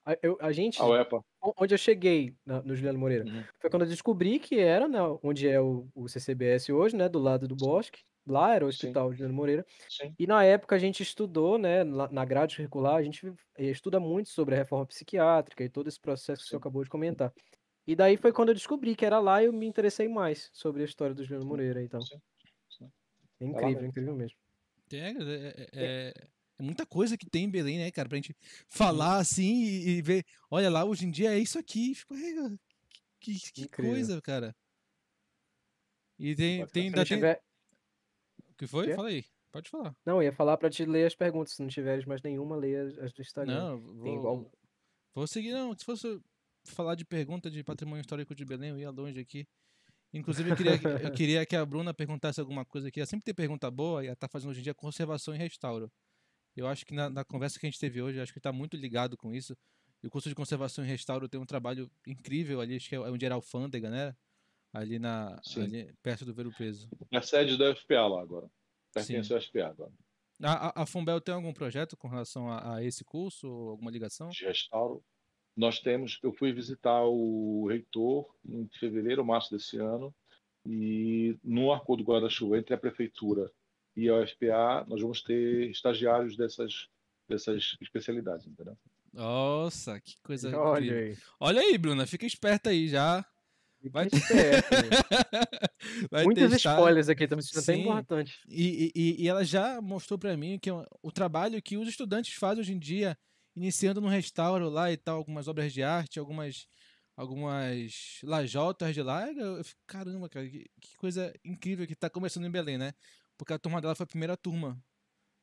A, eu- a gente, A UEPA. onde eu cheguei na- no Juliano Moreira, Uhum. foi quando eu descobri que era, né, onde é o, o CCBS hoje, né, do lado do Bosque. Lá era o Sim. Hospital Juliano Moreira. Sim. E na época a gente estudou, né, na na grade curricular, a gente eh, estuda muito sobre a reforma psiquiátrica e todo esse processo que o senhor Sim. acabou de comentar. E daí foi quando eu descobri que era lá e eu me interessei mais sobre a história do Juliano Moreira, então. Sim, sim. É incrível, mesmo. incrível mesmo. É, é- é- é muita coisa que tem em Belém, né, cara? Pra gente falar assim e, e ver. Olha lá, hoje em dia é isso aqui. Fico, "É, que, que Incrível. coisa, cara. E tem, tem, ainda não tem. tiver... O que foi? Fala aí. Pode falar. Não, eu ia falar pra te ler as perguntas. Se não tiveres mais nenhuma, leia as- do Instagram. Não, Tem vou, igual- vou seguir. Não, se fosse falar de pergunta de patrimônio histórico de Belém, eu ia longe aqui. Inclusive, eu queria, eu queria que a Bruna perguntasse alguma coisa aqui. Ela sempre tem pergunta boa e ela tá fazendo hoje em dia conservação e restauro. Eu acho que na, na conversa que a gente teve hoje, acho que está muito ligado com isso. E o curso de conservação e restauro tem um trabalho incrível ali, acho que é onde era a alfândega, né? Ali, na, ali perto do Vero Peso. É a sede da FPA lá agora. Pertence ao FPA agora. A, a, a Fumbel tem algum projeto com relação a, a esse curso alguma ligação? De restauro. Nós temos. Eu fui visitar o reitor em fevereiro ou março desse ano. E no acordo guarda-chuva entre a prefeitura e a UFPA nós vamos ter estagiários dessas, dessas especialidades, entendeu? Nossa, que coisa Olha aí. Olha aí, Bruna, fica esperta aí já. Vai- né? Vai Muitos testar. spoilers aqui, estamos sendo até Sim. importante. E, e- e ela já mostrou pra mim que o, o trabalho que os estudantes fazem hoje em dia, iniciando no restauro lá e tal, algumas obras de arte, algumas algumas lajotas de lá, eu, fico, caramba, cara, que, que coisa incrível que tá começando em Belém, né? Porque a turma dela foi a primeira turma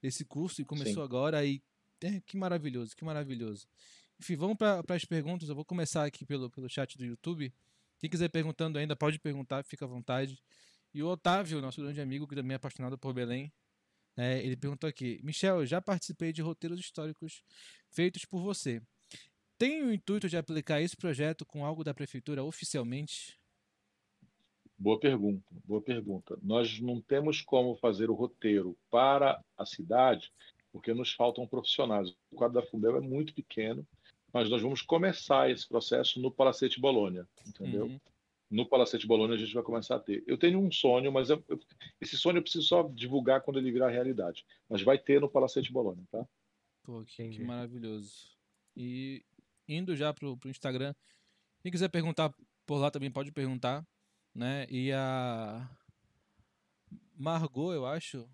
desse curso e começou Sim. agora e é, que maravilhoso, que maravilhoso. Enfim, vamos para as perguntas. Eu vou começar aqui pelo, pelo chat do YouTube. Quem quiser perguntando ainda, pode perguntar, fica à vontade. E o Otávio, nosso grande amigo, que também é apaixonado por Belém, né, ele perguntou aqui: Michel, já participei de roteiros históricos feitos por você. Tem o intuito de aplicar esse projeto com algo da prefeitura oficialmente? Boa pergunta, boa pergunta. Nós não temos como fazer o roteiro para a cidade, porque nos faltam profissionais. O quadro da Fundel é muito pequeno, mas nós vamos começar esse processo no Palacete Bolônia, entendeu? Uhum. No Palacete Bolônia a gente vai começar a ter. Eu tenho um sonho, mas eu- eu- esse sonho eu preciso só divulgar quando ele virar realidade. Mas vai ter no Palacete Bolônia, tá? Pô, que, que maravilhoso. E indo já pro, pro Instagram, quem quiser perguntar por lá também pode perguntar, né? E a Margot, eu acho,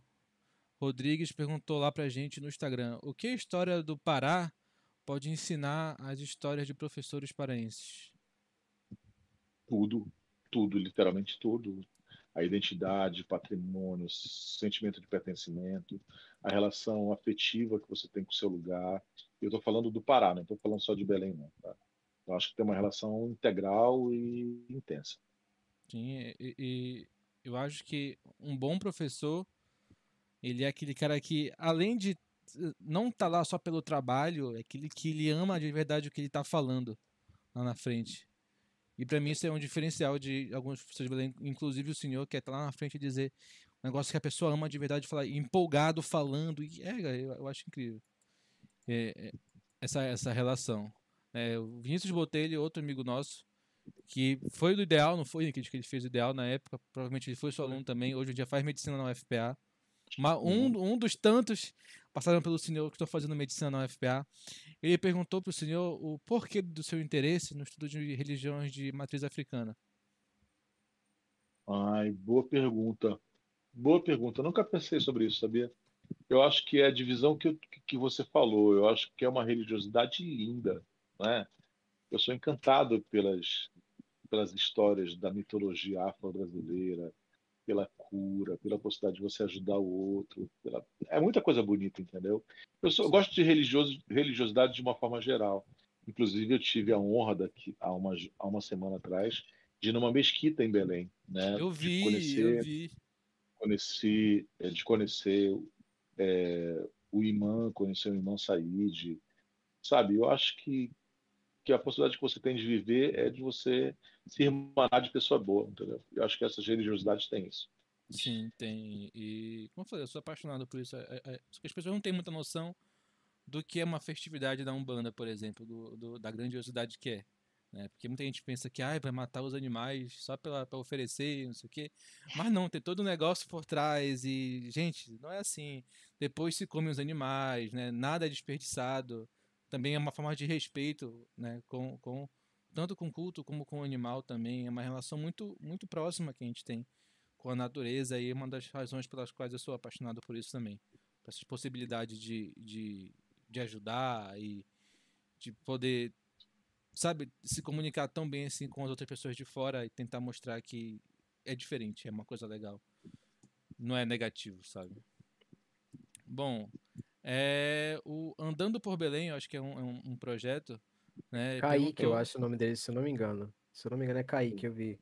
Rodrigues perguntou lá pra gente no Instagram: o que a história do Pará pode ensinar às histórias de professores paraenses? Tudo, tudo, literalmente tudo. A identidade, patrimônio, sentimento de pertencimento, a relação afetiva que você tem com o seu lugar. Eu estou falando do Pará, não estou falando só de Belém, não. Tá? Eu acho que tem uma relação integral e intensa. Sim, e, e eu acho que um bom professor, ele é aquele cara que, além de eh, não estar lá só pelo trabalho, é aquele que ele ama de verdade o que ele está falando lá na frente. E para mim isso é um diferencial de alguns professores de Belém, inclusive o senhor, que é estar lá na frente e dizer um negócio que a pessoa ama de verdade, falar empolgado falando. E é, eu, eu acho incrível é, é, essa, essa relação. É, o Vinícius Botelho, outro amigo nosso, que foi do ideal, não foi que ele fez o ideal na época, provavelmente ele foi seu aluno também, hoje em dia faz medicina na UFPA. Mas um, um dos tantos passaram pelo senhor que estão fazendo medicina na UFPA. Ele perguntou para o senhor o porquê do seu interesse no estudo de religiões de matriz africana. Ai, boa pergunta. Boa pergunta. Eu nunca pensei sobre isso, sabia? Eu acho que é a divisão que, que você falou. Eu acho que é uma religiosidade linda, né? Eu sou encantado pelas, pelas histórias da mitologia afro-brasileira, pela cura, pela possibilidade de você ajudar o outro. pela- É muita coisa bonita, entendeu? Eu, sou- eu gosto de religioso, religiosidade de uma forma geral. Inclusive, eu tive a honra daqui há uma, há uma semana atrás de ir numa mesquita em Belém, né? Eu De vi, conhecer- eu vi. conheci, eh, de conhecer eh, o imã, conhecer o imã Said, sabe? Eu acho que, que a possibilidade que você tem de viver é de você se irmanar de pessoa boa, entendeu? Eu acho que essas religiosidades têm isso. Sim, tem. E, como eu falei, eu sou apaixonado por isso. É- é- que as pessoas não têm muita noção do que é uma festividade da Umbanda, por exemplo, do, do- da grandiosidade que é. Né? Porque muita gente pensa que ah, vai matar os animais só para oferecer, não sei o quê. Mas não, tem todo um negócio por trás. E, gente, não é assim. Depois se come os animais, né? nada é desperdiçado. Também é uma forma de respeito né? com, com, tanto com o culto como com o animal também. É uma relação muito, muito próxima que a gente tem com a natureza e é uma das razões pelas quais eu sou apaixonado por isso também. Por essas possibilidades de, de, de ajudar e de poder, sabe, se comunicar tão bem assim com as outras pessoas de fora e tentar mostrar que é diferente, é uma coisa legal. Não é negativo, sabe? Bom, é, o Andando por Belém, eu acho que é um, é um, um projeto. Né, Kaique, eu perguntou- acho o nome dele, se eu não me engano. Se eu não me engano, é Kaique, eu vi.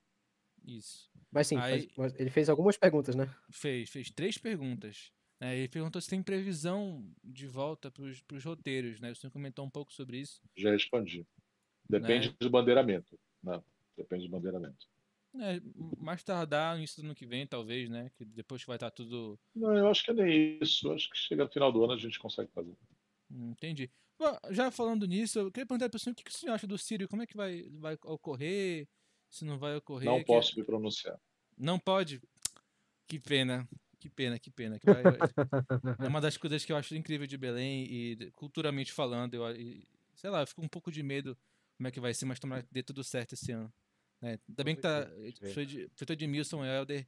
Isso. Mas sim, Aí- mas ele fez algumas perguntas, né? Fez, fez três perguntas. né? Ele perguntou se tem previsão de volta para os roteiros, né? O senhor comentou um pouco sobre isso. Já respondi. Depende do bandeiramento. Não, depende do bandeiramento. É, mais tardar no início do ano que vem, talvez, né? Que depois que vai estar tudo. Não, eu acho que é isso. Eu acho que chega no final do ano a gente consegue fazer. Entendi. Bom, já falando nisso, eu queria perguntar para o senhor o que que o senhor acha do Sírio? Como é que vai, vai ocorrer? Se não vai ocorrer? Não que- posso me pronunciar. Não pode? Que pena. Que pena, que pena. que vai- é uma das coisas que eu acho incrível de Belém e culturalmente falando, eu, e, sei lá, eu fico um pouco de medo como é que vai ser, mas tomara que dê tudo certo esse ano. Né? Ainda bem que tá, foi de- Milson e Helder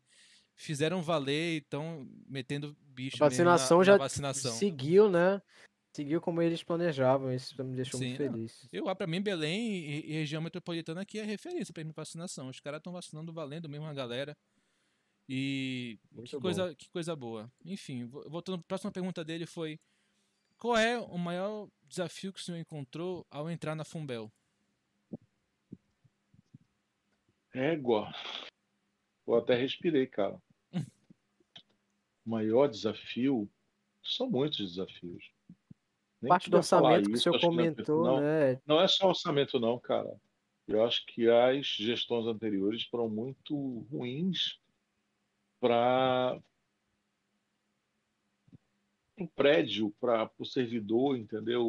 fizeram valer e estão metendo bicho A mesmo na- vacinação na já vacinação. seguiu, né? Seguiu como eles planejavam, isso me deixou muito Sim, não. feliz. Eu, ah, pra mim, Belém e, e região metropolitana aqui é referência pra mim vacinação. Os caras estão vacinando valendo mesmo a galera. E Muito que bom. coisa, que coisa boa. Enfim, vo- voltando, a próxima pergunta dele foi: Qual é o maior desafio que o senhor encontrou ao entrar na Fumbel? Égua. Eu até respirei, cara. O maior desafio. São muitos desafios. Nem Parte do orçamento que o senhor comentou, não, né? Não é só orçamento, não, cara. Eu acho que as gestões anteriores foram muito ruins para um prédio, para o servidor, entendeu?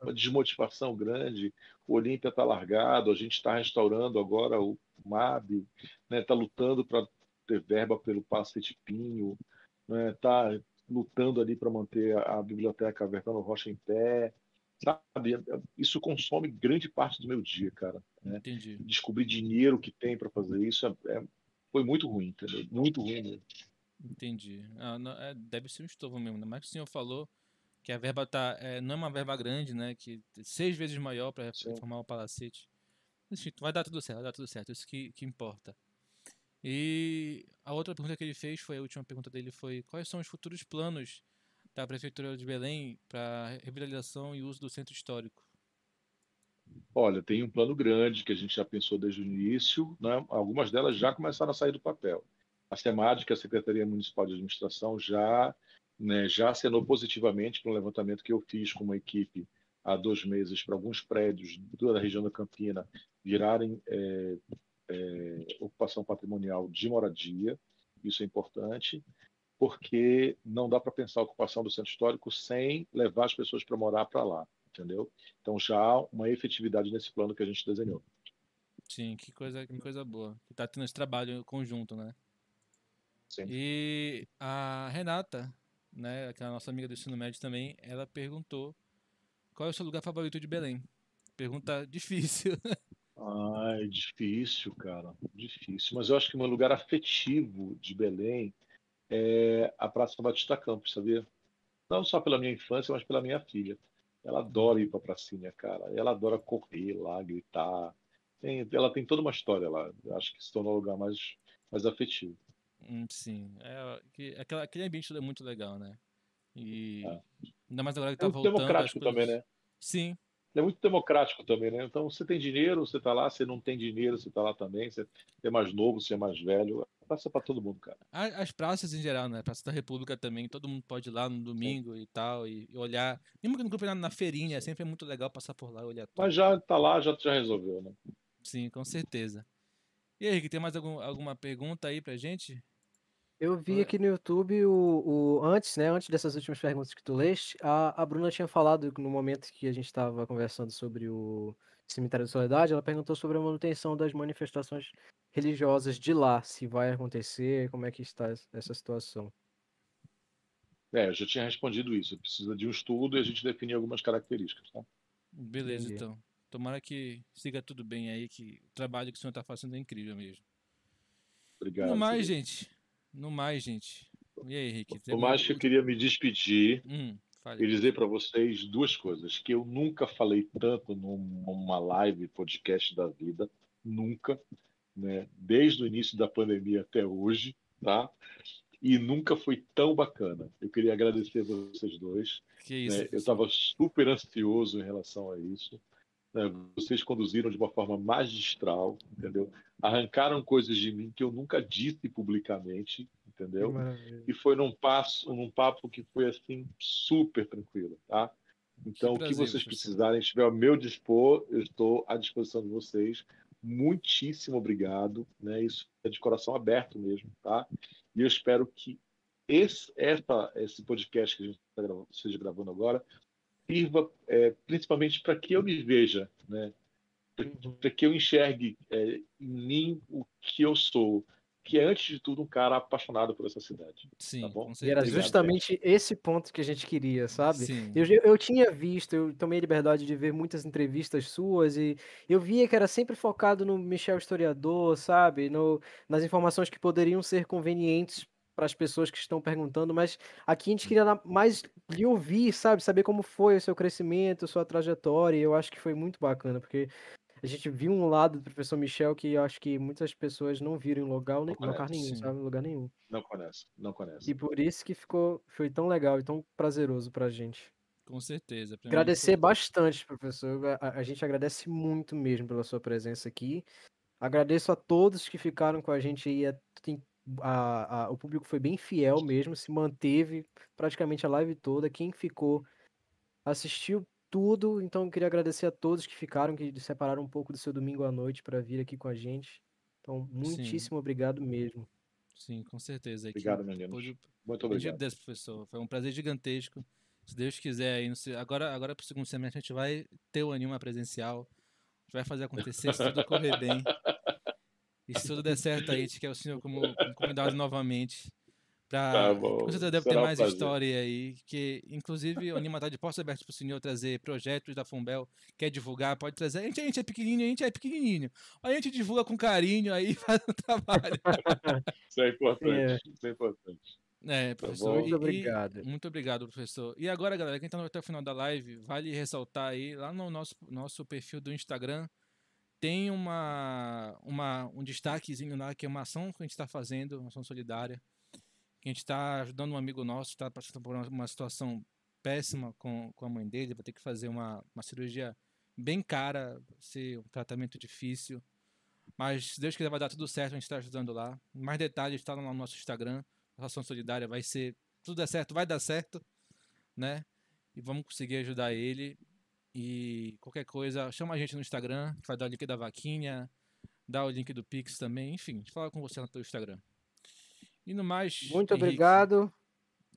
Uma desmotivação grande. O Olímpia está largado, a gente está restaurando agora o MAB, está lutando para ter verba pelo Passe Pinho, está lutando ali para manter a, a biblioteca Vertano Rocha em pé. Sabe, isso consome grande parte do meu dia, cara. né? Entendi. Descobrir dinheiro que tem para fazer isso é- é- foi muito ruim, entendeu? Muito ruim mesmo. Entendi. Ah, não, é, deve ser um estovo mesmo. Ainda mais que o senhor falou que a verba tá, é, não é uma verba grande, né? Que seis vezes maior para reformar o palacete. Enfim, vai dar tudo certo, vai dar tudo certo. Isso que, que importa. E a outra pergunta que ele fez foi, a última pergunta dele foi, quais são os futuros planos da Prefeitura de Belém para revitalização e uso do centro histórico? Olha, tem um plano grande que a gente já pensou desde o início, né? Algumas delas já começaram a sair do papel. A SEMAD, que é a Secretaria Municipal de Administração, já, né, já acenou positivamente para um levantamento que eu fiz com uma equipe há dois meses para alguns prédios da região da Campina virarem é, é, ocupação patrimonial de moradia. Isso é importante, porque não dá para pensar a ocupação do centro histórico sem levar as pessoas para morar para lá, entendeu? Então já há uma efetividade nesse plano que a gente desenhou. Sim, que coisa, que coisa boa. Que tá tendo esse trabalho conjunto, né? Sim. E a Renata, né, aquela nossa amiga do ensino médio também, ela perguntou qual é o seu lugar favorito de Belém. Pergunta difícil. Ai, difícil, cara, difícil. Mas eu acho que o meu lugar afetivo de Belém é a Praça Batista Campos, sabia? Não só pela minha infância, mas pela minha filha. Ela adora ir para a pracinha, cara. Ela adora correr lá, gritar. Tem- ela tem toda uma história lá. Eu acho que se tornou o lugar mais, mais afetivo. Hum, Sim, é, que, aquela, aquele ambiente é muito legal, né? E É. ainda mais agora que É tá muito voltando. democrático coisas- também, né? Sim, é muito democrático também, né? Então, você tem dinheiro, você tá lá, você não tem dinheiro, você tá lá também, você é mais novo, você é mais velho, passa para todo mundo, cara. As praças em geral, né? Praça da República também, todo mundo pode ir lá no domingo e tal, e, olhar. Mesmo que não compre nada na feirinha, sempre é muito legal passar por lá e olhar tudo. Mas já tá lá, já, já resolveu, né? Sim, com certeza. E aí, tem mais algum- alguma pergunta aí pra gente? Eu vi aqui no YouTube o, o antes, né? Antes dessas últimas perguntas que tu leste, a, a Bruna tinha falado no momento que a gente estava conversando sobre o Cemitério da Soledade, ela perguntou sobre a manutenção das manifestações religiosas de lá, se vai acontecer, como é que está es- essa situação. É, eu já tinha respondido isso. Precisa de um estudo e a gente definir algumas características, tá? Beleza, Entendi. então. Tomara que siga tudo bem aí, que o trabalho que o senhor tá fazendo é incrível mesmo. Obrigado. no mais, querido. gente. No mais, gente. E aí, Henrique? No mais, alguma eu queria me despedir Hum, e dizer para vocês duas coisas. Que eu nunca falei tanto num- numa live, podcast da vida. Nunca. Né? Desde o início da pandemia até hoje, tá? E nunca foi tão bacana. Eu queria agradecer a vocês dois. Que isso. né? Eu estava super ansioso em relação a isso. Né? Vocês conduziram de uma forma magistral, entendeu? Arrancaram coisas de mim que eu nunca disse publicamente, entendeu? E foi num passo, num papo que foi assim super tranquilo, tá? Então, o que vocês precisarem, estiver ao meu dispor, eu estou à disposição de vocês. Muitíssimo obrigado, né? Isso é de coração aberto mesmo, tá? E eu espero que esse, essa, esse podcast que a gente está esteja gravando agora sirva é, principalmente para que eu me veja, né? Para que eu enxergue é, em mim o que eu sou, que é, antes de tudo, um cara apaixonado por essa cidade. Sim, Tá bom? E era justamente esse ponto que a gente queria, sabe? Sim. Eu, eu tinha visto, eu tomei a liberdade de ver muitas entrevistas suas e eu via que era sempre focado no Michel historiador, sabe? No, nas informações que poderiam ser convenientes para as pessoas que estão perguntando, mas aqui a gente queria na- mais lhe ouvir, sabe? Saber como foi o seu crescimento, sua trajetória. E eu acho que foi muito bacana, porque a gente viu um lado do professor Michel que eu acho que muitas pessoas não viram em lugar, nem- Não lugar conhece, nenhum, sim. sabe? Em lugar nenhum. Não conhece, não conhece. E por isso que ficou, foi tão legal e tão prazeroso pra gente. Com certeza. Agradecer foi- bastante, professor. A, a- a gente agradece muito mesmo pela sua presença aqui. Agradeço a todos que ficaram com a gente aí. a- tem- a- a- o público foi bem fiel mesmo, se manteve praticamente a live toda. Quem ficou assistiu tudo. Então, eu queria agradecer a todos que ficaram, que separaram um pouco do seu domingo à noite para vir aqui com a gente. Então, muitíssimo obrigado mesmo. Sim, com certeza. que Obrigado, meninos. pôde- Muito obrigado. agradeço, professor. Foi um prazer gigantesco. Se Deus quiser, aí no agora, agora pro segundo semestre a gente vai ter o Anima presencial. A gente vai fazer acontecer, se tudo correr bem. E se tudo der certo aí, a gente quer o senhor como, convidado novamente. Pra, Tá bom, certeza deve ter será um mais prazer. história aí. Que, inclusive, o Anima tá de portas abertas pro senhor trazer projetos da Fumbel. Quer divulgar, pode trazer. A gente, a gente é pequenininho, a gente é pequenininho. A gente divulga com carinho aí, faz um trabalho. Isso é importante. Isso é importante. É, Tá professor. e- Muito e- obrigado. muito obrigado, professor. E agora, galera, quem tá até o final da live, vale ressaltar aí, lá no nosso, nosso perfil do Instagram, tem uma, uma, um destaquezinho lá, que é uma ação que a gente está fazendo, uma ação solidária, que a gente está ajudando um amigo nosso, está passando por uma, uma situação péssima com, com a mãe dele, vai ter que fazer uma, uma cirurgia bem cara, ser um tratamento difícil, mas se Deus quiser vai dar tudo certo, a gente está ajudando lá. Mais detalhes está no nosso Instagram, a ação solidária vai ser, tudo der certo, vai dar certo, né? E vamos conseguir ajudar ele. E qualquer coisa, chama a gente no Instagram, que vai dar o link da vaquinha, dá o link do Pix também, enfim, a gente fala com você no teu Instagram. E no mais, Muito Henrique obrigado.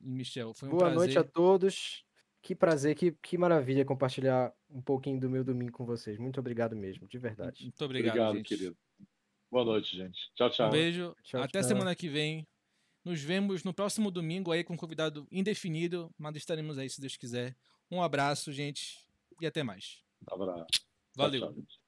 e Michel, foi um Boa prazer. noite a todos. Que prazer, que, que maravilha compartilhar um pouquinho do meu domingo com vocês. Muito obrigado mesmo, de verdade. Muito obrigado, Obrigado, gente. querido. Boa noite, gente. Tchau, tchau. Um beijo, Tchau, até tchau. semana que vem. Nos vemos no próximo domingo aí com um convidado indefinido, mas estaremos aí se Deus quiser. Um abraço, gente, e até mais. Abraço. Tchau, Valeu. tchau, gente.